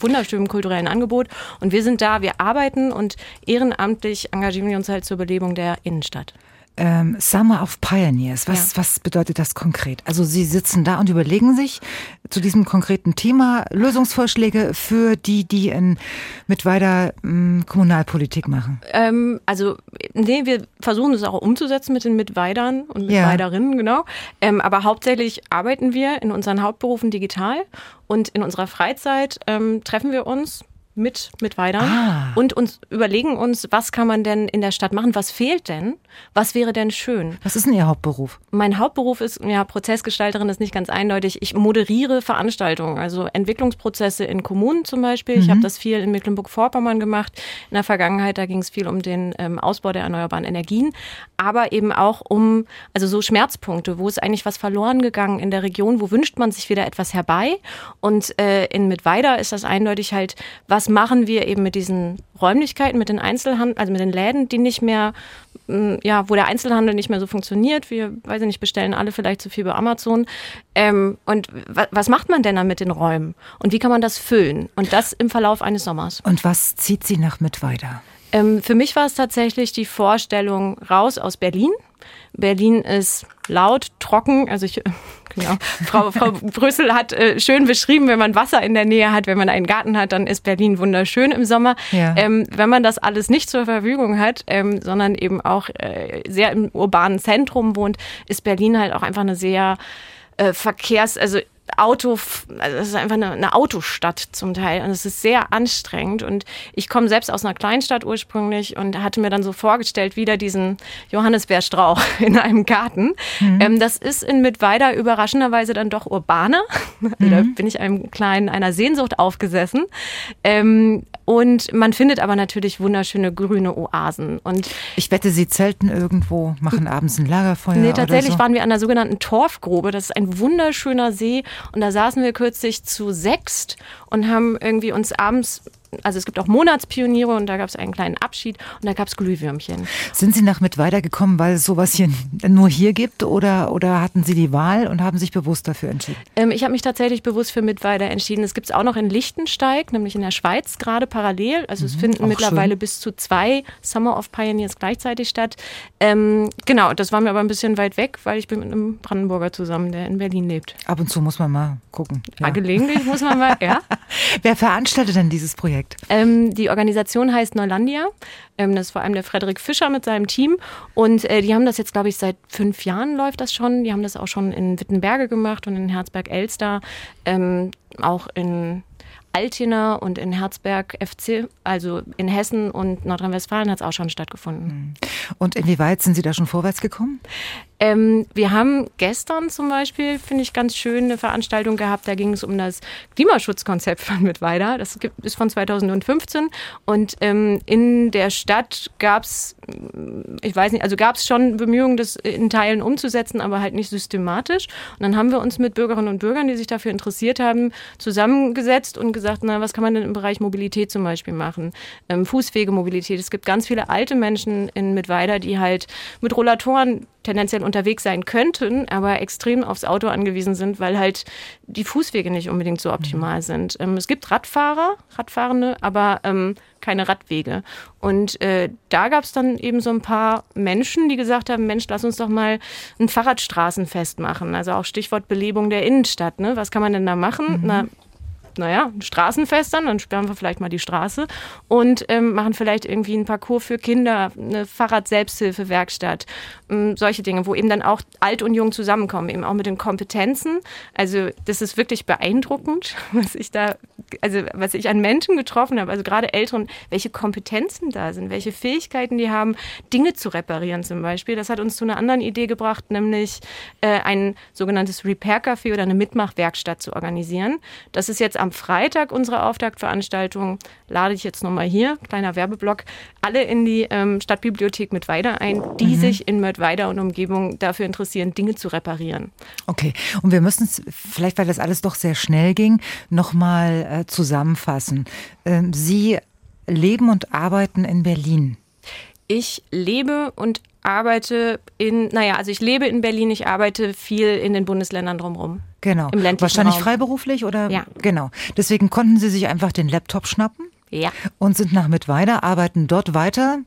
wunderschönem kulturellen Angebot. Und wir sind da, wir arbeiten und ehrenamtlich engagieren wir uns halt zur Belebung der Innenstadt ähm, Summer of Pioneers. Was, ja. was bedeutet das konkret? Also Sie sitzen da und überlegen sich zu diesem konkreten Thema Lösungsvorschläge für die, die in Mittweida ähm, Kommunalpolitik machen. Ähm, also nee, wir versuchen es auch umzusetzen mit den Mittweidern und Mittweiderinnen, ja. genau. Ähm, aber hauptsächlich arbeiten wir in unseren Hauptberufen digital und in unserer Freizeit ähm, treffen wir uns mit, mit Weidern ah. und uns überlegen uns, was kann man denn in der Stadt machen? Was fehlt denn? Was wäre denn schön? Was ist denn Ihr Hauptberuf? Mein Hauptberuf ist, ja, Prozessgestalterin ist nicht ganz eindeutig. Ich moderiere Veranstaltungen, also Entwicklungsprozesse in Kommunen zum Beispiel. Mhm. Ich habe das viel in Mecklenburg-Vorpommern gemacht. In der Vergangenheit, da ging es viel um den ähm, Ausbau der erneuerbaren Energien, aber eben auch um, also so Schmerzpunkte, wo ist eigentlich was verloren gegangen in der Region, wo wünscht man sich wieder etwas herbei? Und äh, in Mittweida ist das eindeutig halt, was machen wir eben mit diesen Räumlichkeiten, mit den Einzelhandel, also mit den Läden, die nicht mehr, mm, ja, wo der Einzelhandel nicht mehr so funktioniert. Wir, weiß ich nicht, bestellen alle vielleicht zu viel bei Amazon. Ähm, und was macht man denn dann mit den Räumen? Und wie kann man das füllen? Und das im Verlauf eines Sommers. Und was zieht Sie nach Mittweida? Ähm, für mich war es tatsächlich die Vorstellung raus aus Berlin. Berlin ist laut, trocken. Also ich, genau, Frau, Frau Brüssel hat äh, schön beschrieben, wenn man Wasser in der Nähe hat, wenn man einen Garten hat, dann ist Berlin wunderschön im Sommer. Ja. Ähm, wenn man das alles nicht zur Verfügung hat, ähm, sondern eben auch äh, sehr im urbanen Zentrum wohnt, ist Berlin halt auch einfach eine sehr äh, Verkehrs-, also Auto, also es ist einfach eine, eine, Autostadt zum Teil und es ist sehr anstrengend und ich komme selbst aus einer Kleinstadt ursprünglich und hatte mir dann so vorgestellt, wieder diesen Johannisbeerstrauch in einem Garten. Mhm. Ähm, das ist in Mittweida überraschenderweise dann doch urbaner. Also mhm. Da bin ich einem kleinen, einer Sehnsucht aufgesessen. Ähm, und man findet aber natürlich wunderschöne grüne Oasen. Und ich wette, Sie zelten irgendwo, machen abends ein Lagerfeuer. Nee, tatsächlich so. waren wir an der sogenannten Torfgrube. Das ist ein wunderschöner See und da saßen wir kürzlich zu sechst und haben irgendwie uns abends also es gibt auch Monatspioniere und da gab es einen kleinen Abschied und da gab es Glühwürmchen. Sind Sie nach mit weitergekommen, weil es sowas hier nur hier gibt oder, oder hatten Sie die Wahl und haben sich bewusst dafür entschieden? Ähm, ich habe mich tatsächlich bewusst für Mittweida entschieden. Es gibt es auch noch in Liechtensteig, nämlich in der Schweiz gerade parallel. Also es mhm, finden mittlerweile schön. bis zu zwei Summer of Pioneers gleichzeitig statt. Ähm, genau, das war mir aber ein bisschen weit weg, weil ich bin mit einem Brandenburger zusammen, der in Berlin lebt. Ab und zu muss man mal gucken. Ja. Gelegentlich muss man mal, ja. Wer veranstaltet denn dieses Projekt? Projekt? Ähm, die Organisation heißt Neulandia. Ähm, das ist vor allem der Frederik Fischer mit seinem Team. Und äh, die haben das jetzt, glaube ich, seit fünf Jahren läuft das schon. Die haben das auch schon in Wittenberge gemacht und in Herzberg-Elster. Ähm, auch in Altena und in Herzberg FC, also in Hessen und Nordrhein-Westfalen hat es auch schon stattgefunden. Und inwieweit sind Sie da schon vorwärts gekommen? Ähm, wir haben gestern zum Beispiel, finde ich ganz schön, eine Veranstaltung gehabt. Da ging es um das Klimaschutzkonzept von Mittweida. Das ist von 2015. Und ähm, in der Stadt gab es, ich weiß nicht, also gab es schon Bemühungen, das in Teilen umzusetzen, aber halt nicht systematisch. Und dann haben wir uns mit Bürgerinnen und Bürgern, die sich dafür interessiert haben, zusammengesetzt und gesagt, na, was kann man denn im Bereich Mobilität zum Beispiel machen? Ähm, Fußwegemobilität. Es gibt ganz viele alte Menschen in Mittweida, die halt mit Rollatoren tendenziell unterwegs sein könnten, aber extrem aufs Auto angewiesen sind, weil halt die Fußwege nicht unbedingt so optimal sind. Ähm, es gibt Radfahrer, Radfahrende, aber ähm, keine Radwege. Und äh, da gab es dann eben so ein paar Menschen, die gesagt haben, Mensch, lass uns doch mal ein Fahrradstraßenfest machen. Also auch Stichwort Belebung der Innenstadt. Ne? Was kann man denn da machen? Mhm. Na, naja, ein Straßenfest dann, dann sperren wir vielleicht mal die Straße und ähm, machen vielleicht irgendwie ein Parcours für Kinder, eine Fahrrad-Selbsthilfewerkstatt, ähm, solche Dinge, wo eben dann auch alt und jung zusammenkommen, eben auch mit den Kompetenzen. Also das ist wirklich beeindruckend, was ich da, also was ich an Menschen getroffen habe, also gerade Älteren, welche Kompetenzen da sind, welche Fähigkeiten die haben, Dinge zu reparieren zum Beispiel. Das hat uns zu einer anderen Idee gebracht, nämlich äh, ein sogenanntes Repair-Café oder eine Mitmachwerkstatt zu organisieren. Das ist jetzt am am Freitag unsere Auftaktveranstaltung lade ich jetzt nochmal hier, kleiner Werbeblock, alle in die ähm, Stadtbibliothek mit Weida ein, die mhm. sich in Mödweida und Umgebung dafür interessieren, Dinge zu reparieren. Okay, und wir müssen es, vielleicht weil das alles doch sehr schnell ging, nochmal äh, zusammenfassen. Ähm, Sie leben und arbeiten in Berlin. Ich lebe und arbeite in, naja, also ich lebe in Berlin, ich arbeite viel in den Bundesländern drumherum. Genau. Im ländlichen Wahrscheinlich Raum. freiberuflich oder? Ja. Genau. Deswegen konnten Sie sich einfach den Laptop schnappen. Ja. Und sind nach Mittweida, arbeiten dort weiter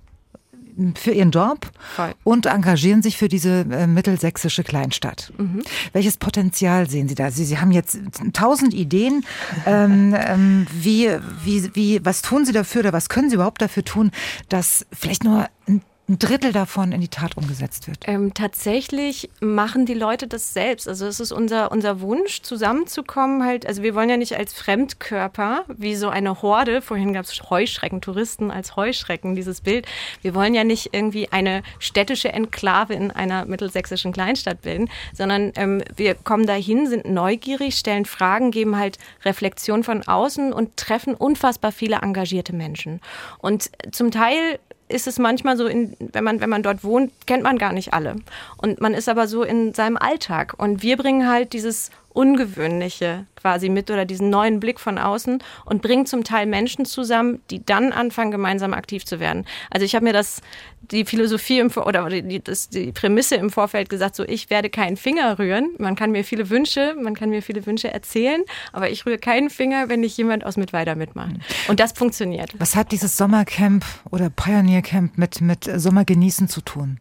für ihren Job Voll. und engagieren sich für diese äh, mittelsächsische Kleinstadt. Mhm. Welches Potenzial sehen Sie da? Sie, Sie haben jetzt tausend Ideen. ähm, ähm, wie, wie, wie, was tun Sie dafür oder was können Sie überhaupt dafür tun, dass vielleicht nur ein ein Drittel davon in die Tat umgesetzt wird? Ähm, tatsächlich machen die Leute das selbst. Also es ist unser, unser Wunsch, zusammenzukommen. Halt, also wir wollen ja nicht als Fremdkörper, wie so eine Horde, vorhin gab es Heuschrecken, Touristen als Heuschrecken, dieses Bild. Wir wollen ja nicht irgendwie eine städtische Enklave in einer mittelsächsischen Kleinstadt bilden, sondern ähm, wir kommen dahin, sind neugierig, stellen Fragen, geben halt Reflexion von außen und treffen unfassbar viele engagierte Menschen. Und zum Teil ist es manchmal so, in, wenn, man, wenn man dort wohnt, kennt man gar nicht alle. Und man ist aber so in seinem Alltag. Und wir bringen halt dieses Ungewöhnliche quasi mit oder diesen neuen Blick von außen und bringen zum Teil Menschen zusammen, die dann anfangen, gemeinsam aktiv zu werden. Also ich habe mir das, die Philosophie im oder die, das, die Prämisse im Vorfeld gesagt, so ich werde keinen Finger rühren. Man kann mir viele Wünsche, man kann mir viele Wünsche erzählen, aber ich rühre keinen Finger, wenn nicht jemand aus Mittweida mitmacht. Und das funktioniert. Was hat dieses Sommercamp oder Pioneer Camp mit, mit Sommergenießen zu tun?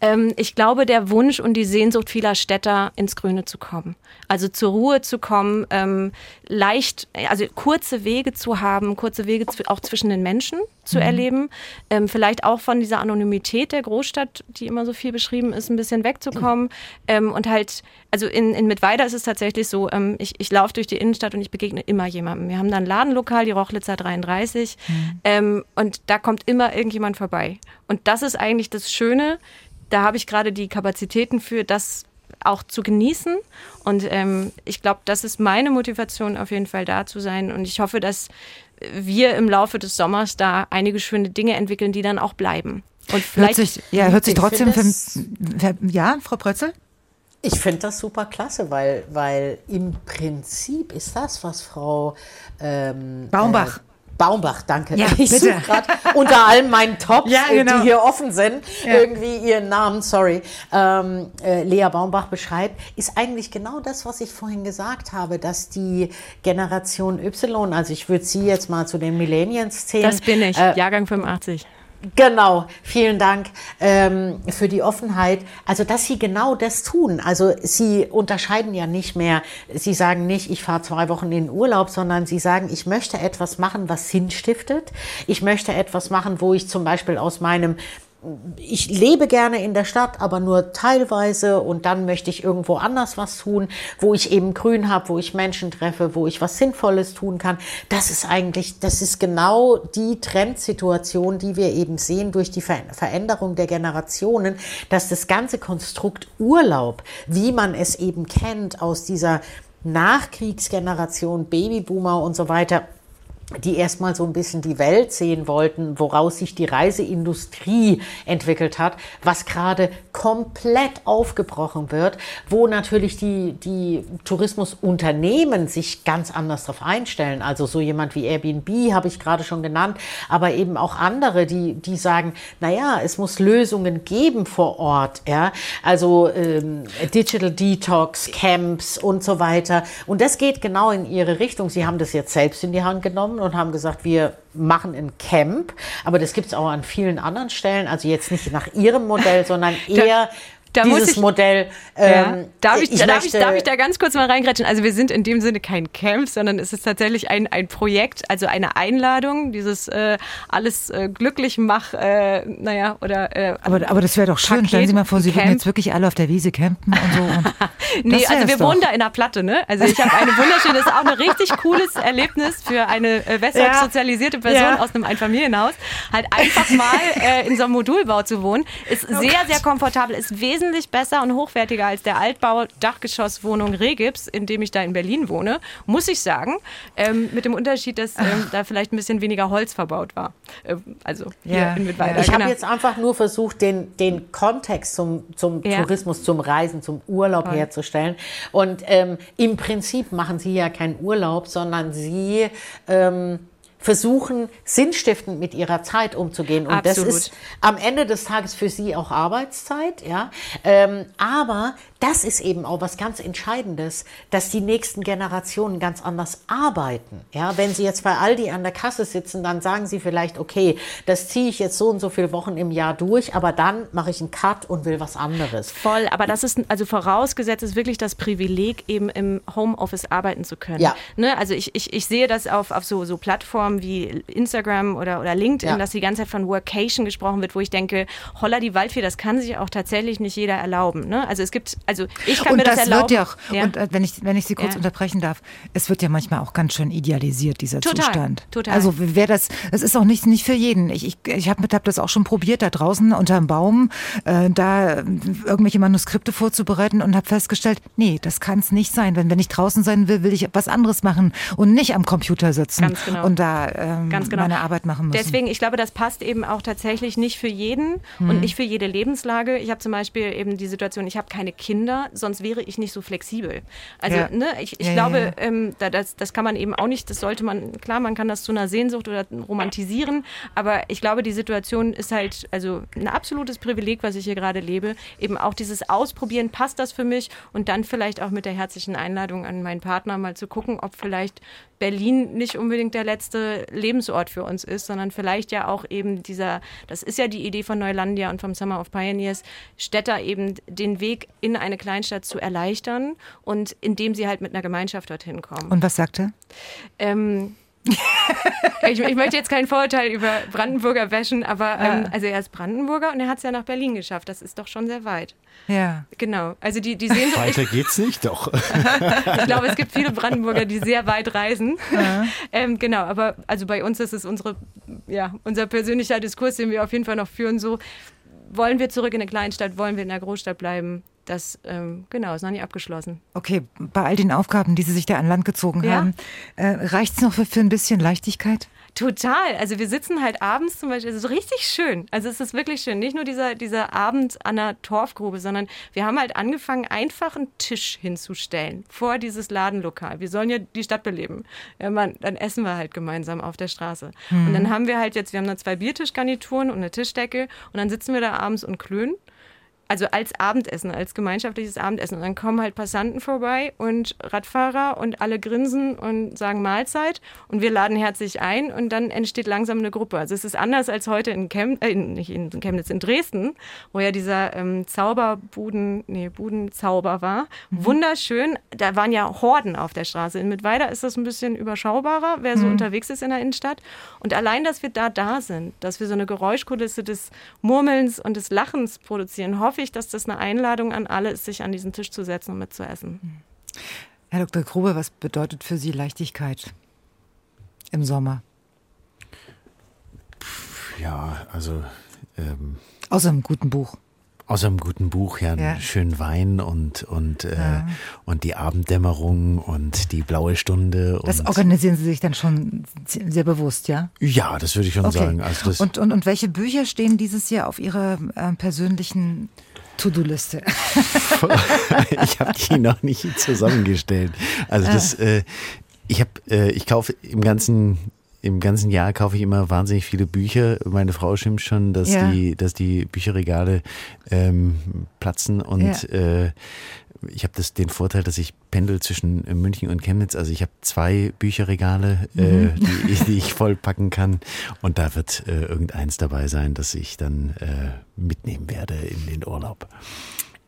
Ähm, ich glaube, der Wunsch und die Sehnsucht vieler Städter, ins Grüne zu kommen. Also zur Ruhe zu kommen, ähm, leicht, also kurze Wege zu haben, kurze Wege auch zwischen den Menschen zu mhm. erleben, ähm, vielleicht auch von dieser Anonymität der Großstadt, die immer so viel beschrieben ist, ein bisschen wegzukommen ähm, und halt, also in, in Mittweida ist es tatsächlich so, ähm, ich, ich laufe durch die Innenstadt und ich begegne immer jemandem. Wir haben da ein Ladenlokal, die Rochlitzer 33 mhm. Ähm, und da kommt immer irgendjemand vorbei. Und das ist eigentlich das Schöne, da habe ich gerade die Kapazitäten für, das auch zu genießen. Und ähm, ich glaube, das ist meine Motivation, auf jeden Fall da zu sein. Und ich hoffe, dass wir im Laufe des Sommers da einige schöne Dinge entwickeln, die dann auch bleiben. Und vielleicht hört sich, ja, hört sich trotzdem für, ja, Frau Prötzel? Ich finde das super klasse, weil, weil im Prinzip ist das, was Frau ähm, Baumbach. Äh, Baumbach, danke. Ja, ich suche gerade unter allen meinen Tops, ja, genau. die hier offen sind, ja. irgendwie ihren Namen, sorry, ähm, äh, Lea Baumbach beschreibt, ist eigentlich genau das, was ich vorhin gesagt habe, dass die Generation Y, also ich würde sie jetzt mal zu den Millennials zählen. Das bin ich, äh, Jahrgang 85. Genau, vielen Dank ähm, für die Offenheit. Also, dass Sie genau das tun. Also, Sie unterscheiden ja nicht mehr, Sie sagen nicht, ich fahre zwei Wochen in den Urlaub, sondern Sie sagen, ich möchte etwas machen, was Sinn stiftet. Ich möchte etwas machen, wo ich zum Beispiel aus meinem ich lebe gerne in der Stadt, aber nur teilweise und dann möchte ich irgendwo anders was tun, wo ich eben Grün habe, wo ich Menschen treffe, wo ich was Sinnvolles tun kann. Das ist eigentlich, das ist genau die Trendsituation, die wir eben sehen durch die Veränderung der Generationen, dass das ganze Konstrukt Urlaub, wie man es eben kennt aus dieser Nachkriegsgeneration, Babyboomer und so weiter, die erstmal so ein bisschen die Welt sehen wollten, woraus sich die Reiseindustrie entwickelt hat, was gerade komplett aufgebrochen wird, wo natürlich die, die Tourismusunternehmen sich ganz anders darauf einstellen. Also so jemand wie Airbnb habe ich gerade schon genannt, aber eben auch andere, die, die sagen, naja, es muss Lösungen geben vor Ort, ja, also ähm, Digital Detox, Camps und so weiter. Und das geht genau in ihre Richtung. Sie haben das jetzt selbst in die Hand genommen und haben gesagt, wir machen ein Camp. Aber das gibt es auch an vielen anderen Stellen. Also jetzt nicht nach ihrem Modell, sondern eher da dieses ich, Modell. Ähm, ja. darf, ich, ich darf, ich, darf ich da ganz kurz mal reingrätschen? Also wir sind in dem Sinne kein Camp, sondern es ist tatsächlich ein, ein Projekt, also eine Einladung, dieses äh, alles äh, glücklich mach, äh, naja, oder äh, aber, aber das wäre doch schön. Paket, Stellen Sie mal vor, Sie Camp. würden jetzt wirklich alle auf der Wiese campen und so. Und nee, also wir doch. wohnen da in der Platte, ne? Also ich habe eine wunderschöne, das ist auch ein richtig cooles Erlebnis für eine äh, weshalb ja. sozialisierte Person ja. aus einem Einfamilienhaus, halt einfach mal äh, in so einem Modulbau zu wohnen, ist oh sehr, Gott. sehr komfortabel, ist wesentlich wesentlich besser und hochwertiger als der Altbau-Dachgeschosswohnung Regips, in dem ich da in Berlin wohne, muss ich sagen. Ähm, mit dem Unterschied, dass ähm, da vielleicht ein bisschen weniger Holz verbaut war. Ähm, also hier ja, in Mittweida. Ich genau. habe jetzt einfach nur versucht, den, den Kontext zum, zum ja. Tourismus, zum Reisen, zum Urlaub Toll. herzustellen. Und ähm, im Prinzip machen Sie ja keinen Urlaub, sondern Sie ähm, versuchen, sinnstiftend mit ihrer Zeit umzugehen. Und Absolut. das ist am Ende des Tages für sie auch Arbeitszeit, ja. Ähm, aber das ist eben auch was ganz Entscheidendes, dass die nächsten Generationen ganz anders arbeiten. Ja, wenn sie jetzt bei Aldi an der Kasse sitzen, dann sagen sie vielleicht, okay, das ziehe ich jetzt so und so viele Wochen im Jahr durch, aber dann mache ich einen Cut und will was anderes. Voll, aber das ist also vorausgesetzt ist wirklich das Privileg, eben im Homeoffice arbeiten zu können. Ja. Ne? Also ich, ich, ich sehe das auf, auf so, so Plattformen wie Instagram oder, oder LinkedIn, ja. dass die ganze Zeit von Workation gesprochen wird, wo ich denke, holla die Waldfee, das kann sich auch tatsächlich nicht jeder erlauben. Ne? Also es gibt also ich kann und mir das, das erlauben. Wird ja auch, ja. Und äh, wenn ich, wenn ich Sie kurz ja. unterbrechen darf, es wird ja manchmal auch ganz schön idealisiert, dieser total, Zustand. Total. Also wer das, es ist auch nicht, nicht für jeden. Ich, ich, ich habe hab das auch schon probiert, da draußen unter dem Baum, äh, da irgendwelche Manuskripte vorzubereiten und habe festgestellt, nee, das kann es nicht sein. Wenn, wenn ich draußen sein will, will ich was anderes machen und nicht am Computer sitzen Ganz genau. und da ähm, Ganz genau. meine Arbeit machen müssen. Deswegen, ich glaube, das passt eben auch tatsächlich nicht für jeden hm. und nicht für jede Lebenslage. Ich habe zum Beispiel eben die Situation, ich habe keine Kinder Kinder, sonst wäre ich nicht so flexibel. Also ja. ne, ich, ich ja, glaube, ähm, das, das kann man eben auch nicht, das sollte man, klar, man kann das zu einer Sehnsucht oder romantisieren, aber ich glaube, die Situation ist halt, also ein absolutes Privileg, was ich hier gerade lebe, eben auch dieses Ausprobieren, passt das für mich und dann vielleicht auch mit der herzlichen Einladung an meinen Partner mal zu gucken, ob vielleicht Berlin nicht unbedingt der letzte Lebensort für uns ist, sondern vielleicht ja auch eben dieser, das ist ja die Idee von Neulandia und vom Summer of Pioneers, Städter eben den Weg in eine Kleinstadt zu erleichtern und indem sie halt mit einer Gemeinschaft dorthin kommen. Und was sagte? Ähm, ich, ich, möchte jetzt kein Vorurteil über Brandenburger wäschen, aber ähm, also er ist Brandenburger und er hat es ja nach Berlin geschafft. Das ist doch schon sehr weit. Ja. Genau. Also die, die sehen so. Weiter geht's nicht, doch. ich glaube, es gibt viele Brandenburger, die sehr weit reisen. Ja. Ähm, genau, aber also bei uns ist es unsere, ja, unser persönlicher Diskurs, den wir auf jeden Fall noch führen, so wollen wir zurück in eine Kleinstadt, wollen wir in der Großstadt bleiben? das, ähm, genau, ist noch nicht abgeschlossen. Okay, bei all den Aufgaben, die Sie sich da an Land gezogen ja. haben, äh, reicht es noch für, für ein bisschen Leichtigkeit? Total. Also wir sitzen halt abends zum Beispiel, es ist richtig schön. Also es ist wirklich schön. Nicht nur dieser, dieser Abend an der Torfgrube, sondern wir haben halt angefangen, einfach einen Tisch hinzustellen vor dieses Ladenlokal. Wir sollen ja die Stadt beleben. Ja, man, dann essen wir halt gemeinsam auf der Straße. Mhm. Und dann haben wir halt jetzt, wir haben da zwei Biertischgarnituren und eine Tischdecke und dann sitzen wir da abends und klönen also als Abendessen, als gemeinschaftliches Abendessen. Und dann kommen halt Passanten vorbei und Radfahrer und alle grinsen und sagen Mahlzeit und wir laden herzlich ein und dann entsteht langsam eine Gruppe. Also es ist anders als heute in, Chem äh, nicht in Chemnitz, in Dresden, wo ja dieser ähm, Zauberbuden, nee, Budenzauber war. Mhm. Wunderschön. Da waren ja Horden auf der Straße. In Mittweida ist das ein bisschen überschaubarer, wer so mhm. unterwegs ist in der Innenstadt. Und allein, dass wir da da sind, dass wir so eine Geräuschkulisse des Murmelns und des Lachens produzieren, hoffe ich, dass das eine Einladung an alle ist, sich an diesen Tisch zu setzen und mitzuessen. Herr Dr. Grube, was bedeutet für Sie Leichtigkeit im Sommer? Ja, also. Ähm, Außer einem guten Buch. Außer einem guten Buch, ja, ja. schönen Wein und, und, äh, ja. und die Abenddämmerung und die blaue Stunde. das organisieren Sie sich dann schon sehr bewusst, ja? Ja, das würde ich schon okay. sagen. Also das und, und, und welche Bücher stehen dieses Jahr auf Ihrer äh, persönlichen To-Do-Liste? ich habe die noch nicht zusammengestellt. Also das, ah. äh, ich habe, äh, ich kaufe im ganzen im ganzen Jahr kaufe ich immer wahnsinnig viele Bücher. Meine Frau schimpft schon, dass ja. die, dass die Bücherregale ähm, platzen und ja. äh, ich habe den Vorteil, dass ich pendel zwischen München und Chemnitz. Also ich habe zwei Bücherregale, äh, mhm. äh, die, die, ich vollpacken kann. Und da wird äh, irgendeins dabei sein, das ich dann äh, mitnehmen werde in den Urlaub.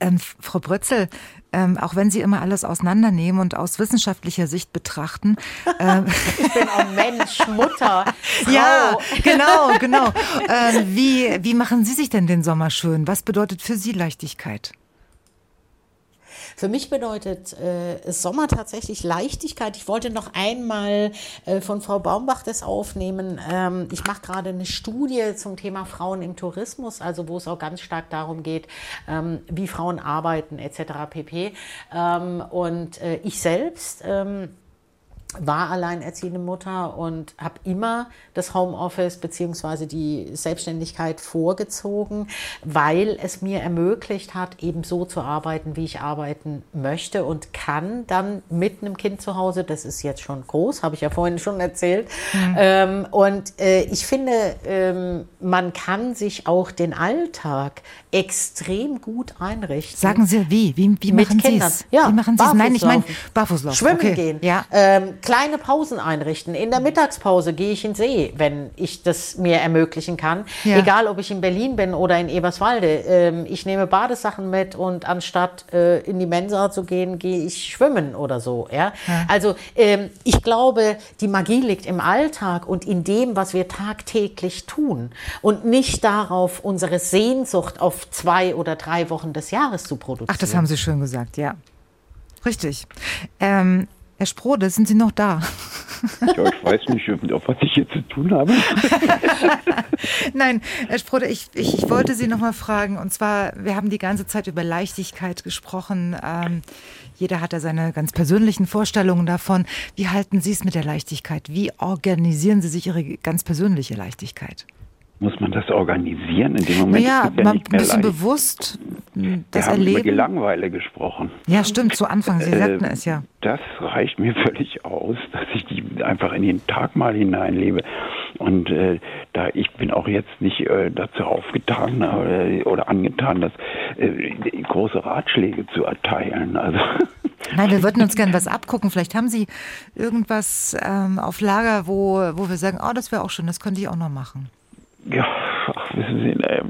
Ähm, Frau Brötzel, ähm, auch wenn Sie immer alles auseinandernehmen und aus wissenschaftlicher Sicht betrachten. Ähm, ich bin auch Mensch, Mutter. Frau. Ja, genau, genau. Ähm, wie, wie machen Sie sich denn den Sommer schön? Was bedeutet für Sie Leichtigkeit? Für mich bedeutet äh, Sommer tatsächlich Leichtigkeit. Ich wollte noch einmal äh, von Frau Baumbach das aufnehmen. Ähm, ich mache gerade eine Studie zum Thema Frauen im Tourismus, also wo es auch ganz stark darum geht, ähm, wie Frauen arbeiten etc. pp. Ähm, und äh, ich selbst ähm, war alleinerziehende Mutter und habe immer das Homeoffice beziehungsweise die Selbstständigkeit vorgezogen, weil es mir ermöglicht hat, eben so zu arbeiten, wie ich arbeiten möchte und kann dann mit einem Kind zu Hause, das ist jetzt schon groß, habe ich ja vorhin schon erzählt. Mhm. Ähm, und äh, ich finde, ähm, man kann sich auch den Alltag extrem gut einrichten. Sagen Sie wie? Wie, wie machen Sie es? Ja, wie machen Sie es? Nein, ich meine Barfußlaufen. Schwimmen okay. gehen. Ja. Ähm, kleine Pausen einrichten. In der Mittagspause gehe ich in den See, wenn ich das mir ermöglichen kann. Ja. Egal, ob ich in Berlin bin oder in Eberswalde. Ähm, ich nehme Badesachen mit und anstatt äh, in die Mensa zu gehen, gehe ich schwimmen oder so. Ja? ja. Also ähm, ich glaube, die Magie liegt im Alltag und in dem, was wir tagtäglich tun und nicht darauf, unsere Sehnsucht auf zwei oder drei Wochen des Jahres zu produzieren. Ach, das haben Sie schön gesagt, ja. Richtig. Ähm, Herr Sprode, sind Sie noch da? Ja, ich weiß nicht, was ich hier zu tun habe. Nein, Herr Sprode, ich, ich, ich wollte Sie noch mal fragen. Und zwar, wir haben die ganze Zeit über Leichtigkeit gesprochen. Ähm, jeder hat da seine ganz persönlichen Vorstellungen davon. Wie halten Sie es mit der Leichtigkeit? Wie organisieren Sie sich Ihre ganz persönliche Leichtigkeit? Muss man das organisieren in dem Moment? Ja, ja man ein bisschen leicht. bewusst das Wir haben über die Langeweile gesprochen. Ja, stimmt, zu Anfang, Sie äh, sagten es ja. Das reicht mir völlig aus, dass ich die einfach in den Tag mal hineinlebe. Und äh, da ich bin auch jetzt nicht äh, dazu aufgetan äh, oder angetan, das äh, große Ratschläge zu erteilen. Also Nein, wir würden uns gerne was abgucken. Vielleicht haben Sie irgendwas ähm, auf Lager, wo, wo wir sagen, oh, das wäre auch schön, das könnte ich auch noch machen ja, ach, wissen Sie, äh,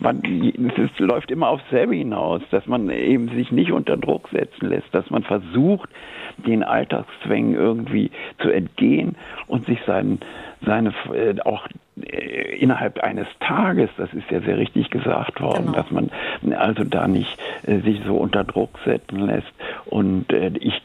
man, es läuft immer aufs selbe hinaus, dass man eben sich nicht unter Druck setzen lässt, dass man versucht, den Alltagszwängen irgendwie zu entgehen und sich seinen, seine, äh, auch äh, innerhalb eines Tages, das ist ja sehr richtig gesagt worden, genau. dass man also da nicht äh, sich so unter Druck setzen lässt. Und ich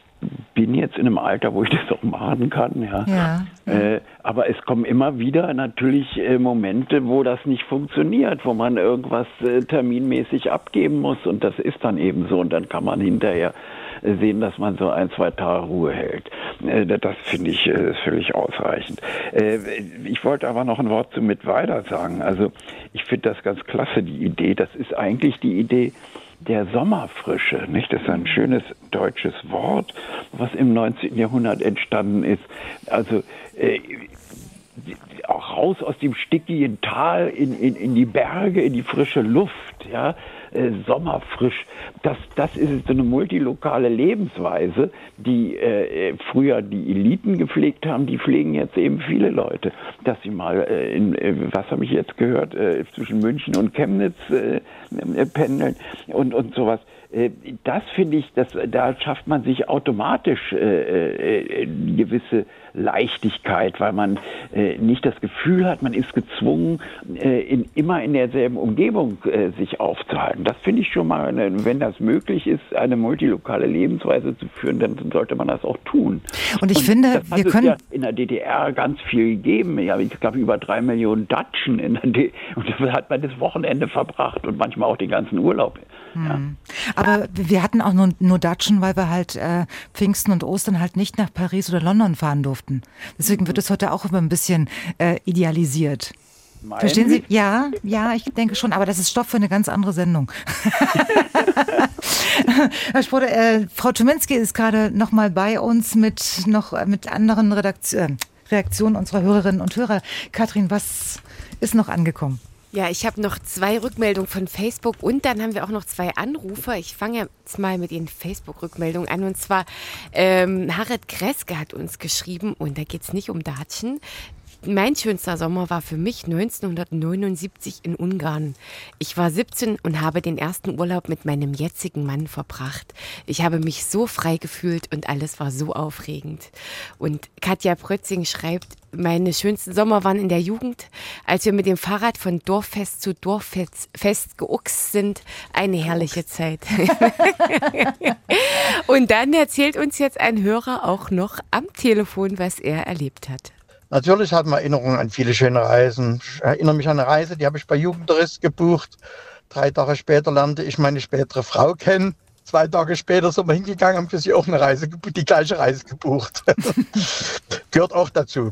bin jetzt in einem Alter, wo ich das auch machen kann, ja. ja, ja. Äh, aber es kommen immer wieder natürlich äh, Momente, wo das nicht funktioniert, wo man irgendwas äh, terminmäßig abgeben muss und das ist dann eben so und dann kann man hinterher äh, sehen, dass man so ein, zwei Tage Ruhe hält. Äh, das finde ich äh, völlig ausreichend. Ich wollte aber noch ein Wort zu mit weiter sagen. Also ich finde das ganz klasse, die Idee. Das ist eigentlich die Idee, der Sommerfrische, nicht? Das ist ein schönes deutsches Wort, was im 19. Jahrhundert entstanden ist. Also äh, auch raus aus dem stickigen Tal in, in, in die Berge, in die frische Luft, ja, äh, sommerfrisch. Das, das ist so eine multilokale Lebensweise, die äh, früher die Eliten gepflegt haben, die pflegen jetzt eben viele Leute. Dass sie mal äh, in, äh, was habe ich jetzt gehört, äh, zwischen München und Chemnitz äh, pendeln und, und sowas das finde ich, das, da schafft man sich automatisch äh, äh, gewisse Leichtigkeit, weil man äh, nicht das Gefühl hat, man ist gezwungen, äh, in, immer in derselben Umgebung äh, sich aufzuhalten. Das finde ich schon mal, eine, wenn das möglich ist, eine multilokale Lebensweise zu führen, dann sollte man das auch tun. Und ich Und finde, wir können ja in der DDR ganz viel gegeben. Ja, ich glaube über drei Millionen Datschen in der D und das hat man das Wochenende verbracht und manchmal auch den ganzen Urlaub. Hm. Ja. Aber wir hatten auch nur, nur Datschen, weil wir halt äh, Pfingsten und Ostern halt nicht nach Paris oder London fahren durften durften. Deswegen wird es heute auch immer ein bisschen äh, idealisiert. Meinen Verstehen Sie? Ja, ja, ich denke schon, aber das ist Stoff für eine ganz andere Sendung. Herr Sprode, äh, Frau Tuminski ist gerade noch mal bei uns mit noch äh, mit anderen Redaktion, äh, Reaktionen unserer Hörerinnen und Hörer. Kathrin, was ist noch angekommen? Ja, ich habe noch zwei Rückmeldungen von Facebook und dann haben wir auch noch zwei Anrufer. Ich fange jetzt mal mit den Facebook-Rückmeldungen an. Und zwar ähm, Harald Kreske hat uns geschrieben und da geht es nicht um Datschen. Mein schönster Sommer war für mich 1979 in Ungarn. Ich war 17 und habe den ersten Urlaub mit meinem jetzigen Mann verbracht. Ich habe mich so frei gefühlt und alles war so aufregend. Und Katja Prötzing schreibt, meine schönsten Sommer waren in der Jugend, als wir mit dem Fahrrad von Dorffest zu Dorffest geuchst sind. Eine herrliche Zeit. und dann erzählt uns jetzt ein Hörer auch noch am Telefon, was er erlebt hat. Natürlich hat man Erinnerungen an viele schöne Reisen. Ich erinnere mich an eine Reise, die habe ich bei Jugendtourist gebucht. Drei Tage später lernte ich meine spätere Frau kennen. Zwei Tage später sind wir hingegangen, haben für sie auch eine Reise, die gleiche Reise gebucht. Gehört auch dazu.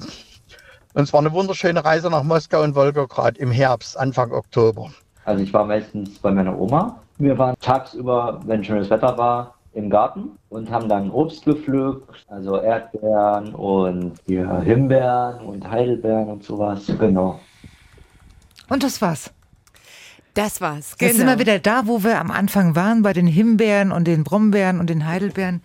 Und es war eine wunderschöne Reise nach Moskau und Wolgograd im Herbst, Anfang Oktober. Also ich war meistens bei meiner Oma. Wir waren tagsüber, wenn schönes Wetter war, im Garten und haben dann Obst gepflückt, also Erdbeeren und ja, Himbeeren und Heidelbeeren und sowas. Genau. Und das war's. Das war's. Genau. Jetzt sind wir wieder da, wo wir am Anfang waren, bei den Himbeeren und den Brombeeren und den Heidelbeeren.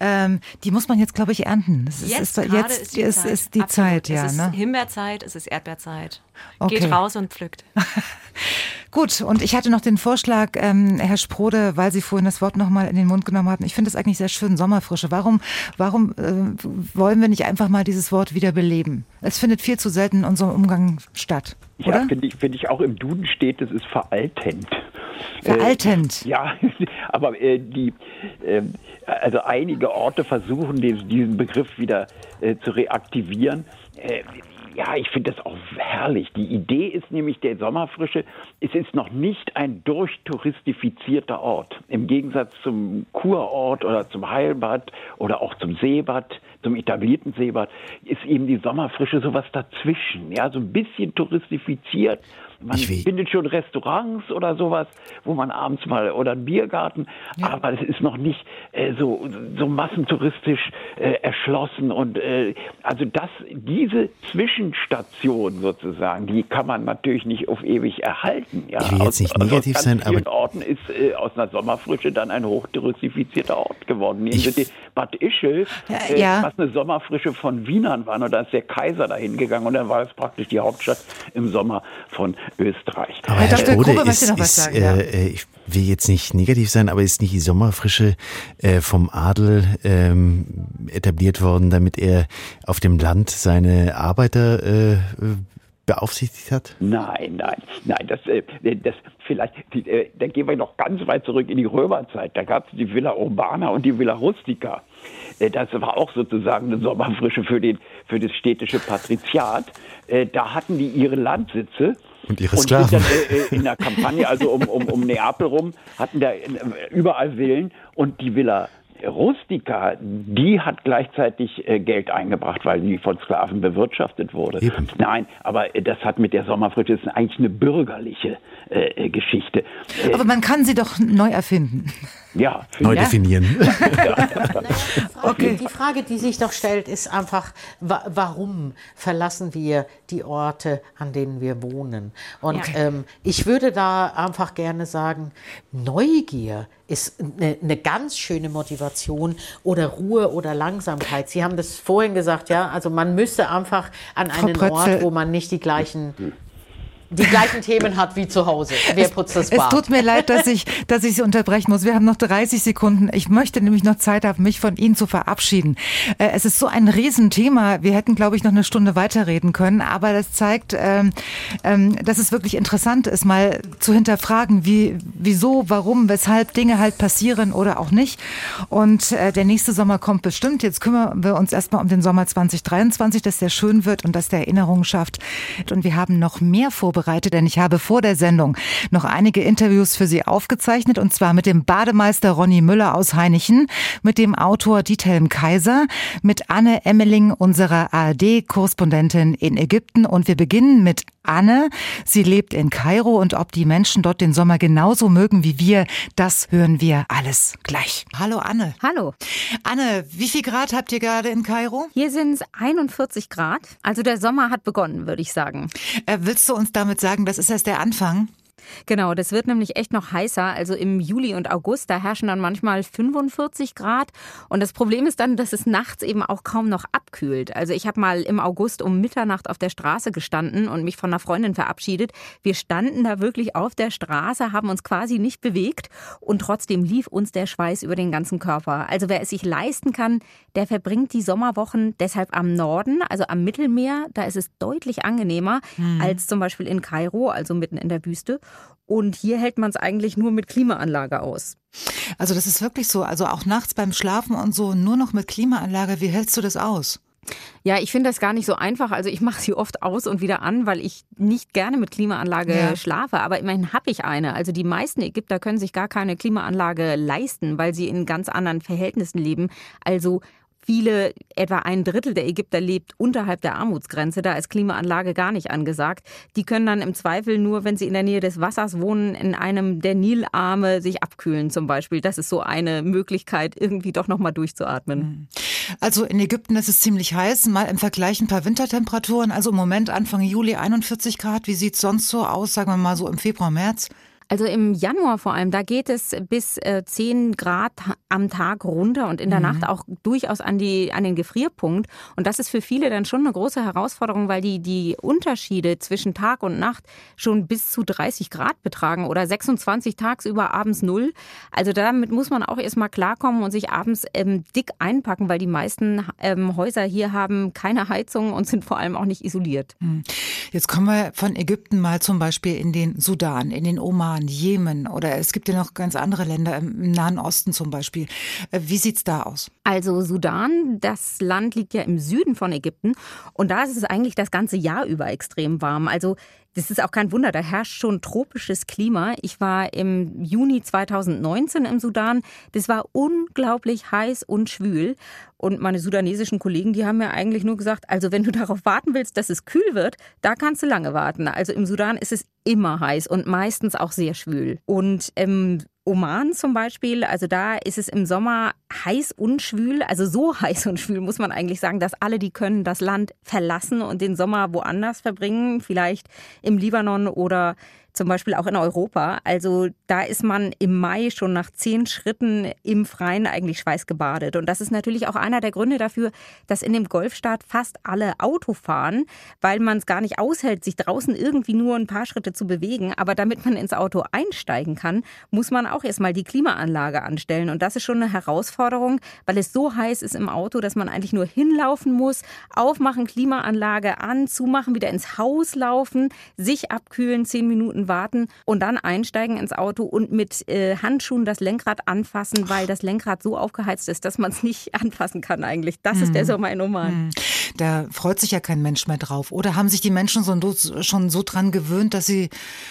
Ähm, die muss man jetzt, glaube ich, ernten. Es ist, jetzt, ist, jetzt ist die, ist, Zeit. Ist die Zeit. ja. Es ist ne? Himbeerzeit, es ist Erdbeerzeit. Okay. Geht raus und pflückt. Gut, und ich hatte noch den Vorschlag, ähm, Herr Sprode, weil Sie vorhin das Wort nochmal in den Mund genommen hatten. Ich finde das eigentlich sehr schön, Sommerfrische. Warum, warum äh, wollen wir nicht einfach mal dieses Wort wieder beleben? Es findet viel zu selten in unserem Umgang statt. Oder? Ja, finde ich, find ich auch im Duden steht, das ist veraltend. Veraltend. Äh, ja, aber äh, die, äh, also einige Orte versuchen diesen Begriff wieder äh, zu reaktivieren. Äh, ja, ich finde das auch herrlich. Die Idee ist nämlich der Sommerfrische, es ist noch nicht ein durchtouristifizierter Ort. Im Gegensatz zum Kurort oder zum Heilbad oder auch zum Seebad, zum etablierten Seebad, ist eben die Sommerfrische sowas dazwischen. Ja, so ein bisschen touristifiziert man findet schon Restaurants oder sowas, wo man abends mal oder einen Biergarten, ja. aber es ist noch nicht äh, so, so massentouristisch äh, erschlossen und äh, also das, diese Zwischenstation sozusagen, die kann man natürlich nicht auf ewig erhalten. Ja. Ich will jetzt nicht aus, negativ aus sein, aber Orten ist äh, aus einer Sommerfrische dann ein hochtouristifizierter Ort geworden. Nehmen Sie Bad Ischl, ja, äh, ja. was eine Sommerfrische von Wienern war, und da ist der Kaiser dahin gegangen und dann war es praktisch die Hauptstadt im Sommer von Österreich. Aber Herr Dr. Grube möchte noch was sagen. Ist, ja. Äh, ich will jetzt nicht negativ sein, aber ist nicht die Sommerfrische äh, vom Adel ähm, etabliert worden, damit er auf dem Land seine Arbeiter äh, beaufsichtigt hat? Nein, nein, nein, das, äh, das vielleicht, die, äh, da gehen wir noch ganz weit zurück in die Römerzeit. Da gab es die Villa Urbana und die Villa Rustica. Äh, das war auch sozusagen eine Sommerfrische für, den, für das städtische Patriziat. Äh, da hatten die ihre Landsitze und ihre Sklaven. Und sind dann äh, in der Kampagne, also um, um, um Neapel rum, hatten da überall Villen und die Villa Rustica, die hat gleichzeitig äh, Geld eingebracht, weil die von Sklaven bewirtschaftet wurde. Eben. Nein, aber äh, das hat mit der Sommerfrische, das ist eigentlich eine bürgerliche äh, Geschichte. Aber man kann sie doch neu erfinden. Ja, neu ja. definieren. Ja. okay. Die Frage, die sich doch stellt, ist einfach, warum verlassen wir die Orte, an denen wir wohnen? Und ja. ähm, ich würde da einfach gerne sagen, Neugier ist eine, eine, ganz schöne Motivation oder Ruhe oder Langsamkeit. Sie haben das vorhin gesagt, ja, also man müsste einfach an einen Ort, wo man nicht die gleichen die gleichen Themen hat wie zu Hause. Wer putzt das Bad? Es tut mir leid, dass ich, dass ich Sie unterbrechen muss. Wir haben noch 30 Sekunden. Ich möchte nämlich noch Zeit haben, mich von Ihnen zu verabschieden. Äh, es ist so ein Riesenthema. Wir hätten, glaube ich, noch eine Stunde weiterreden können. Aber das zeigt, ähm, ähm, dass es wirklich interessant ist, mal zu hinterfragen, wie, wieso, warum, weshalb Dinge halt passieren oder auch nicht. Und äh, der nächste Sommer kommt bestimmt. Jetzt kümmern wir uns erstmal um den Sommer 2023, dass der schön wird und dass der Erinnerungen schafft. Und wir haben noch mehr vorbereitet vorbereitet, denn ich habe vor der Sendung noch einige Interviews für Sie aufgezeichnet und zwar mit dem Bademeister Ronny Müller aus Heinichen, mit dem Autor Diethelm Kaiser, mit Anne Emmeling, unserer ARD-Korrespondentin in Ägypten. Und wir beginnen mit Anne. Sie lebt in Kairo und ob die Menschen dort den Sommer genauso mögen wie wir, das hören wir alles gleich. Hallo Anne. Hallo. Anne, wie viel Grad habt ihr gerade in Kairo? Hier sind es 41 Grad. Also der Sommer hat begonnen, würde ich sagen. Äh, willst du uns da damit sagen, das ist erst der Anfang? Genau, das wird nämlich echt noch heißer. Also im Juli und August, da herrschen dann manchmal 45 Grad. Und das Problem ist dann, dass es nachts eben auch kaum noch abkühlt. Also ich habe mal im August um Mitternacht auf der Straße gestanden und mich von einer Freundin verabschiedet. Wir standen da wirklich auf der Straße, haben uns quasi nicht bewegt und trotzdem lief uns der Schweiß über den ganzen Körper. Also wer es sich leisten kann, der verbringt die Sommerwochen deshalb am Norden, also am Mittelmeer. Da ist es deutlich angenehmer hm. als zum Beispiel in Kairo, also mitten in der Wüste. Und hier hält man es eigentlich nur mit Klimaanlage aus. Also das ist wirklich so. Also auch nachts beim Schlafen und so nur noch mit Klimaanlage. Wie hältst du das aus? Ja, ich finde das gar nicht so einfach. Also ich mache sie oft aus und wieder an, weil ich nicht gerne mit Klimaanlage ja. schlafe. Aber immerhin habe ich eine. Also die meisten Ägypter können sich gar keine Klimaanlage leisten, weil sie in ganz anderen Verhältnissen leben. Also Viele, etwa ein Drittel der Ägypter lebt unterhalb der Armutsgrenze. Da ist Klimaanlage gar nicht angesagt. Die können dann im Zweifel nur, wenn sie in der Nähe des Wassers wohnen, in einem der Nilarme sich abkühlen zum Beispiel. Das ist so eine Möglichkeit, irgendwie doch nochmal durchzuatmen. Hm. Also in Ägypten ist es ziemlich heiß. Mal im Vergleich ein paar Wintertemperaturen. Also im Moment Anfang Juli 41 Grad. Wie sieht es sonst so aus, sagen wir mal so im Februar, März? Also im Januar vor allem, da geht es bis äh, 10 Grad am Tag runter und in der mhm. Nacht auch durchaus an, die, an den Gefrierpunkt. Und das ist für viele dann schon eine große Herausforderung, weil die, die Unterschiede zwischen Tag und Nacht schon bis zu 30 Grad betragen oder 26 tagsüber abends null. Also damit muss man auch erstmal klarkommen und sich abends ähm, dick einpacken, weil die meisten ähm, Häuser hier haben keine Heizung und sind vor allem auch nicht isoliert. Mhm. Jetzt kommen wir von Ägypten mal zum Beispiel in den Sudan, in den Oman. Iran, Jemen oder es gibt ja noch ganz andere Länder im Nahen Osten zum Beispiel. Äh, wie sieht es da aus? Also Sudan, das Land liegt ja im Süden von Ägypten und da ist es eigentlich das ganze Jahr über extrem warm. Also das ist auch kein Wunder, da herrscht schon tropisches Klima. Ich war im Juni 2019 im Sudan. Das war unglaublich heiß und schwül. Und meine sudanesischen Kollegen, die haben mir eigentlich nur gesagt, also wenn du darauf warten willst, dass es kühl wird, da kannst du lange warten. Also im Sudan ist es immer heiß und meistens auch sehr schwül. Und im Oman zum Beispiel, also da ist es im Sommer heiß und schwül, also so heiß und schwül muss man eigentlich sagen, dass alle, die können, das Land verlassen und den Sommer woanders verbringen, vielleicht im Libanon oder zum Beispiel auch in Europa. Also da ist man im Mai schon nach zehn Schritten im Freien eigentlich schweißgebadet. Und das ist natürlich auch einer der Gründe dafür, dass in dem Golfstaat fast alle Auto fahren, weil man es gar nicht aushält, sich draußen irgendwie nur ein paar Schritte zu bewegen. Aber damit man ins Auto einsteigen kann, muss man auch erstmal die Klimaanlage anstellen. Und das ist schon eine Herausforderung, weil es so heiß ist im Auto, dass man eigentlich nur hinlaufen muss, aufmachen, Klimaanlage an, zumachen, wieder ins Haus laufen, sich abkühlen, zehn Minuten warten und dann einsteigen ins Auto und mit äh, Handschuhen das Lenkrad anfassen, weil das Lenkrad so aufgeheizt ist, dass man es nicht anfassen kann eigentlich. Das mhm. ist der mhm. Sommer in Oman. Mhm. Da freut sich ja kein Mensch mehr drauf. Oder haben sich die Menschen so, schon so dran gewöhnt, dass sie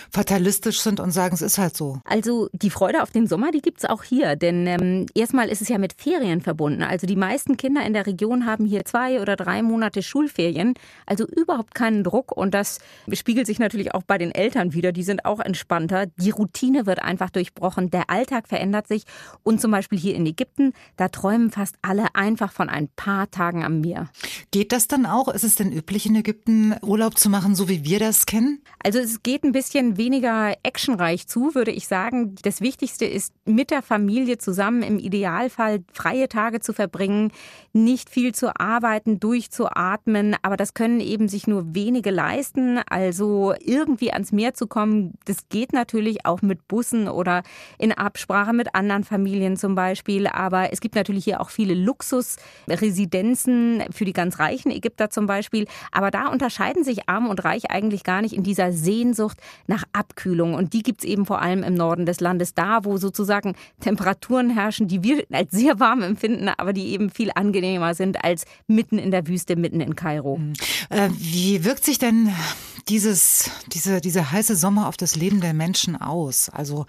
fatalistisch sind und sagen, es ist halt so? Also die Freude auf den Sommer, die gibt es auch hier. Denn ähm, erstmal ist es ja mit Ferien verbunden. Also die meisten Kinder in der Region haben hier zwei oder drei Monate Schulferien. Also überhaupt keinen Druck. Und das spiegelt sich natürlich auch bei den Eltern wieder. Die sind auch entspannter. Die Routine wird einfach durchbrochen. Der Alltag verändert sich. Und zum Beispiel hier in Ägypten, da träumen fast alle einfach von ein paar Tagen am Meer. Geht das dann auch? Ist es denn üblich in Ägypten Urlaub zu machen, so wie wir das kennen? Also es geht ein bisschen weniger actionreich zu, würde ich sagen. Das Wichtigste ist, mit der Familie zusammen im Idealfall freie Tage zu verbringen, nicht viel zu arbeiten, durchzuatmen. Aber das können eben sich nur wenige leisten. Also irgendwie ans Meer zu kommen, das geht natürlich auch mit Bussen oder in Absprache mit anderen Familien zum Beispiel. Aber es gibt natürlich hier auch viele Luxusresidenzen für die ganz reichen Ägypter zum Beispiel. Aber da unterscheiden sich arm und reich eigentlich gar nicht in dieser Sehnsucht nach Abkühlung. Und die gibt es eben vor allem im Norden des Landes, da wo sozusagen Temperaturen herrschen, die wir als sehr warm empfinden, aber die eben viel angenehmer sind als mitten in der Wüste, mitten in Kairo. Mhm. Äh, wie wirkt sich denn dieses, diese, dieser heiße Sommer auf das Leben der Menschen aus? Also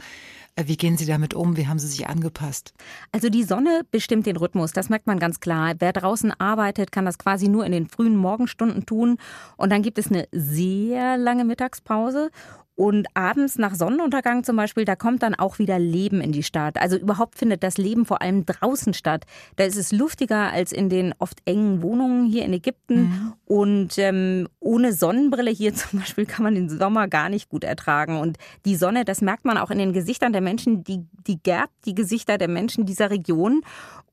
wie gehen Sie damit um? Wie haben Sie sich angepasst? Also die Sonne bestimmt den Rhythmus, das merkt man ganz klar. Wer draußen arbeitet, kann das quasi nur in den frühen Morgenstunden tun. Und dann gibt es eine sehr lange Mittagspause. Und abends nach Sonnenuntergang zum Beispiel, da kommt dann auch wieder Leben in die Stadt. Also überhaupt findet das Leben vor allem draußen statt. Da ist es luftiger als in den oft engen Wohnungen hier in Ägypten. Mhm. Und ähm, ohne Sonnenbrille hier zum Beispiel kann man den Sommer gar nicht gut ertragen. Und die Sonne, das merkt man auch in den Gesichtern der Menschen, die, die gerbt die Gesichter der Menschen dieser Region.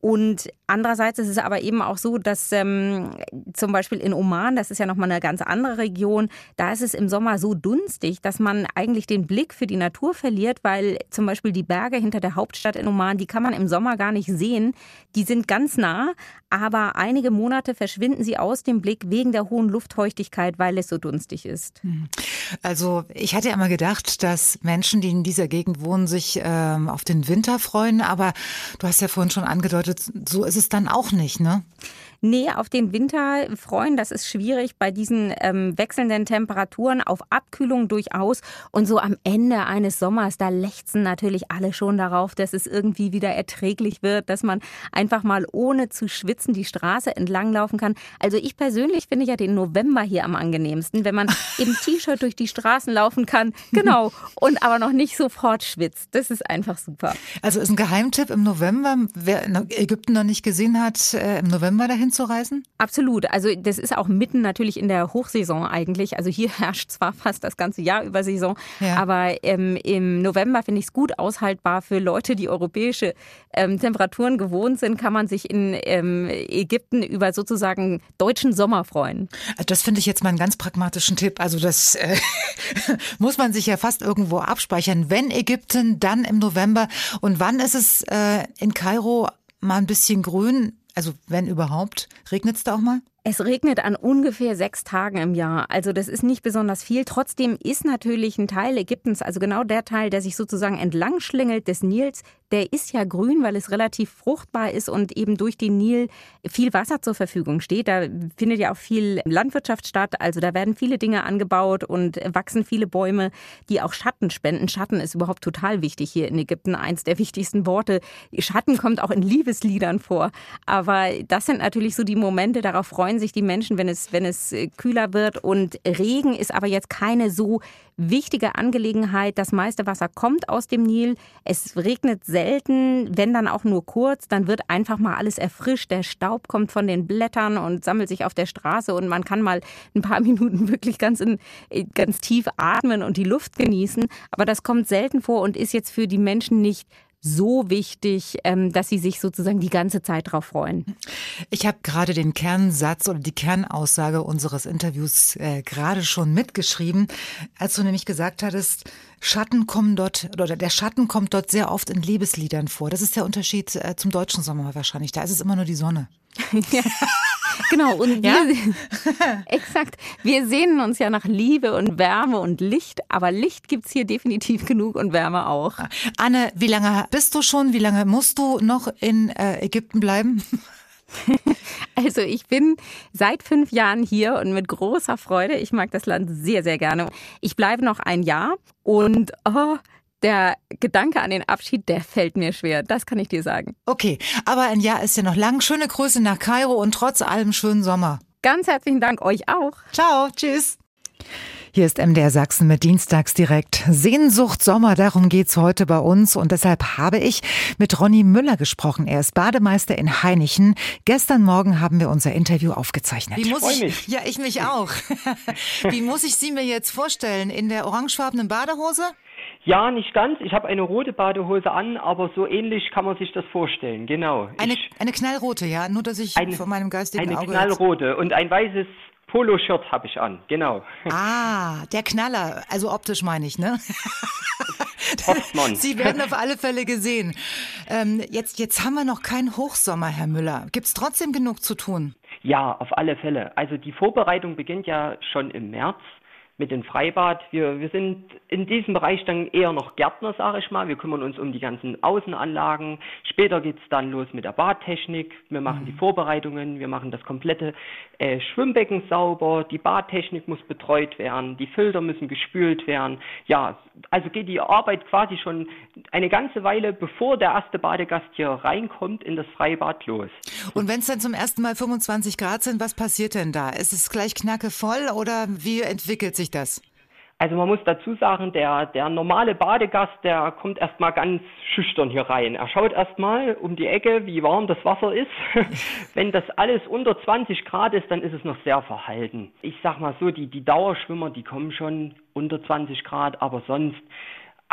Und andererseits ist es aber eben auch so, dass ähm, zum Beispiel in Oman, das ist ja nochmal eine ganz andere Region, da ist es im Sommer so dunstig, dass man eigentlich den Blick für die Natur verliert, weil zum Beispiel die Berge hinter der Hauptstadt in Oman, die kann man im Sommer gar nicht sehen. Die sind ganz nah, aber einige Monate verschwinden sie aus dem Blick wegen der hohen Luftfeuchtigkeit, weil es so dunstig ist. Hm. Also ich hatte ja immer gedacht, dass Menschen, die in dieser Gegend wohnen, sich ähm, auf den Winter freuen, aber du hast ja vorhin schon angedeutet, so ist es dann auch nicht, ne? Nee, auf den Winter freuen, das ist schwierig bei diesen ähm, wechselnden Temperaturen, auf Abkühlung durchaus. Und so am Ende eines Sommers, da lechzen natürlich alle schon darauf, dass es irgendwie wieder erträglich wird, dass man einfach mal ohne zu schwitzen die Straße entlang laufen kann. Also ich persönlich finde ja den November hier am angenehmsten, wenn man im T-Shirt durch die Straßen laufen kann, genau, und aber noch nicht sofort schwitzt. Das ist einfach super. Also ist ein Geheimtipp im November, wer Ägypten noch nicht gesehen hat, äh, im November dahin hinzureisen? Absolut. Also das ist auch mitten natürlich in der Hochsaison eigentlich. Also hier herrscht zwar fast das ganze Jahr über Saison, ja. aber ähm, im November finde ich es gut aushaltbar für Leute, die europäische ähm, Temperaturen gewohnt sind, kann man sich in ähm, Ägypten über sozusagen deutschen Sommer freuen. Das finde ich jetzt mal einen ganz pragmatischen Tipp. Also das äh, muss man sich ja fast irgendwo abspeichern. Wenn Ägypten, dann im November. Und wann ist es äh, in Kairo mal ein bisschen grün? Also wenn überhaupt, regnet es da auch mal? Es regnet an ungefähr sechs Tagen im Jahr. Also das ist nicht besonders viel. Trotzdem ist natürlich ein Teil Ägyptens, also genau der Teil, der sich sozusagen entlang schlingelt des Nils, der ist ja grün, weil es relativ fruchtbar ist und eben durch den Nil viel Wasser zur Verfügung steht. Da findet ja auch viel Landwirtschaft statt. Also da werden viele Dinge angebaut und wachsen viele Bäume, die auch Schatten spenden. Schatten ist überhaupt total wichtig hier in Ägypten. Eins der wichtigsten Worte. Schatten kommt auch in Liebesliedern vor. Aber das sind natürlich so die Momente, darauf freuen freuen sich die Menschen, wenn es, wenn es äh, kühler wird. Und Regen ist aber jetzt keine so wichtige Angelegenheit. Das meiste Wasser kommt aus dem Nil. Es regnet selten, wenn dann auch nur kurz. Dann wird einfach mal alles erfrischt. Der Staub kommt von den Blättern und sammelt sich auf der Straße und man kann mal ein paar Minuten wirklich ganz, in, äh, ganz tief atmen und die Luft genießen. Aber das kommt selten vor und ist jetzt für die Menschen nicht so wichtig, ähm, dass sie sich sozusagen die ganze Zeit darauf freuen. Ich habe gerade den Kernsatz oder die Kernaussage unseres Interviews äh, gerade schon mitgeschrieben, als du nämlich gesagt hattest, Schatten kommen dort, oder der Schatten kommt dort sehr oft in Liebesliedern vor. Das ist der Unterschied äh, zum deutschen Sommer wahrscheinlich. Da ist es immer nur die Sonne. ja. Genau, und wir, ja? exakt, wir sehnen uns ja nach Liebe und Wärme und Licht, aber Licht gibt es hier definitiv genug und Wärme auch. Anne, wie lange bist du schon, wie lange musst du noch in äh, Ägypten bleiben? Also ich bin seit fünf Jahren hier und mit großer Freude. Ich mag das Land sehr, sehr gerne. Ich bleibe noch ein Jahr und oh, der Gedanke an den Abschied, der fällt mir schwer. Das kann ich dir sagen. Okay, aber ein Jahr ist ja noch lang. Schöne Grüße nach Kairo und trotz allem schönen Sommer. Ganz herzlichen Dank euch auch. Ciao, tschüss. Hier ist MDR Sachsen mit Dienstags direkt. Sehnsucht Sommer, darum geht's heute bei uns. Und deshalb habe ich mit Ronny Müller gesprochen. Er ist Bademeister in Heinichen. Gestern Morgen haben wir unser Interview aufgezeichnet. Wie muss ich, mich. Ja, ich mich auch. Wie muss ich Sie mir jetzt vorstellen? In der orangefarbenen Badehose? Ja, nicht ganz. Ich habe eine rote Badehose an, aber so ähnlich kann man sich das vorstellen. Genau. Eine, ich, eine knallrote, ja, nur dass ich eine, von meinem geistigen eine Auge. Eine knallrote und ein weißes Poloshirt habe ich an, genau. Ah, der Knaller, also optisch meine ich, ne? Hoffmann. Sie werden auf alle Fälle gesehen. Ähm, jetzt, jetzt haben wir noch keinen Hochsommer, Herr Müller. Gibt es trotzdem genug zu tun? Ja, auf alle Fälle. Also die Vorbereitung beginnt ja schon im März mit dem Freibad. Wir, wir sind in diesem Bereich dann eher noch Gärtner, sage ich mal. Wir kümmern uns um die ganzen Außenanlagen. Später geht's dann los mit der Badtechnik. Wir machen mhm. die Vorbereitungen. Wir machen das komplette äh, Schwimmbecken sauber. Die Badtechnik muss betreut werden. Die Filter müssen gespült werden. Ja, also geht die Arbeit quasi schon eine ganze Weile, bevor der erste Badegast hier reinkommt, in das Freibad los. Und wenn es dann zum ersten Mal 25 Grad sind, was passiert denn da? Ist es gleich knacke voll oder wie entwickelt sich sich das? Also man muss dazu sagen, der, der normale Badegast, der kommt erstmal ganz schüchtern hier rein. Er schaut erstmal um die Ecke, wie warm das Wasser ist. Wenn das alles unter 20 Grad ist, dann ist es noch sehr verhalten. Ich sag mal so, die, die Dauerschwimmer, die kommen schon unter 20 Grad, aber sonst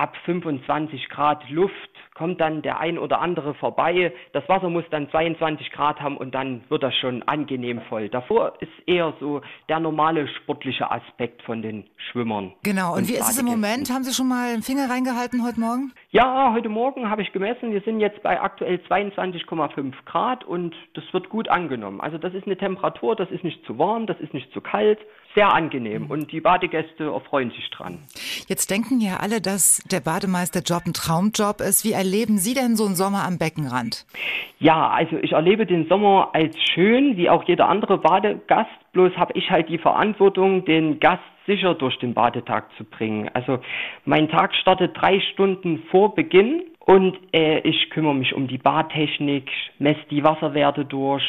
ab 25 Grad Luft kommt dann der ein oder andere vorbei. Das Wasser muss dann 22 Grad haben und dann wird das schon angenehm voll. Davor ist eher so der normale sportliche Aspekt von den Schwimmern. Genau. Und, und wie ist es im Moment? Haben Sie schon mal einen Finger reingehalten heute Morgen? Ja, heute Morgen habe ich gemessen. Wir sind jetzt bei aktuell 22,5 Grad und das wird gut angenommen. Also das ist eine Temperatur, das ist nicht zu warm, das ist nicht zu kalt. Sehr angenehm und die Badegäste erfreuen sich dran. Jetzt denken ja alle, dass der Bademeisterjob ein Traumjob ist. Wie erleben Sie denn so einen Sommer am Beckenrand? Ja, also ich erlebe den Sommer als schön, wie auch jeder andere Badegast. Bloß habe ich halt die Verantwortung, den Gast sicher durch den Badetag zu bringen. Also mein Tag startet drei Stunden vor Beginn und äh, ich kümmere mich um die Badtechnik, messe die Wasserwerte durch,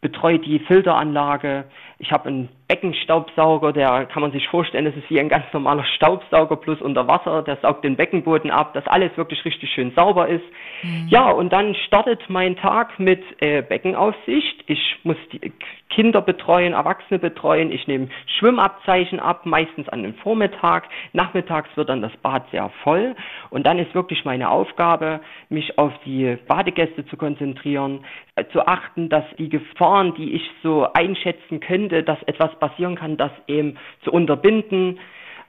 betreue die Filteranlage. Ich habe einen Beckenstaubsauger, der kann man sich vorstellen, das ist wie ein ganz normaler Staubsauger plus unter Wasser, der saugt den Beckenboden ab, dass alles wirklich richtig schön sauber ist. Mhm. Ja, und dann startet mein Tag mit äh, Beckenaufsicht. Ich muss die Kinder betreuen, Erwachsene betreuen. Ich nehme Schwimmabzeichen ab, meistens an dem Vormittag. Nachmittags wird dann das Bad sehr voll. Und dann ist wirklich meine Aufgabe, mich auf die Badegäste zu konzentrieren, äh, zu achten, dass die Gefahren, die ich so einschätzen könnte, dass etwas passieren kann, das eben zu unterbinden.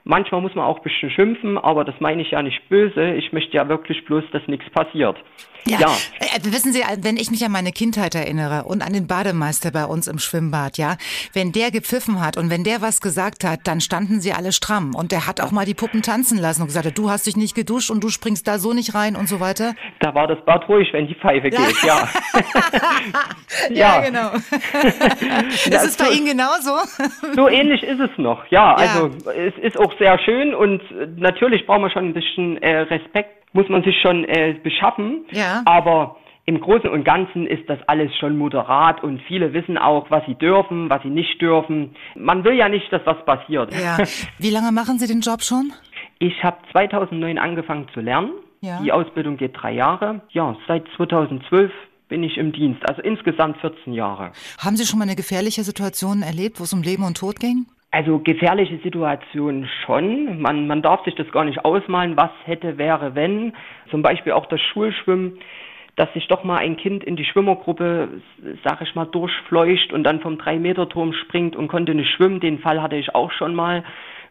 Manchmal muss man auch ein bisschen schimpfen, aber das meine ich ja nicht böse. Ich möchte ja wirklich bloß, dass nichts passiert. Ja. ja. Äh, wissen Sie, wenn ich mich an meine Kindheit erinnere und an den Bademeister bei uns im Schwimmbad, ja, wenn der gepfiffen hat und wenn der was gesagt hat, dann standen sie alle stramm. Und der hat auch mal die Puppen tanzen lassen und gesagt, du hast dich nicht geduscht und du springst da so nicht rein und so weiter. Da war das Bad ruhig, wenn die Pfeife geht, ja. ja. ja, genau. ist es bei Ihnen genauso? so ähnlich ist es noch, ja. Also es ist auch sehr schön und natürlich brauchen wir schon ein bisschen äh, Respekt muss man sich schon äh, beschaffen. Ja. Aber im Großen und Ganzen ist das alles schon moderat und viele wissen auch, was sie dürfen, was sie nicht dürfen. Man will ja nicht, dass was passiert. Ja. Wie lange machen Sie den Job schon? Ich habe 2009 angefangen zu lernen. Ja. Die Ausbildung geht drei Jahre. Ja, seit 2012 bin ich im Dienst, also insgesamt 14 Jahre. Haben Sie schon mal eine gefährliche Situation erlebt, wo es um Leben und Tod ging? Also gefährliche Situation schon. Man, man darf sich das gar nicht ausmalen, was hätte, wäre, wenn. Zum Beispiel auch das Schulschwimmen, dass sich doch mal ein Kind in die Schwimmergruppe, sag ich mal, durchfleucht und dann vom Drei-Meter-Turm springt und konnte nicht schwimmen. Den Fall hatte ich auch schon mal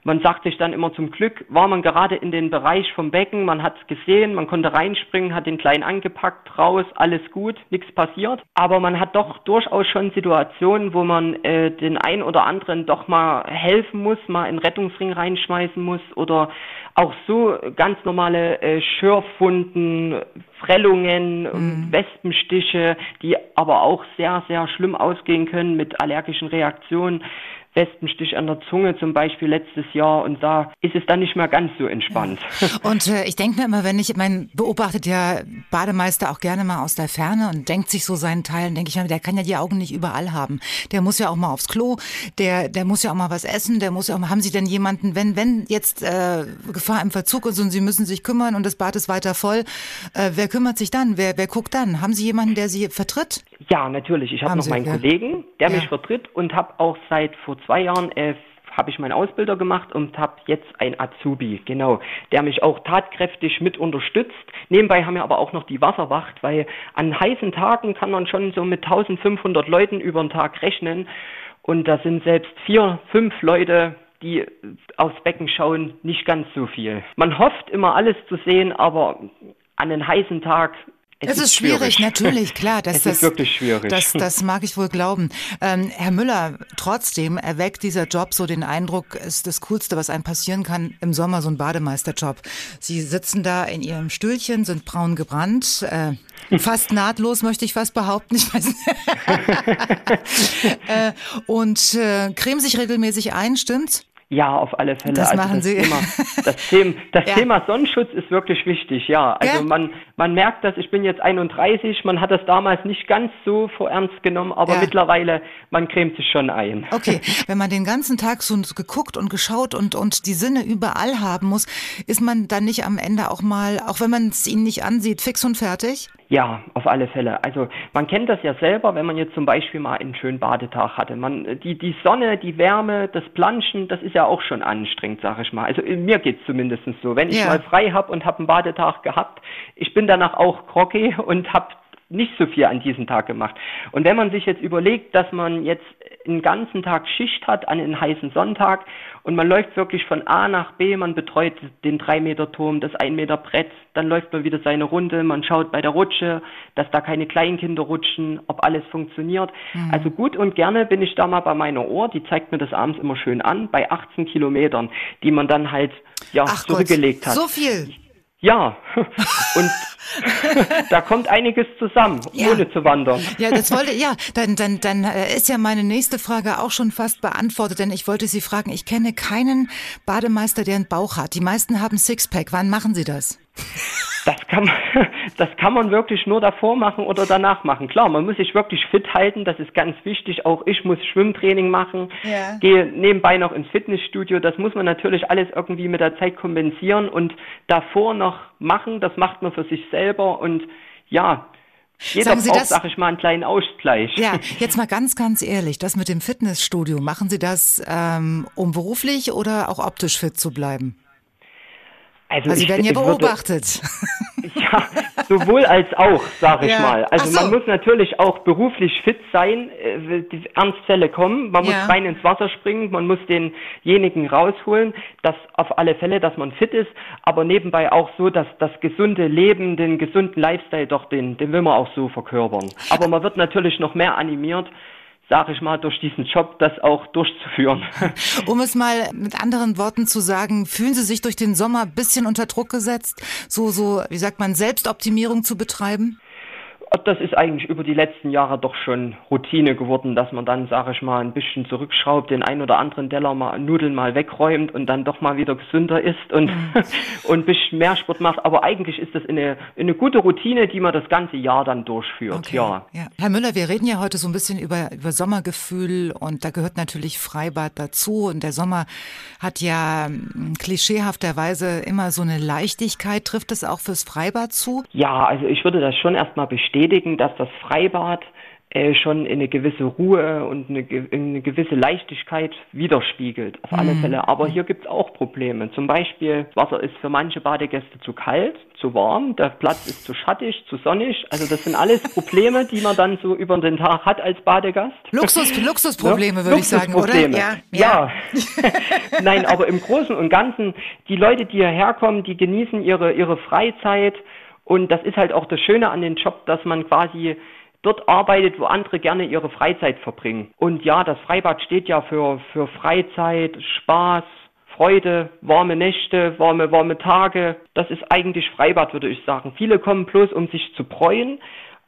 man sagt sich dann immer zum Glück, war man gerade in den Bereich vom Becken, man hat es gesehen, man konnte reinspringen, hat den Kleinen angepackt, raus, alles gut, nichts passiert. Aber man hat doch durchaus schon Situationen, wo man äh, den einen oder anderen doch mal helfen muss, mal in Rettungsring reinschmeißen muss oder auch so ganz normale äh, Schürfwunden, Prellungen, mhm. Wespenstiche, die aber auch sehr, sehr schlimm ausgehen können mit allergischen Reaktionen. Wespenstich an der Zunge zum Beispiel letztes Jahr und da ist es dann nicht mehr ganz so entspannt. Ja. Und äh, ich denke mir immer, wenn ich, mein beobachtet ja Bademeister auch gerne mal aus der Ferne und denkt sich so seinen Teilen, denke ich mir, der kann ja die Augen nicht überall haben. Der muss ja auch mal aufs Klo, der, der muss ja auch mal was essen, der muss ja auch mal, haben Sie denn jemanden, wenn, wenn jetzt äh, Gefahr im Verzug ist und Sie müssen sich kümmern und das Bad ist weiter voll, äh, wer kümmert sich dann? Wer, wer guckt dann? Haben Sie jemanden, der Sie vertritt? Ja, natürlich. Ich habe noch Sie, meinen ja. Kollegen, der ja. mich vertritt und habe auch seit vor zwei Jahren äh, habe ich meinen Ausbilder gemacht und habe jetzt ein Azubi, genau, der mich auch tatkräftig mit unterstützt. Nebenbei haben wir aber auch noch die Wasserwacht, weil an heißen Tagen kann man schon so mit 1500 Leuten über den Tag rechnen und da sind selbst vier, fünf Leute, die aufs Becken schauen, nicht ganz so viel. Man hofft immer alles zu sehen, aber an einem heißen Tag es, es ist, schwierig, schwierig, natürlich, klar. Das, es das, ist wirklich schwierig. Das, das mag ich wohl glauben. Ähm, Herr Müller, trotzdem erweckt dieser Job so den Eindruck, ist das Coolste, was einem passieren kann, im Sommer so ein Bademeisterjob. Sie sitzen da in Ihrem Stühlchen, sind braun gebrannt, äh, fast nahtlos, möchte ich fast behaupten. Ich weiß äh, und äh, cremen sich regelmäßig ein, stimmt's? Ja, auf alle Fälle. Das also machen das Sie. Thema, das, Thema, das ja. Thema Sonnenschutz ist wirklich wichtig, ja. Also ja. man, man merkt das, ich bin jetzt 31, man hat das damals nicht ganz so vor ernst genommen, aber ja. mittlerweile, man cremt sich schon ein. Okay, wenn man den ganzen Tag so geguckt und geschaut und, und die Sinne überall haben muss, ist man dann nicht am Ende auch mal, auch wenn man es ihnen nicht ansieht, fix und fertig? Ja, auf alle Fälle. Also man kennt das ja selber, wenn man jetzt zum Beispiel mal einen schönen Badetag hatte. Man, die, die Sonne, die Wärme, das Planschen, das ist ja auch schon anstrengend, sag ich mal. Also mir geht's zumindest so. Wenn ich ja. mal frei hab und hab einen Badetag gehabt, ich bin danach auch groggy und hab nicht so viel an diesem Tag gemacht. Und wenn man sich jetzt überlegt, dass man jetzt einen ganzen Tag Schicht hat an einem heißen Sonntag und man läuft wirklich von A nach B, man betreut den 3-Meter-Turm, das 1-Meter-Brett, dann läuft man wieder seine Runde, man schaut bei der Rutsche, dass da keine Kleinkinder rutschen, ob alles funktioniert. Mhm. Also gut und gerne bin ich da mal bei meiner Ohr, die zeigt mir das abends immer schön an, bei 18 Kilometern, die man dann halt ja, Ach zurückgelegt Gott, hat. So viel? Ja, und da kommt einiges zusammen, ja. ohne zu wandern. Ja, das wollte, ja, dann, dann, dann äh, ist ja meine nächste Frage auch schon fast beantwortet, denn ich wollte Sie fragen, ich kenne keinen Bademeister, der einen Bauch hat. Die meisten haben Sixpack. Wann machen Sie das? Das kann man, das kann man wirklich nur davor machen oder danach machen. Klar, man muss sich wirklich fit halten, das ist ganz wichtig. Auch ich muss Schwimmtraining machen, ja. gehe nebenbei noch ins Fitnessstudio. Das muss man natürlich alles irgendwie mit der Zeit kompensieren und davor noch machen. Das macht man für sich selber und ja, jeder Sagen Sie braucht, das, sag ich mal, einen kleinen Ausgleich. Ja, jetzt mal ganz, ganz ehrlich, das mit dem Fitnessstudio, machen Sie das, ähm, um beruflich oder auch optisch fit zu bleiben? Also, also Sie werden ja beobachtet. Würde, ja, sowohl als auch, sage ich ja. mal. Also so. man muss natürlich auch beruflich fit sein, äh, die Ernstfälle kommen, man ja. muss rein ins Wasser springen, man muss denjenigen rausholen, das auf alle Fälle, dass man fit ist, aber nebenbei auch so, dass das gesunde Leben, den gesunden Lifestyle doch, den, den will man auch so verkörpern. Aber man wird natürlich noch mehr animiert, sage ich mal, durch diesen Job das auch durchzuführen. Um es mal mit anderen Worten zu sagen, fühlen Sie sich durch den Sommer ein bisschen unter Druck gesetzt, so, so, wie sagt man, Selbstoptimierung zu betreiben? Das ist eigentlich über die letzten Jahre doch schon Routine geworden, dass man dann, sage ich mal, ein bisschen zurückschraubt, den ein oder anderen Teller mal Nudeln mal wegräumt und dann doch mal wieder gesünder isst und, mhm. und ein bisschen mehr Sport macht. Aber eigentlich ist das eine, eine gute Routine, die man das ganze Jahr dann durchführt. Okay. Ja. ja. Herr Müller, wir reden ja heute so ein bisschen über, über Sommergefühl und da gehört natürlich Freibad dazu. Und der Sommer hat ja hm, klischeehafterweise immer so eine Leichtigkeit. Trifft es auch fürs Freibad zu? Ja, also ich würde das schon erstmal bestätigen bestätigen, dass das Freibad äh, schon eine gewisse Ruhe und eine, eine gewisse Leichtigkeit widerspiegelt. Auf alle mhm. Fälle. Aber hier gibt es auch Probleme. Zum Beispiel, das Wasser ist für manche Badegäste zu kalt, zu warm, der Platz ist zu schattig, zu sonnig. Also das sind alles Probleme, die man dann so über den Tag hat als Badegast. Luxus, Luxusprobleme, würde ich sagen, oder? Ja. ja. ja. Nein, aber im Großen und Ganzen, die Leute, die hierher kommen, die genießen ihre, ihre Freizeit. Und das ist halt auch das Schöne an dem Job, dass man quasi dort arbeitet, wo andere gerne ihre Freizeit verbringen. Und ja, das Freibad steht ja für, für Freizeit, Spaß, Freude, warme Nächte, warme, warme Tage. Das ist eigentlich Freibad, würde ich sagen. Viele kommen bloß, um sich zu bräuen,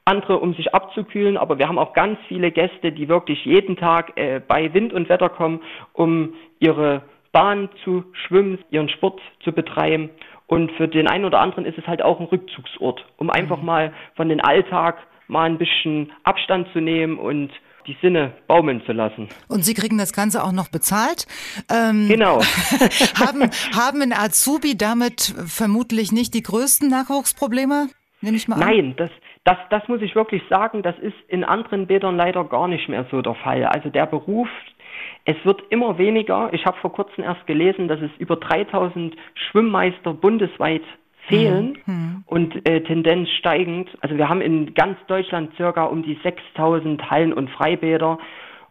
andere, um sich abzukühlen, aber wir haben auch ganz viele Gäste, die wirklich jeden Tag äh, bei Wind und Wetter kommen, um ihre Bahn zu schwimmen, ihren Sport zu betreiben. Und für den einen oder anderen ist es halt auch ein Rückzugsort, um einfach mhm. mal von den Alltag mal ein bisschen Abstand zu nehmen und die Sinne baumeln zu lassen. Und Sie kriegen das Ganze auch noch bezahlt. Ähm, genau. haben, haben in Azubi damit vermutlich nicht die größten Nachwuchsprobleme? Nehme ich mal an. Nein, das, das, das muss ich wirklich sagen, das ist in anderen Bädern leider gar nicht mehr so der Fall. Also der Beruf, es wird immer weniger. Ich habe vor kurzem erst gelesen, dass es über 3000 Schwimmmeister bundesweit fehlen mhm. mhm. und äh, Tendenz steigend. Also wir haben in ganz Deutschland circa um die 6000 Hallen und Freibäder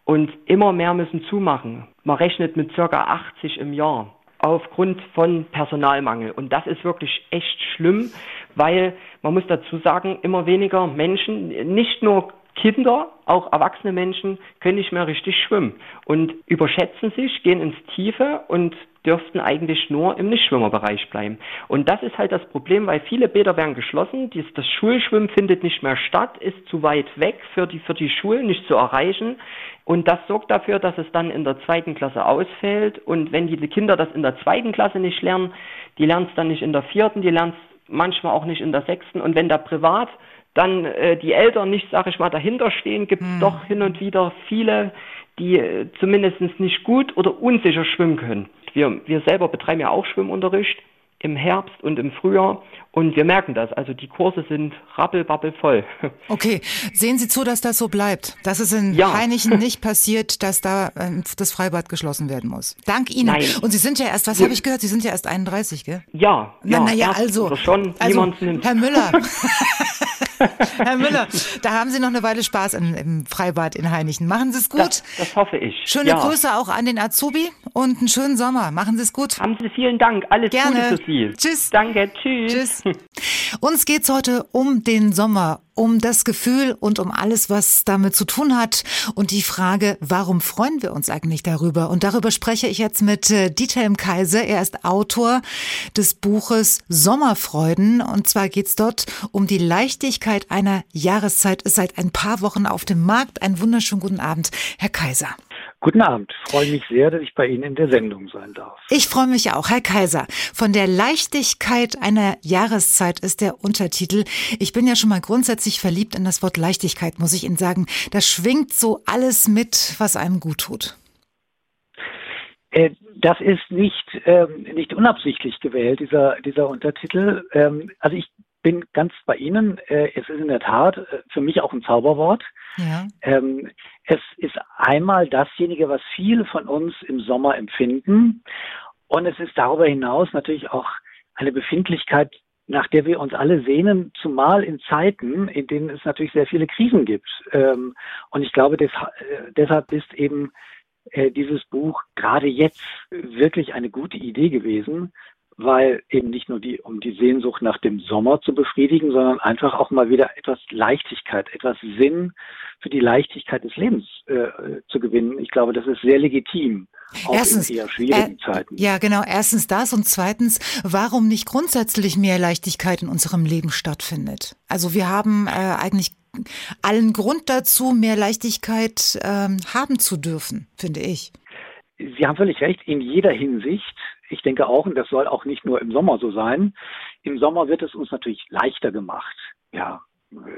und immer mehr müssen zumachen. Man rechnet mit circa 80 im Jahr aufgrund von Personalmangel. Und das ist wirklich echt schlimm, weil man muss dazu sagen, immer weniger Menschen, nicht nur Kinder, auch erwachsene Menschen können nicht mehr richtig schwimmen und überschätzen sich, gehen ins Tiefe und dürften eigentlich nur im Nichtschwimmerbereich bleiben. Und das ist halt das Problem, weil viele Bäder werden geschlossen, das Schulschwimmen findet nicht mehr statt, ist zu weit weg für die, für die Schulen nicht zu erreichen. Und das sorgt dafür, dass es dann in der zweiten Klasse ausfällt. Und wenn die Kinder das in der zweiten Klasse nicht lernen, die lernen es dann nicht in der vierten, die lernen es manchmal auch nicht in der sechsten. Und wenn da privat dann äh, die Eltern nicht, sage ich mal, dahinter stehen, gibt es hm. doch hin und wieder viele, die äh, zumindest nicht gut oder unsicher schwimmen können. Wir, wir selber betreiben ja auch Schwimmunterricht im Herbst und im Frühjahr und wir merken das. Also die Kurse sind rappelbabbel voll. Okay, sehen Sie zu, dass das so bleibt, dass es in ja. Heinichen nicht passiert, dass da äh, das Freibad geschlossen werden muss. Dank Ihnen. Nein. Und Sie sind ja erst, was ja. habe ich gehört? Sie sind ja erst 31, gell? Ja. Na, ja, na ja, also, schon, also Herr Müller. Herr Müller, da haben Sie noch eine Weile Spaß im, im Freibad in Heinichen. Machen Sie es gut. Das, das, hoffe ich. Schöne ja. Grüße auch an den Azubi und einen schönen Sommer. Machen Sie es gut. Haben Sie vielen Dank. Alles Gerne. Gute für Sie. Tschüss. Danke. Tschüss. Tschüss. Uns geht es heute um den Sommer um das Gefühl und um alles, was damit zu tun hat und die Frage, warum freuen wir uns eigentlich darüber? Und darüber spreche ich jetzt mit äh, Dieter M. Kaiser. Er ist Autor des Buches Sommerfreuden und zwar geht es dort um die Leichtigkeit einer Jahreszeit. Ist seit ein paar Wochen auf dem Markt. Einen wunderschönen guten Abend, Herr Kaiser. Guten Abend. Freue mich sehr, dass ich bei Ihnen in der Sendung sein darf. Ich freue mich auch, Herr Kaiser. Von der Leichtigkeit einer Jahreszeit ist der Untertitel. Ich bin ja schon mal grundsätzlich verliebt in das Wort Leichtigkeit, muss ich Ihnen sagen. Da schwingt so alles mit, was einem gut tut. Äh, das ist nicht, ähm, nicht unabsichtlich gewählt, dieser, dieser Untertitel. Ähm, also ich bin ganz bei Ihnen. Äh, es ist in der Tat äh, für mich auch ein Zauberwort. Ja. Ähm, es ist einmal dasjenige, was viele von uns im Sommer empfinden. Und es ist darüber hinaus natürlich auch eine Befindlichkeit, nach der wir uns alle sehnen, zumal in Zeiten, in denen es natürlich sehr viele Krisen gibt. Ähm, und ich glaube, äh, deshalb ist eben äh, dieses Buch gerade jetzt wirklich eine gute Idee gewesen, weil eben nicht nur die, um die Sehnsucht nach dem Sommer zu befriedigen, sondern einfach auch mal wieder etwas Leichtigkeit, etwas Sinn für die Leichtigkeit des Lebens äh, zu gewinnen. Ich glaube, das ist sehr legitim. Auch Erstens, in eher schwierigen äh, Zeiten. Ja, genau. Erstens das und zweitens, warum nicht grundsätzlich mehr Leichtigkeit in unserem Leben stattfindet. Also wir haben äh, eigentlich allen Grund dazu, mehr Leichtigkeit ähm, haben zu dürfen, finde ich. Sie haben völlig recht, in jeder Hinsicht ich denke auch, und das soll auch nicht nur im Sommer so sein, im Sommer wird es uns natürlich leichter gemacht. Ja,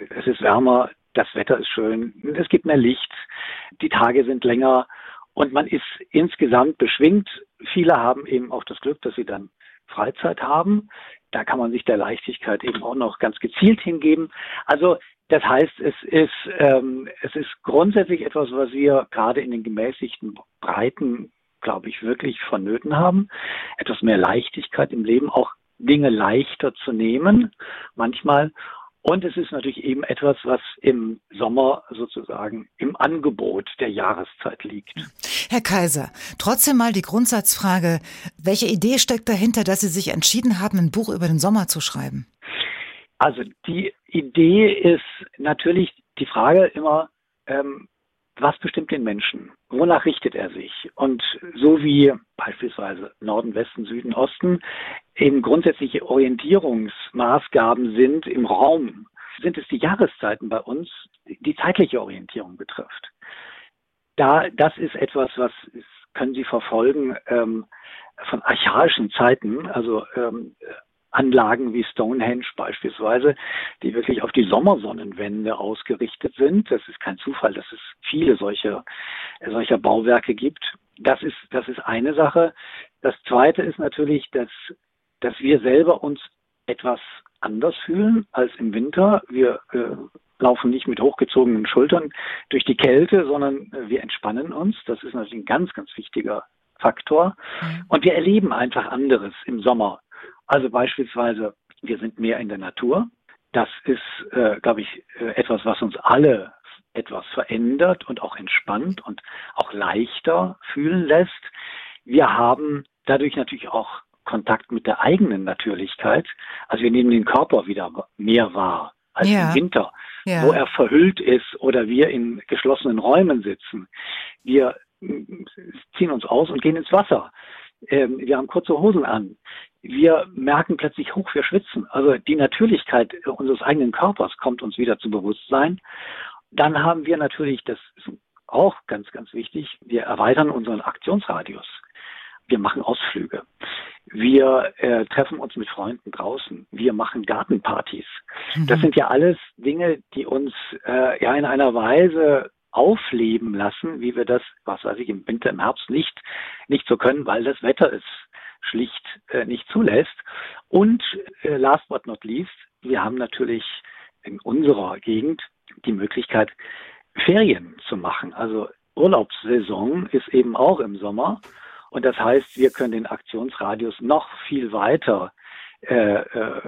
es ist wärmer, das Wetter ist schön, es gibt mehr Licht, die Tage sind länger und man ist insgesamt beschwingt. Viele haben eben auch das Glück, dass sie dann Freizeit haben. da kann man sich der Leichtigkeit eben auch noch ganz gezielt hingeben. Also das heißt, es ist, ähm, es ist grundsätzlich etwas, was wir gerade in den gemäßigten Breiten, glaube ich, wirklich vonnöten haben. Etwas mehr Leichtigkeit im Leben, auch Dinge leichter zu nehmen, manchmal. Und es ist natürlich eben etwas, was im Sommer sozusagen im Angebot der Jahreszeit liegt. Herr Kaiser, trotzdem mal die Grundsatzfrage, welche Idee steckt dahinter, dass Sie sich entschieden haben, ein Buch über den Sommer zu schreiben? Also die Idee ist natürlich die Frage immer, ähm, was bestimmt den Menschen? Wonach richtet er sich? Und so wie beispielsweise Norden, Westen, Süden, Osten eben grundsätzliche Orientierungsmaßgaben sind im Raum, sind es die Jahreszeiten bei uns, die zeitliche Orientierung betrifft. Da, das ist etwas, was können Sie verfolgen ähm, von archaischen Zeiten, also ähm, Anlagen wie Stonehenge beispielsweise, die wirklich auf die Sommersonnenwende ausgerichtet sind. Das ist kein Zufall, dass es viele solcher, solcher Bauwerke gibt. Das ist, das ist eine Sache. Das zweite ist natürlich, dass, dass wir selber uns etwas anders fühlen als im Winter. Wir äh, laufen nicht mit hochgezogenen Schultern durch die Kälte, sondern äh, wir entspannen uns. Das ist natürlich ein ganz, ganz wichtiger Faktor. Mhm. Und wir erleben einfach anderes im Sommer also beispielsweise, wir sind mehr in der Natur. Das ist, äh, glaube ich, äh, etwas, was uns alle etwas verändert und auch entspannt und auch leichter fühlen lässt. Wir haben dadurch natürlich auch Kontakt mit der eigenen Natürlichkeit. Also wir nehmen den Körper wieder mehr wahr als ja. im Winter, ja. wo er verhüllt ist oder wir in geschlossenen Räumen sitzen. Wir ziehen uns aus und gehen ins Wasser. Ähm, wir haben kurze Hosen an wir merken plötzlich, hoch, wir schwitzen. Also die Natürlichkeit unseres eigenen Körpers kommt uns wieder zu Bewusstsein. Dann haben wir natürlich, das ist auch ganz, ganz wichtig, wir erweitern unseren Aktionsradius. Wir machen Ausflüge. Wir äh, treffen uns mit Freunden draußen. Wir machen Gartenpartys. Mhm. Das sind ja alles Dinge, die uns äh, ja in einer Weise aufleben lassen, wie wir das, was weiß ich, im Winter, im Herbst nicht, nicht so können, weil das Wetter ist schlicht äh, nicht zulässt. Und äh, last but not least, wir haben natürlich in unserer Gegend die Möglichkeit, Ferien zu machen. Also Urlaubssaison ist eben auch im Sommer. Und das heißt, wir können den Aktionsradius noch viel weiter äh, äh,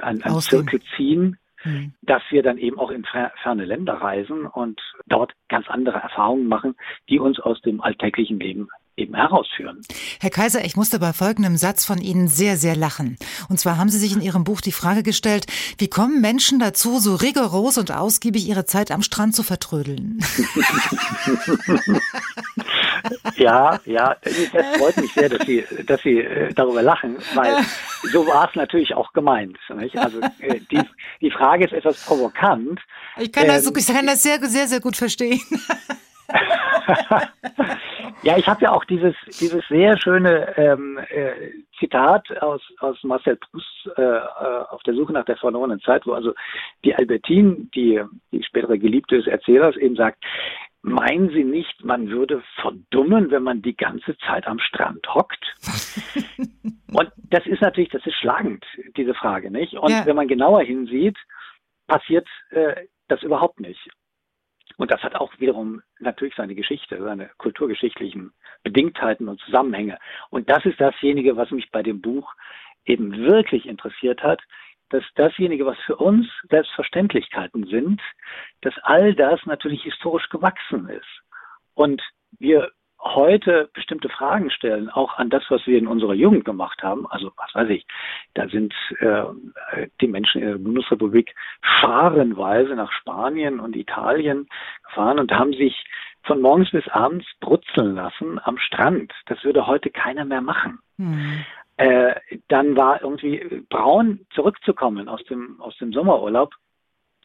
an, an Zirkel ziehen, mhm. dass wir dann eben auch in ferne Länder reisen und dort ganz andere Erfahrungen machen, die uns aus dem alltäglichen Leben eben herausführen. Herr Kaiser, ich musste bei folgendem Satz von Ihnen sehr, sehr lachen. Und zwar haben Sie sich in Ihrem Buch die Frage gestellt, wie kommen Menschen dazu, so rigoros und ausgiebig ihre Zeit am Strand zu vertrödeln? ja, ja, das freut mich sehr, dass Sie, dass Sie äh, darüber lachen, weil so war es natürlich auch gemeint. Nicht? Also äh, die, die Frage ist etwas provokant. Ich kann das, ähm, ich kann das sehr, sehr, sehr gut verstehen. ja, ich habe ja auch dieses, dieses sehr schöne ähm, äh, Zitat aus, aus Marcel Proust äh, äh, auf der Suche nach der verlorenen Zeit, wo also die Albertine, die, die spätere Geliebte des Erzählers, eben sagt, meinen Sie nicht, man würde verdummen, wenn man die ganze Zeit am Strand hockt? Und das ist natürlich, das ist schlagend, diese Frage, nicht? Und ja. wenn man genauer hinsieht, passiert äh, das überhaupt nicht. Und das hat auch wiederum natürlich seine Geschichte, seine kulturgeschichtlichen Bedingtheiten und Zusammenhänge. Und das ist dasjenige, was mich bei dem Buch eben wirklich interessiert hat, dass dasjenige, was für uns Selbstverständlichkeiten sind, dass all das natürlich historisch gewachsen ist. Und wir heute bestimmte Fragen stellen, auch an das, was wir in unserer Jugend gemacht haben. Also was weiß ich, da sind äh, die Menschen in der Bundesrepublik scharenweise nach Spanien und Italien gefahren und haben sich von morgens bis abends brutzeln lassen am Strand. Das würde heute keiner mehr machen. Mhm. Äh, dann war irgendwie braun zurückzukommen aus dem, aus dem Sommerurlaub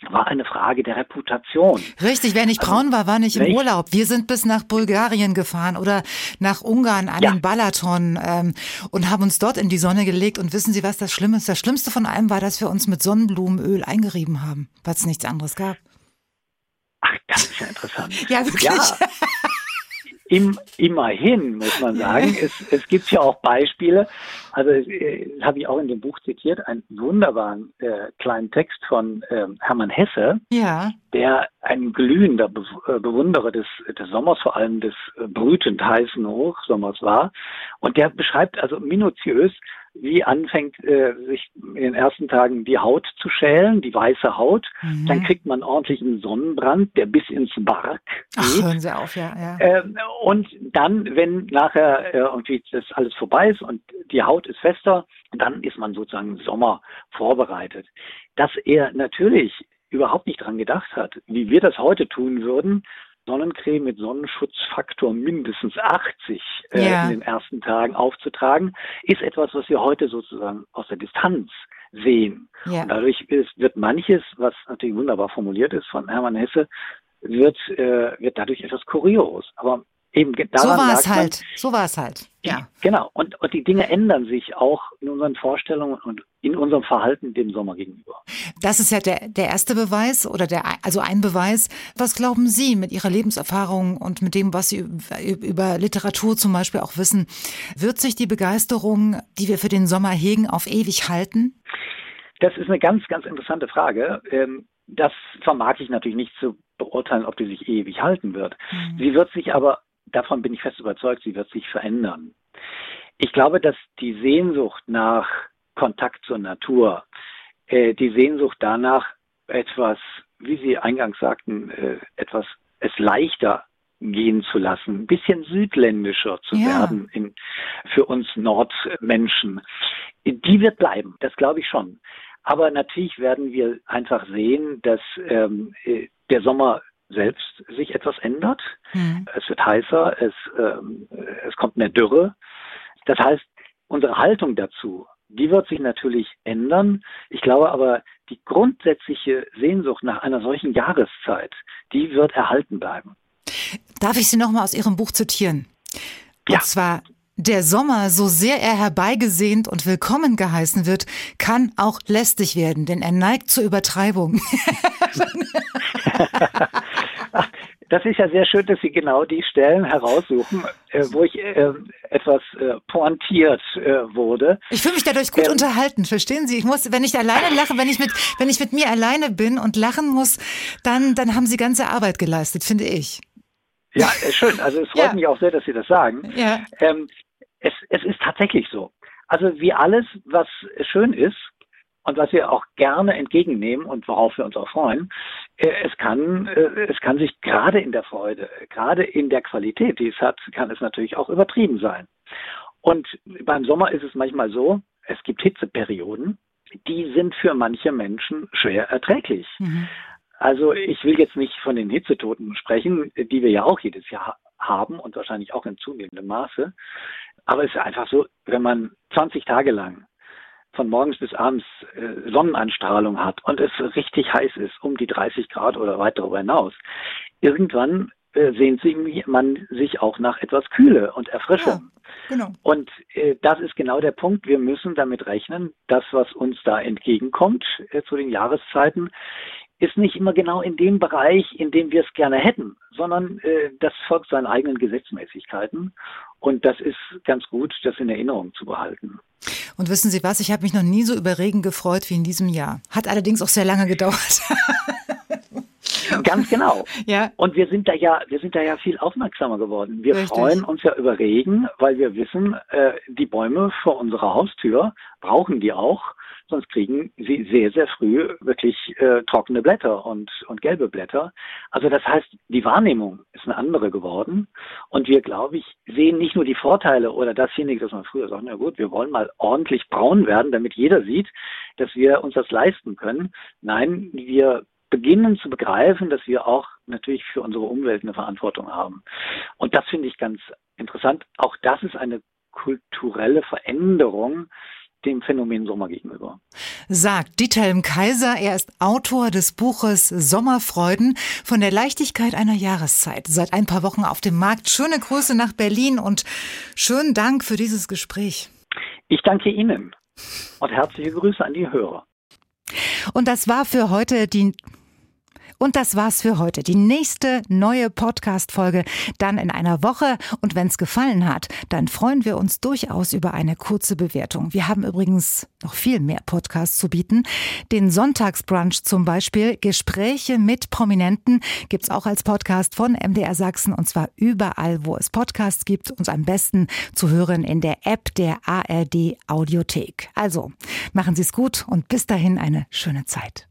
war eine Frage der Reputation. Richtig, wer nicht also, braun war, war nicht im Urlaub. Wir sind bis nach Bulgarien gefahren oder nach Ungarn an ja. den Balaton ähm, und haben uns dort in die Sonne gelegt. Und wissen Sie, was das Schlimme ist? Das Schlimmste von allem war, dass wir uns mit Sonnenblumenöl eingerieben haben, weil es nichts anderes gab. Ach, das ist ja interessant. ja, wirklich. Ja. im, immerhin, muss man sagen. es, es gibt ja auch Beispiele. Also äh, habe ich auch in dem Buch zitiert, einen wunderbaren äh, kleinen Text von äh, Hermann Hesse, ja. der ein glühender Be äh, Bewunderer des, des Sommers, vor allem des äh, brütend heißen Hochsommers war. Und der beschreibt also minutiös, wie anfängt, äh, sich in den ersten Tagen die Haut zu schälen, die weiße Haut. Mhm. Dann kriegt man ordentlichen Sonnenbrand, der bis ins Bark geht. Ach, hören Sie auf, ja. ja. Ähm, und dann, wenn nachher äh, irgendwie das alles vorbei ist und die Haut ist fester, dann ist man sozusagen Sommer vorbereitet. Dass er natürlich überhaupt nicht dran gedacht hat, wie wir das heute tun würden, Sonnencreme mit Sonnenschutzfaktor mindestens 80 äh, ja. in den ersten Tagen aufzutragen, ist etwas, was wir heute sozusagen aus der Distanz sehen. Ja. Und dadurch ist, wird manches, was natürlich wunderbar formuliert ist von Hermann Hesse, wird, äh, wird dadurch etwas kurios. Aber Eben daran so war es halt. So war es halt. Ja. Genau. Und, und die Dinge ändern sich auch in unseren Vorstellungen und in unserem Verhalten dem Sommer gegenüber. Das ist ja der, der erste Beweis oder der, also ein Beweis. Was glauben Sie mit Ihrer Lebenserfahrung und mit dem, was Sie über Literatur zum Beispiel auch wissen? Wird sich die Begeisterung, die wir für den Sommer hegen, auf ewig halten? Das ist eine ganz, ganz interessante Frage. Ähm, das vermag ich natürlich nicht zu beurteilen, ob die sich ewig halten wird. Mhm. Sie wird sich aber davon bin ich fest überzeugt, sie wird sich verändern. Ich glaube, dass die Sehnsucht nach Kontakt zur Natur, äh, die Sehnsucht danach, etwas, wie Sie eingangs sagten, äh, etwas es leichter gehen zu lassen, ein bisschen südländischer zu ja. werden in, für uns Nordmenschen, die wird bleiben, das glaube ich schon. Aber natürlich werden wir einfach sehen, dass ähm, äh, der Sommer selbst sich etwas ändert. Mhm. Es wird heißer, es, ähm, es kommt mehr Dürre. Das heißt, unsere Haltung dazu, die wird sich natürlich ändern. Ich glaube aber, die grundsätzliche Sehnsucht nach einer solchen Jahreszeit, die wird erhalten bleiben. Darf ich Sie nochmal aus Ihrem Buch zitieren? Und ja. zwar, der Sommer, so sehr er herbeigesehnt und willkommen geheißen wird, kann auch lästig werden, denn er neigt zur Übertreibung. das ist ja sehr schön, dass Sie genau die Stellen heraussuchen, äh, wo ich äh, etwas äh, pointiert äh, wurde. Ich fühle mich dadurch gut ähm, unterhalten, verstehen Sie? Ich muss, wenn ich alleine lache, wenn ich mit, wenn ich mit mir alleine bin und lachen muss, dann, dann haben Sie ganze Arbeit geleistet, finde ich. Ja, äh, schön. Also es freut ja. mich auch sehr, dass Sie das sagen. Ja. Ähm, es, es ist tatsächlich so. Also wie alles, was schön ist, und was wir auch gerne entgegennehmen und worauf wir uns auch freuen, es kann, äh, es kann sich gerade in der Freude, gerade in der Qualität, die es hat, kann es natürlich auch übertrieben sein. Und beim Sommer ist es manchmal so, es gibt Hitzeperioden, die sind für manche Menschen schwer erträglich. Mhm. Also ich will jetzt nicht von den Hitzetoten sprechen, die wir ja auch jedes Jahr haben und wahrscheinlich auch in zunehmendem Maße. Aber es ist einfach so, wenn man 20 Tage lang von morgens bis abends äh, Sonnenanstrahlung hat und es richtig heiß ist, um die 30 Grad oder weit darüber hinaus, irgendwann äh, sehnt man sich auch nach etwas Kühle und Erfrischung. Ja, genau. Und äh, das ist genau der Punkt. Wir müssen damit rechnen, das, was uns da entgegenkommt äh, zu den Jahreszeiten, ist nicht immer genau in dem Bereich, in dem wir es gerne hätten, sondern äh, das folgt seinen eigenen Gesetzmäßigkeiten. Und das ist ganz gut, das in Erinnerung zu behalten. Und wissen Sie was, ich habe mich noch nie so über Regen gefreut wie in diesem Jahr. Hat allerdings auch sehr lange gedauert. Ganz genau. Ja. Und wir sind da ja, wir sind da ja viel aufmerksamer geworden. Wir Richtig. freuen uns ja über Regen, weil wir wissen, äh, die Bäume vor unserer Haustür brauchen die auch sonst kriegen sie sehr, sehr früh wirklich äh, trockene Blätter und, und gelbe Blätter. Also das heißt, die Wahrnehmung ist eine andere geworden. Und wir, glaube ich, sehen nicht nur die Vorteile oder dasjenige, dass man früher sagt, na gut, wir wollen mal ordentlich braun werden, damit jeder sieht, dass wir uns das leisten können. Nein, wir beginnen zu begreifen, dass wir auch natürlich für unsere Umwelt eine Verantwortung haben. Und das finde ich ganz interessant. Auch das ist eine kulturelle Veränderung, dem Phänomen Sommer gegenüber. Sagt Dieter Kaiser, er ist Autor des Buches Sommerfreuden von der Leichtigkeit einer Jahreszeit. Seit ein paar Wochen auf dem Markt. Schöne Grüße nach Berlin und schönen Dank für dieses Gespräch. Ich danke Ihnen und herzliche Grüße an die Hörer. Und das war für heute die Und das war's für heute. Die nächste neue Podcast-Folge dann in einer Woche. Und wenn's gefallen hat, dann freuen wir uns durchaus über eine kurze Bewertung. Wir haben übrigens noch viel mehr Podcasts zu bieten. Den Sonntagsbrunch zum Beispiel. Gespräche mit Prominenten gibt's auch als Podcast von MDR Sachsen und zwar überall, wo es Podcasts gibt und am besten zu hören in der App der ARD Audiothek. Also, machen Sie es gut und bis dahin eine schöne Zeit.